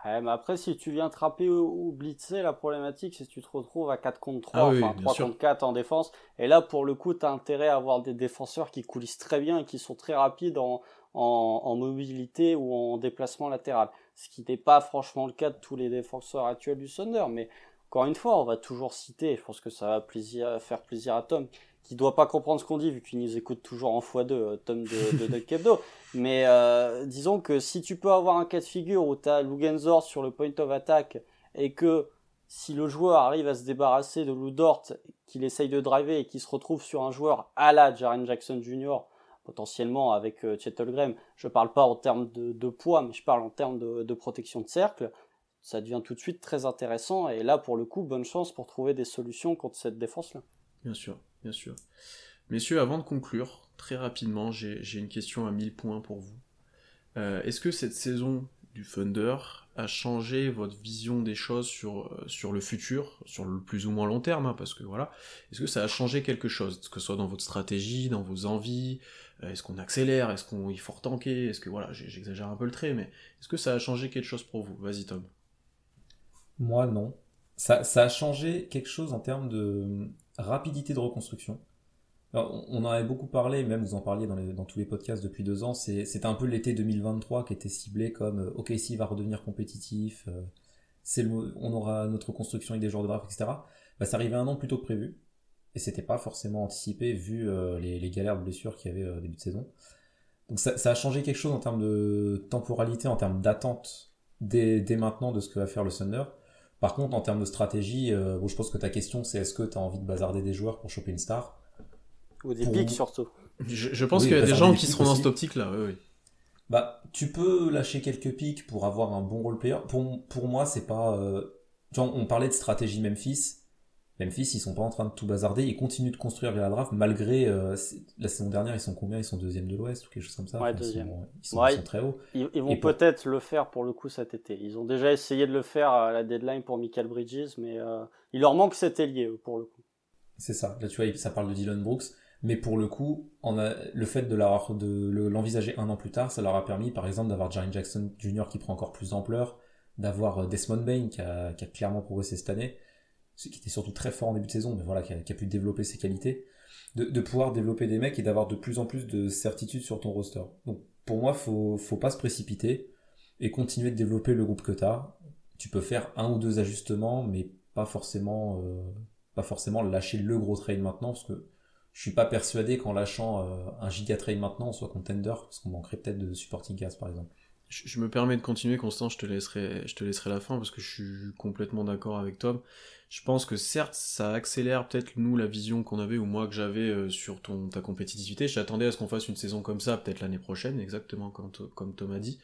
S2: Ouais, mais après, si tu viens trapper ou, blitzer, la problématique, c'est que tu te retrouves à 4 contre 3, ah enfin 3 contre 4 en défense. Et là, pour le coup, tu as intérêt à avoir des défenseurs qui coulissent très bien et qui sont très rapides en, en, mobilité ou en déplacement latéral. Ce qui n'est pas franchement le cas de tous les défenseurs actuels du Thunder. Mais encore une fois, on va toujours citer, je pense que ça va plaisir, faire plaisir à Tom, qui doit pas comprendre ce qu'on dit vu qu'il nous écoute toujours en x2, euh, Tom de, de, <laughs> Kebdo. Mais euh, disons que si tu peux avoir un cas de figure où tu as Lugenzor sur le point of attack et que si le joueur arrive à se débarrasser de Lou Dort, qu'il essaye de driver et qu'il se retrouve sur un joueur à la Jaren Jackson Jr., potentiellement avec euh, Graham. Je ne parle pas en termes de, poids, mais je parle en termes de, protection de cercle. Ça devient tout de suite très intéressant. Et là, pour le coup, bonne chance pour trouver des solutions contre cette défense-là.
S1: Bien sûr, bien sûr. Messieurs, avant de conclure, très rapidement, j'ai une question à 1000 points pour vous. Euh, est-ce que cette saison du Thunder a changé votre vision des choses sur, euh, le futur, sur le plus ou moins long terme, hein, parce que voilà, est-ce que ça a changé quelque chose, que ce soit dans votre stratégie, dans vos envies, euh, est-ce qu'on accélère, est-ce qu'il faut retanker, est-ce que voilà, j'exagère un peu le trait, mais est-ce que ça a changé quelque chose pour vous? Vas-y Tom.
S3: Moi non. Ça, a changé quelque chose en termes de rapidité de reconstruction on en avait beaucoup parlé, même vous en parliez dans, tous les podcasts depuis deux ans, c'était un peu l'été 2023 qui était ciblé comme euh, ok si va redevenir compétitif, euh, on aura notre construction avec des joueurs de draft, etc. Bah, ça arrivait un an plus tôt que prévu, et c'était pas forcément anticipé vu euh, les, galères de blessures qu'il y avait au début de saison. Donc ça, a changé quelque chose en termes de temporalité, en termes d'attente dès, maintenant de ce que va faire le Thunder. Par contre, en termes de stratégie, je pense que ta question c'est est-ce que tu as envie de bazarder des joueurs pour choper une star?
S2: Ou des pics surtout.
S1: Je, pense qu'il y a des gens qui seront dans cette optique-là, oui, oui.
S3: Bah, tu peux lâcher quelques pics pour avoir un bon roleplayer. Pour, pour moi, c'est pas. Euh... on parlait de stratégie Memphis. Memphis, ils sont pas en train de tout bazarder. Ils continuent de construire via la draft malgré euh, la saison dernière. Ils sont combien? Ils sont deuxième de l'Ouest ou quelque chose comme ça?
S2: Ouais, deuxième.
S3: Ils sont, ils sont, très hauts.
S2: Ils, vont peut-être le faire pour le coup cet été. Ils ont déjà essayé de le faire à la deadline pour Michael Bridges, mais euh, il leur manque cet ailier pour le coup.
S3: C'est ça. Là, tu vois, ça parle de Dylan Brooks. Mais pour le coup, on a, le fait de l'envisager un an plus tard, ça leur a permis, par exemple, d'avoir Jaren Jackson Jr. qui prend encore plus d'ampleur, d'avoir euh, Desmond Bain qui a, qui a, clairement progressé cette année, qui était surtout très fort en début de saison, mais voilà, qui a, pu développer ses qualités, de, pouvoir développer des mecs et d'avoir de plus en plus de certitude sur ton roster. Donc pour moi, faut, faut pas se précipiter et continuer de développer le groupe que tu as. Tu peux faire un ou deux ajustements, mais pas forcément, euh, pas forcément lâcher le gros trade maintenant, parce que je suis pas persuadé qu'en lâchant euh, un giga trade maintenant, on soit contender, parce qu'on manquerait peut-être de supporting cast par exemple.
S1: Je, me permets de continuer, Constant, je te laisserai, je te laisserai la fin parce que je suis complètement d'accord avec Tom. Je pense que certes, ça accélère peut-être nous la vision qu'on avait ou moi que j'avais euh, sur ton ta compétitivité. J'attendais à ce qu'on fasse une saison comme ça, peut-être l'année prochaine, exactement comme, comme Tom a dit,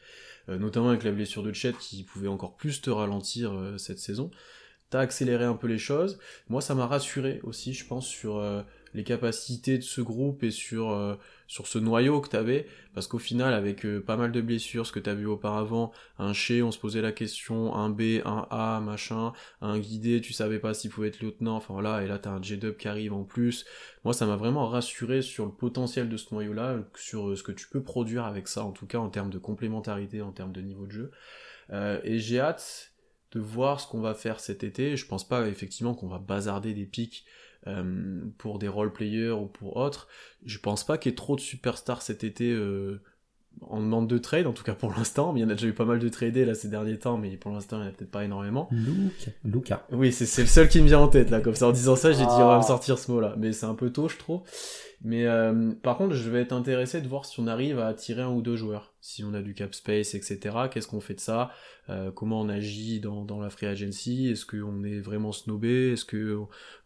S1: euh, notamment avec la blessure de Chet qui pouvait encore plus te ralentir cette saison. T'as accéléré un peu les choses. Moi, ça m'a rassuré aussi, je pense, sur les capacités de ce groupe et sur, euh, sur ce noyau que tu avais, parce qu'au final, avec euh, pas mal de blessures, ce que tu as vu auparavant, un chez, on se posait la question, un B, un A, machin, un guidé, tu savais pas s'il pouvait être lieutenant, enfin voilà, et là tu as un J-Dub qui arrive en plus. Moi, ça m'a vraiment rassuré sur le potentiel de ce noyau-là, sur euh, ce que tu peux produire avec ça, en tout cas en termes de complémentarité, en termes de niveau de jeu. et j'ai hâte de voir ce qu'on va faire cet été. Je pense pas effectivement qu'on va bazarder des pics pour des role players ou pour autres. Je pense pas qu'il y ait trop de superstars cet été en demande de trade, en tout cas pour l'instant. Il y en a déjà eu pas mal de tradés là ces derniers temps, mais pour l'instant il n'y en a peut-être pas énormément.
S3: Luca. Luca.
S1: Oui, c'est le seul qui me vient en tête là. Comme ça, en disant ça, j'ai dit on va me ah. sortir ce mot-là, mais c'est un peu tôt, je trouve. Mais euh, par contre, je vais être intéressé de voir si on arrive à attirer un ou deux joueurs, si on a du cap space, etc. Qu'est-ce qu'on fait de ça? Euh, Comment on agit dans, dans la free agency? Est-ce qu'on est vraiment snobé? Est-ce que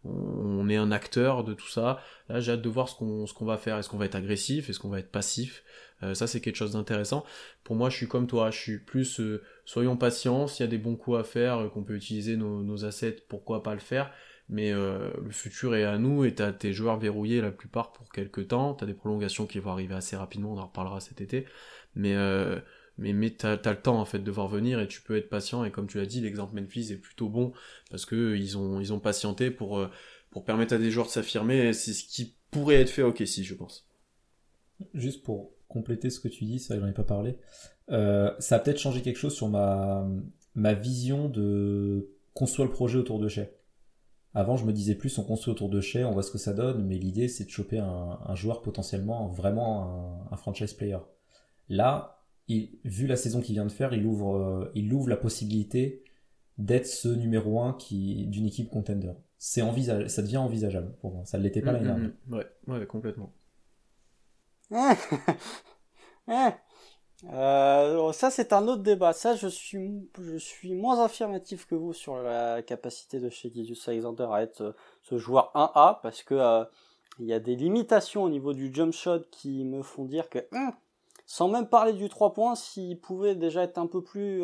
S1: on, est un acteur de tout ça? Là, j'ai hâte de voir ce qu'on ce qu'on va faire. Est-ce qu'on va être agressif? Est-ce qu'on va être passif? Euh, ça, c'est quelque chose d'intéressant. Pour moi, je suis comme toi, je suis plus euh, soyons patients, s'il y a des bons coups à faire, euh, qu'on peut utiliser nos, assets, pourquoi pas le faire. Mais le futur est à nous et t'as tes joueurs verrouillés la plupart pour quelques temps. T'as des prolongations qui vont arriver assez rapidement, on en reparlera cet été. Mais mais, mais t'as as le temps en fait de voir venir et tu peux être patient et comme tu l'as dit l'exemple Memphis est plutôt bon parce que ils ont ils ont patienté pour pour permettre à des joueurs de s'affirmer c'est ce qui pourrait être fait ok si je pense
S3: juste pour compléter ce que tu dis, ça j'en ai pas parlé. Euh, ça a peut-être changé quelque chose sur ma, ma vision de construire le projet autour de Shea. Avant, je me disais plus, on construit autour de Shea, on voit ce que ça donne, mais l'idée c'est de choper un, joueur potentiellement vraiment un, franchise player. Là, il, vu la saison qu'il vient de faire, il ouvre, euh, il ouvre la possibilité d'être ce numéro 1 qui, d'une équipe contender. C'est envisage, ça devient envisageable pour moi. Ça ne l'était pas l'année
S1: mm, mm, mm. Ouais, ouais, complètement.
S2: Euh, ça, c'est un autre débat. Ça, je suis, je suis moins affirmatif que vous sur la capacité de chez Gideus Alexander à être euh, ce joueur 1A parce que euh, il y a des limitations au niveau du jump shot qui me font dire que, hum, sans même parler du 3 points, s'il pouvait déjà être un peu plus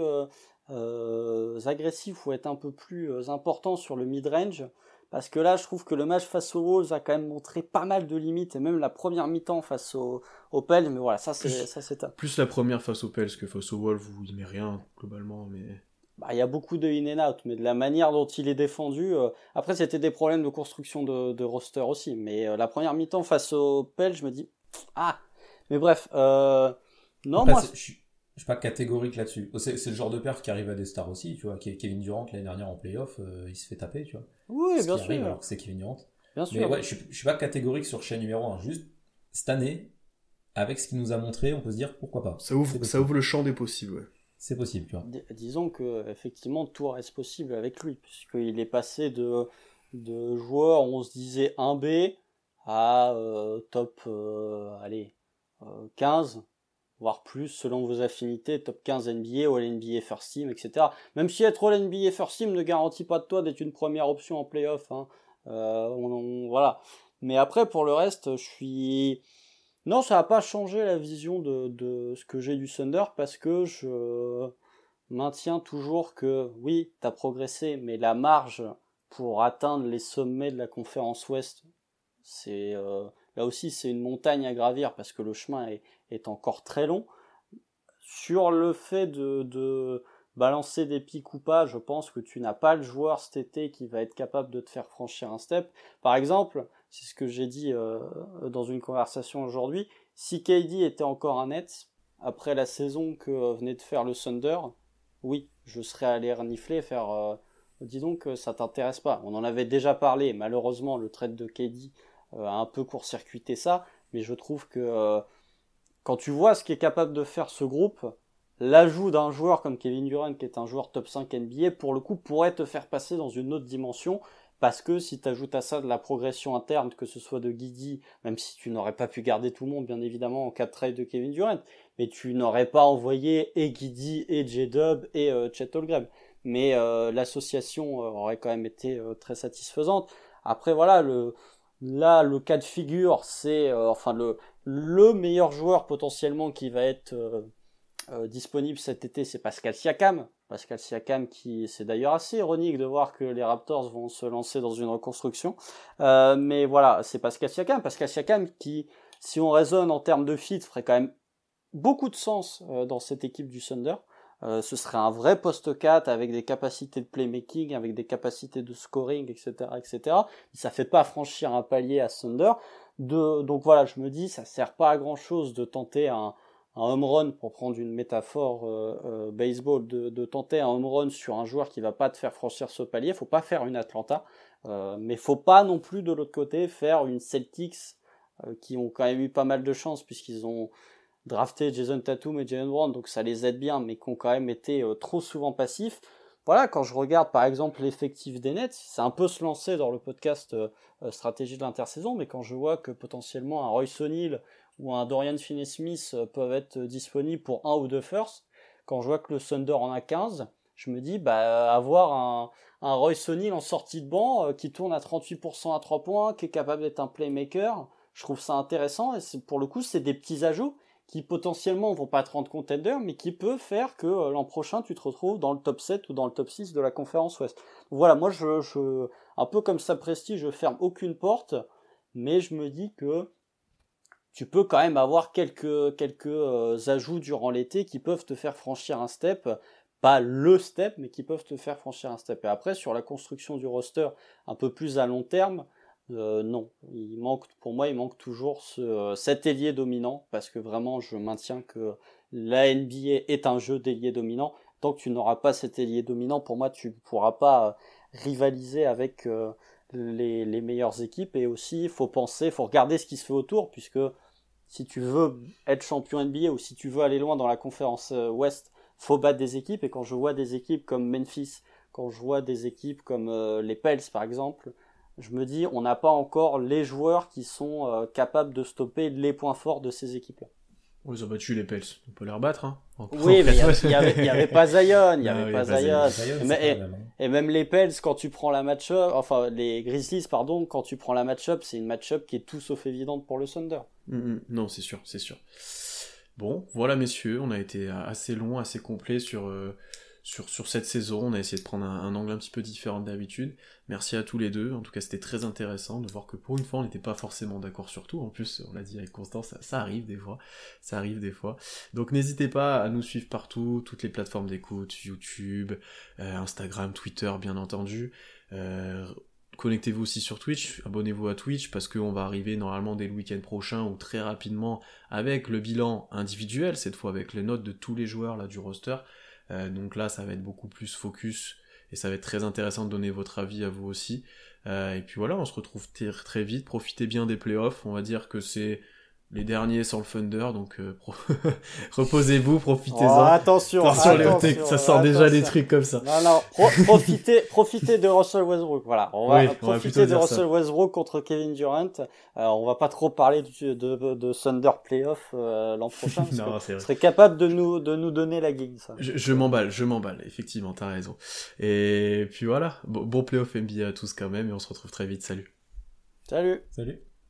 S2: agressif ou être un peu plus important sur le mid-range, parce que là, je trouve que le match face aux Wolves a quand même montré pas mal de limites, et même la première mi-temps face aux, Pels, mais voilà, ça c'est ça c'est
S1: Plus la première face aux Pels que face aux Wolves où il met rien globalement, mais.
S2: Bah, il y a beaucoup de in and out, mais de la manière dont il est défendu. Euh, après, c'était des problèmes de construction de, roster aussi, mais euh, la première mi-temps face aux Pels, je me dis ah. Mais bref, euh, non moi
S3: je suis pas catégorique là-dessus. C'est, le genre de perf qui arrive à des stars aussi, tu vois. Kevin Durant l'année dernière en playoff, euh, il se fait taper, tu vois.
S2: Oui, bien sûr.
S3: alors que c'est Kevin Durant.
S2: Bien sûr.
S3: Ouais, je, suis, suis pas catégorique sur chaîne numéro 1. Juste cette année, avec ce qu'il nous a montré, on peut se dire pourquoi pas.
S1: Ça ouvre, ça ouvre le champ des possibles, ouais.
S3: C'est possible, tu vois.
S2: disons que effectivement tout reste possible avec lui, puisqu'il est passé de, de joueur, on se disait 1B à euh, top, euh, allez, 15 voire plus selon vos affinités, top 15 NBA ou NBA First Team, etc. Même si être All NBA First Team ne garantit pas de toi d'être une première option en playoff. Hein. Euh, voilà. Mais après, pour le reste, je suis... Non, ça n'a pas changé la vision de, de ce que j'ai du Thunder parce que je maintiens toujours que oui, tu as progressé, mais la marge pour atteindre les sommets de la conférence Ouest, c'est euh, là aussi c'est une montagne à gravir parce que le chemin est, encore très long. Sur le fait de, balancer des pics ou pas, je pense que tu n'as pas le joueur cet été qui va être capable de te faire franchir un step. Par exemple, c'est ce que j'ai dit euh, dans une conversation aujourd'hui, si KD était encore un net, après la saison que venait de faire le Thunder, oui, je serais allé renifler, faire... Euh, dis donc, ça t'intéresse pas. On en avait déjà parlé, malheureusement, le trade de KD euh, a un peu court-circuité ça, mais je trouve que quand tu vois ce qu'est capable de faire ce groupe, l'ajout d'un joueur comme Kevin Durant, qui est un joueur top 5 NBA, pour le coup, pourrait te faire passer dans une autre dimension. Parce que si tu ajoutes à ça de la progression interne, que ce soit de Guidi, même si tu n'aurais pas pu garder tout le monde, bien évidemment, en cas de trade de Kevin Durant, mais tu n'aurais pas envoyé et Guidi, et J-Dub, et euh, Chet Holmgren. Mais euh, l'association euh, aurait quand même été euh, très satisfaisante. Après, voilà, le, là, le cas de figure, c'est, enfin, le, le meilleur joueur potentiellement qui va être euh, euh, disponible cet été, c'est Pascal Siakam. Pascal Siakam qui c'est d'ailleurs assez ironique de voir que les Raptors vont se lancer dans une reconstruction. Euh, mais voilà, c'est Pascal Siakam. Pascal Siakam qui, si on raisonne en termes de fit, ferait quand même beaucoup de sens dans cette équipe du Thunder. Ce serait un vrai poste 4 avec des capacités de playmaking, avec des capacités de scoring, etc., etc. Ça fait pas franchir un palier à Thunder donc voilà, je me dis, ça sert pas à grand chose de tenter un, un home run, pour prendre une métaphore euh, euh, baseball, de, de, tenter un home run sur un joueur qui va pas te faire franchir ce palier. Faut pas faire une Atlanta, euh, mais faut pas non plus de l'autre côté faire une Celtics euh, qui ont quand même eu pas mal de chance puisqu'ils ont drafté Jason Tatum et Jalen Brown, donc ça les aide bien, mais qui ont quand même été euh, trop souvent passifs. Voilà, quand je regarde par exemple l'effectif des Nets, c'est un peu se lancer dans le podcast stratégie de l'intersaison, mais quand je vois que potentiellement un Royce O'Neal ou un Dorian Finney-Smith euh, peuvent être disponibles pour un ou deux firsts. Quand je vois que le Thunder en a 15, je me dis, bah, avoir un, un Royce O'Neal en sortie de banc euh, qui tourne à 38% à 3 points, qui est capable d'être un playmaker, je trouve ça intéressant et pour le coup, c'est des petits ajouts qui potentiellement vont pas te rendre contender, mais qui peuvent faire que euh, l'an prochain tu te retrouves dans le top 7 ou dans le top 6 de la conférence Ouest. Voilà, moi je, je un peu comme ça prestige, je ferme aucune porte, mais je me dis que tu peux quand même avoir quelques, quelques euh, ajouts durant l'été qui peuvent te faire franchir un step, pas le step, mais qui peuvent te faire franchir un step. Et après, sur la construction du roster un peu plus à long terme, euh, non, il manque, pour moi, il manque toujours euh, cet ailier dominant, parce que vraiment, je maintiens que la NBA est un jeu d'ailier dominant. Tant que tu n'auras pas cet ailier dominant, pour moi, tu ne pourras pas rivaliser avec les, meilleures équipes. Et aussi, il faut penser, il faut regarder ce qui se fait autour, puisque si tu veux être champion NBA ou si tu veux aller loin dans la conférence euh, Ouest, faut battre des équipes. Et quand je vois des équipes comme Memphis, quand je vois des équipes comme euh, les Pels par exemple, je me dis on n'a pas encore les joueurs qui sont euh, capables de stopper les points forts de ces équipes-là.
S1: Ils ont battu les Pels, on peut les rebattre. Hein.
S2: Oui, mais il n'y avait, avait, pas Zion, il n'y avait pas Zion. Et, même les Pels, quand tu prends la match-up, enfin les Grizzlies, pardon, quand tu prends la match-up, c'est une match-up qui est tout sauf évidente pour le Thunder.
S1: Mm, mm. non, c'est sûr, c'est sûr. Bon, voilà messieurs, on a été assez long, assez complet sur, euh, sur, cette saison. On a essayé de prendre un, angle un petit peu différent d'habitude. Merci à tous les deux. En tout cas, c'était très intéressant de voir que pour une fois, on n'était pas forcément d'accord sur tout. En plus, on l'a dit avec Constance, ça, arrive des fois. Ça arrive des fois. Donc n'hésitez pas à nous suivre partout, toutes les plateformes d'écoute, YouTube, euh, Instagram, Twitter, bien entendu. Euh, Connectez-vous aussi sur Twitch, abonnez-vous à Twitch parce qu'on va arriver normalement dès le week-end prochain ou très rapidement avec le bilan individuel, cette fois avec les notes de tous les joueurs là du roster. Euh, donc là, ça va être beaucoup plus focus et ça va être très intéressant de donner votre avis à vous aussi. Euh, et puis voilà, on se retrouve très vite. Profitez bien des playoffs. On va dire que c'est les derniers sans le Thunder, donc euh, <laughs> reposez-vous, profitez-en.
S2: Oh, attention,
S1: attention, ça sort déjà des trucs comme ça.
S2: Non, non, <laughs> profitez, profitez de Russell Westbrook. Voilà, on va profiter de Russell Westbrook contre Kevin Durant. Alors, on va pas trop parler de, de, de Thunder playoff euh, l'an prochain. <laughs> non, c'est serait capable de nous de nous donner la game. Ça.
S1: Je, je m'emballe, je m'emballe. Effectivement, t'as raison. Et puis voilà, bon, bon playoff NBA à tous quand même, et on se retrouve très vite. Salut.
S2: Salut.
S3: Salut.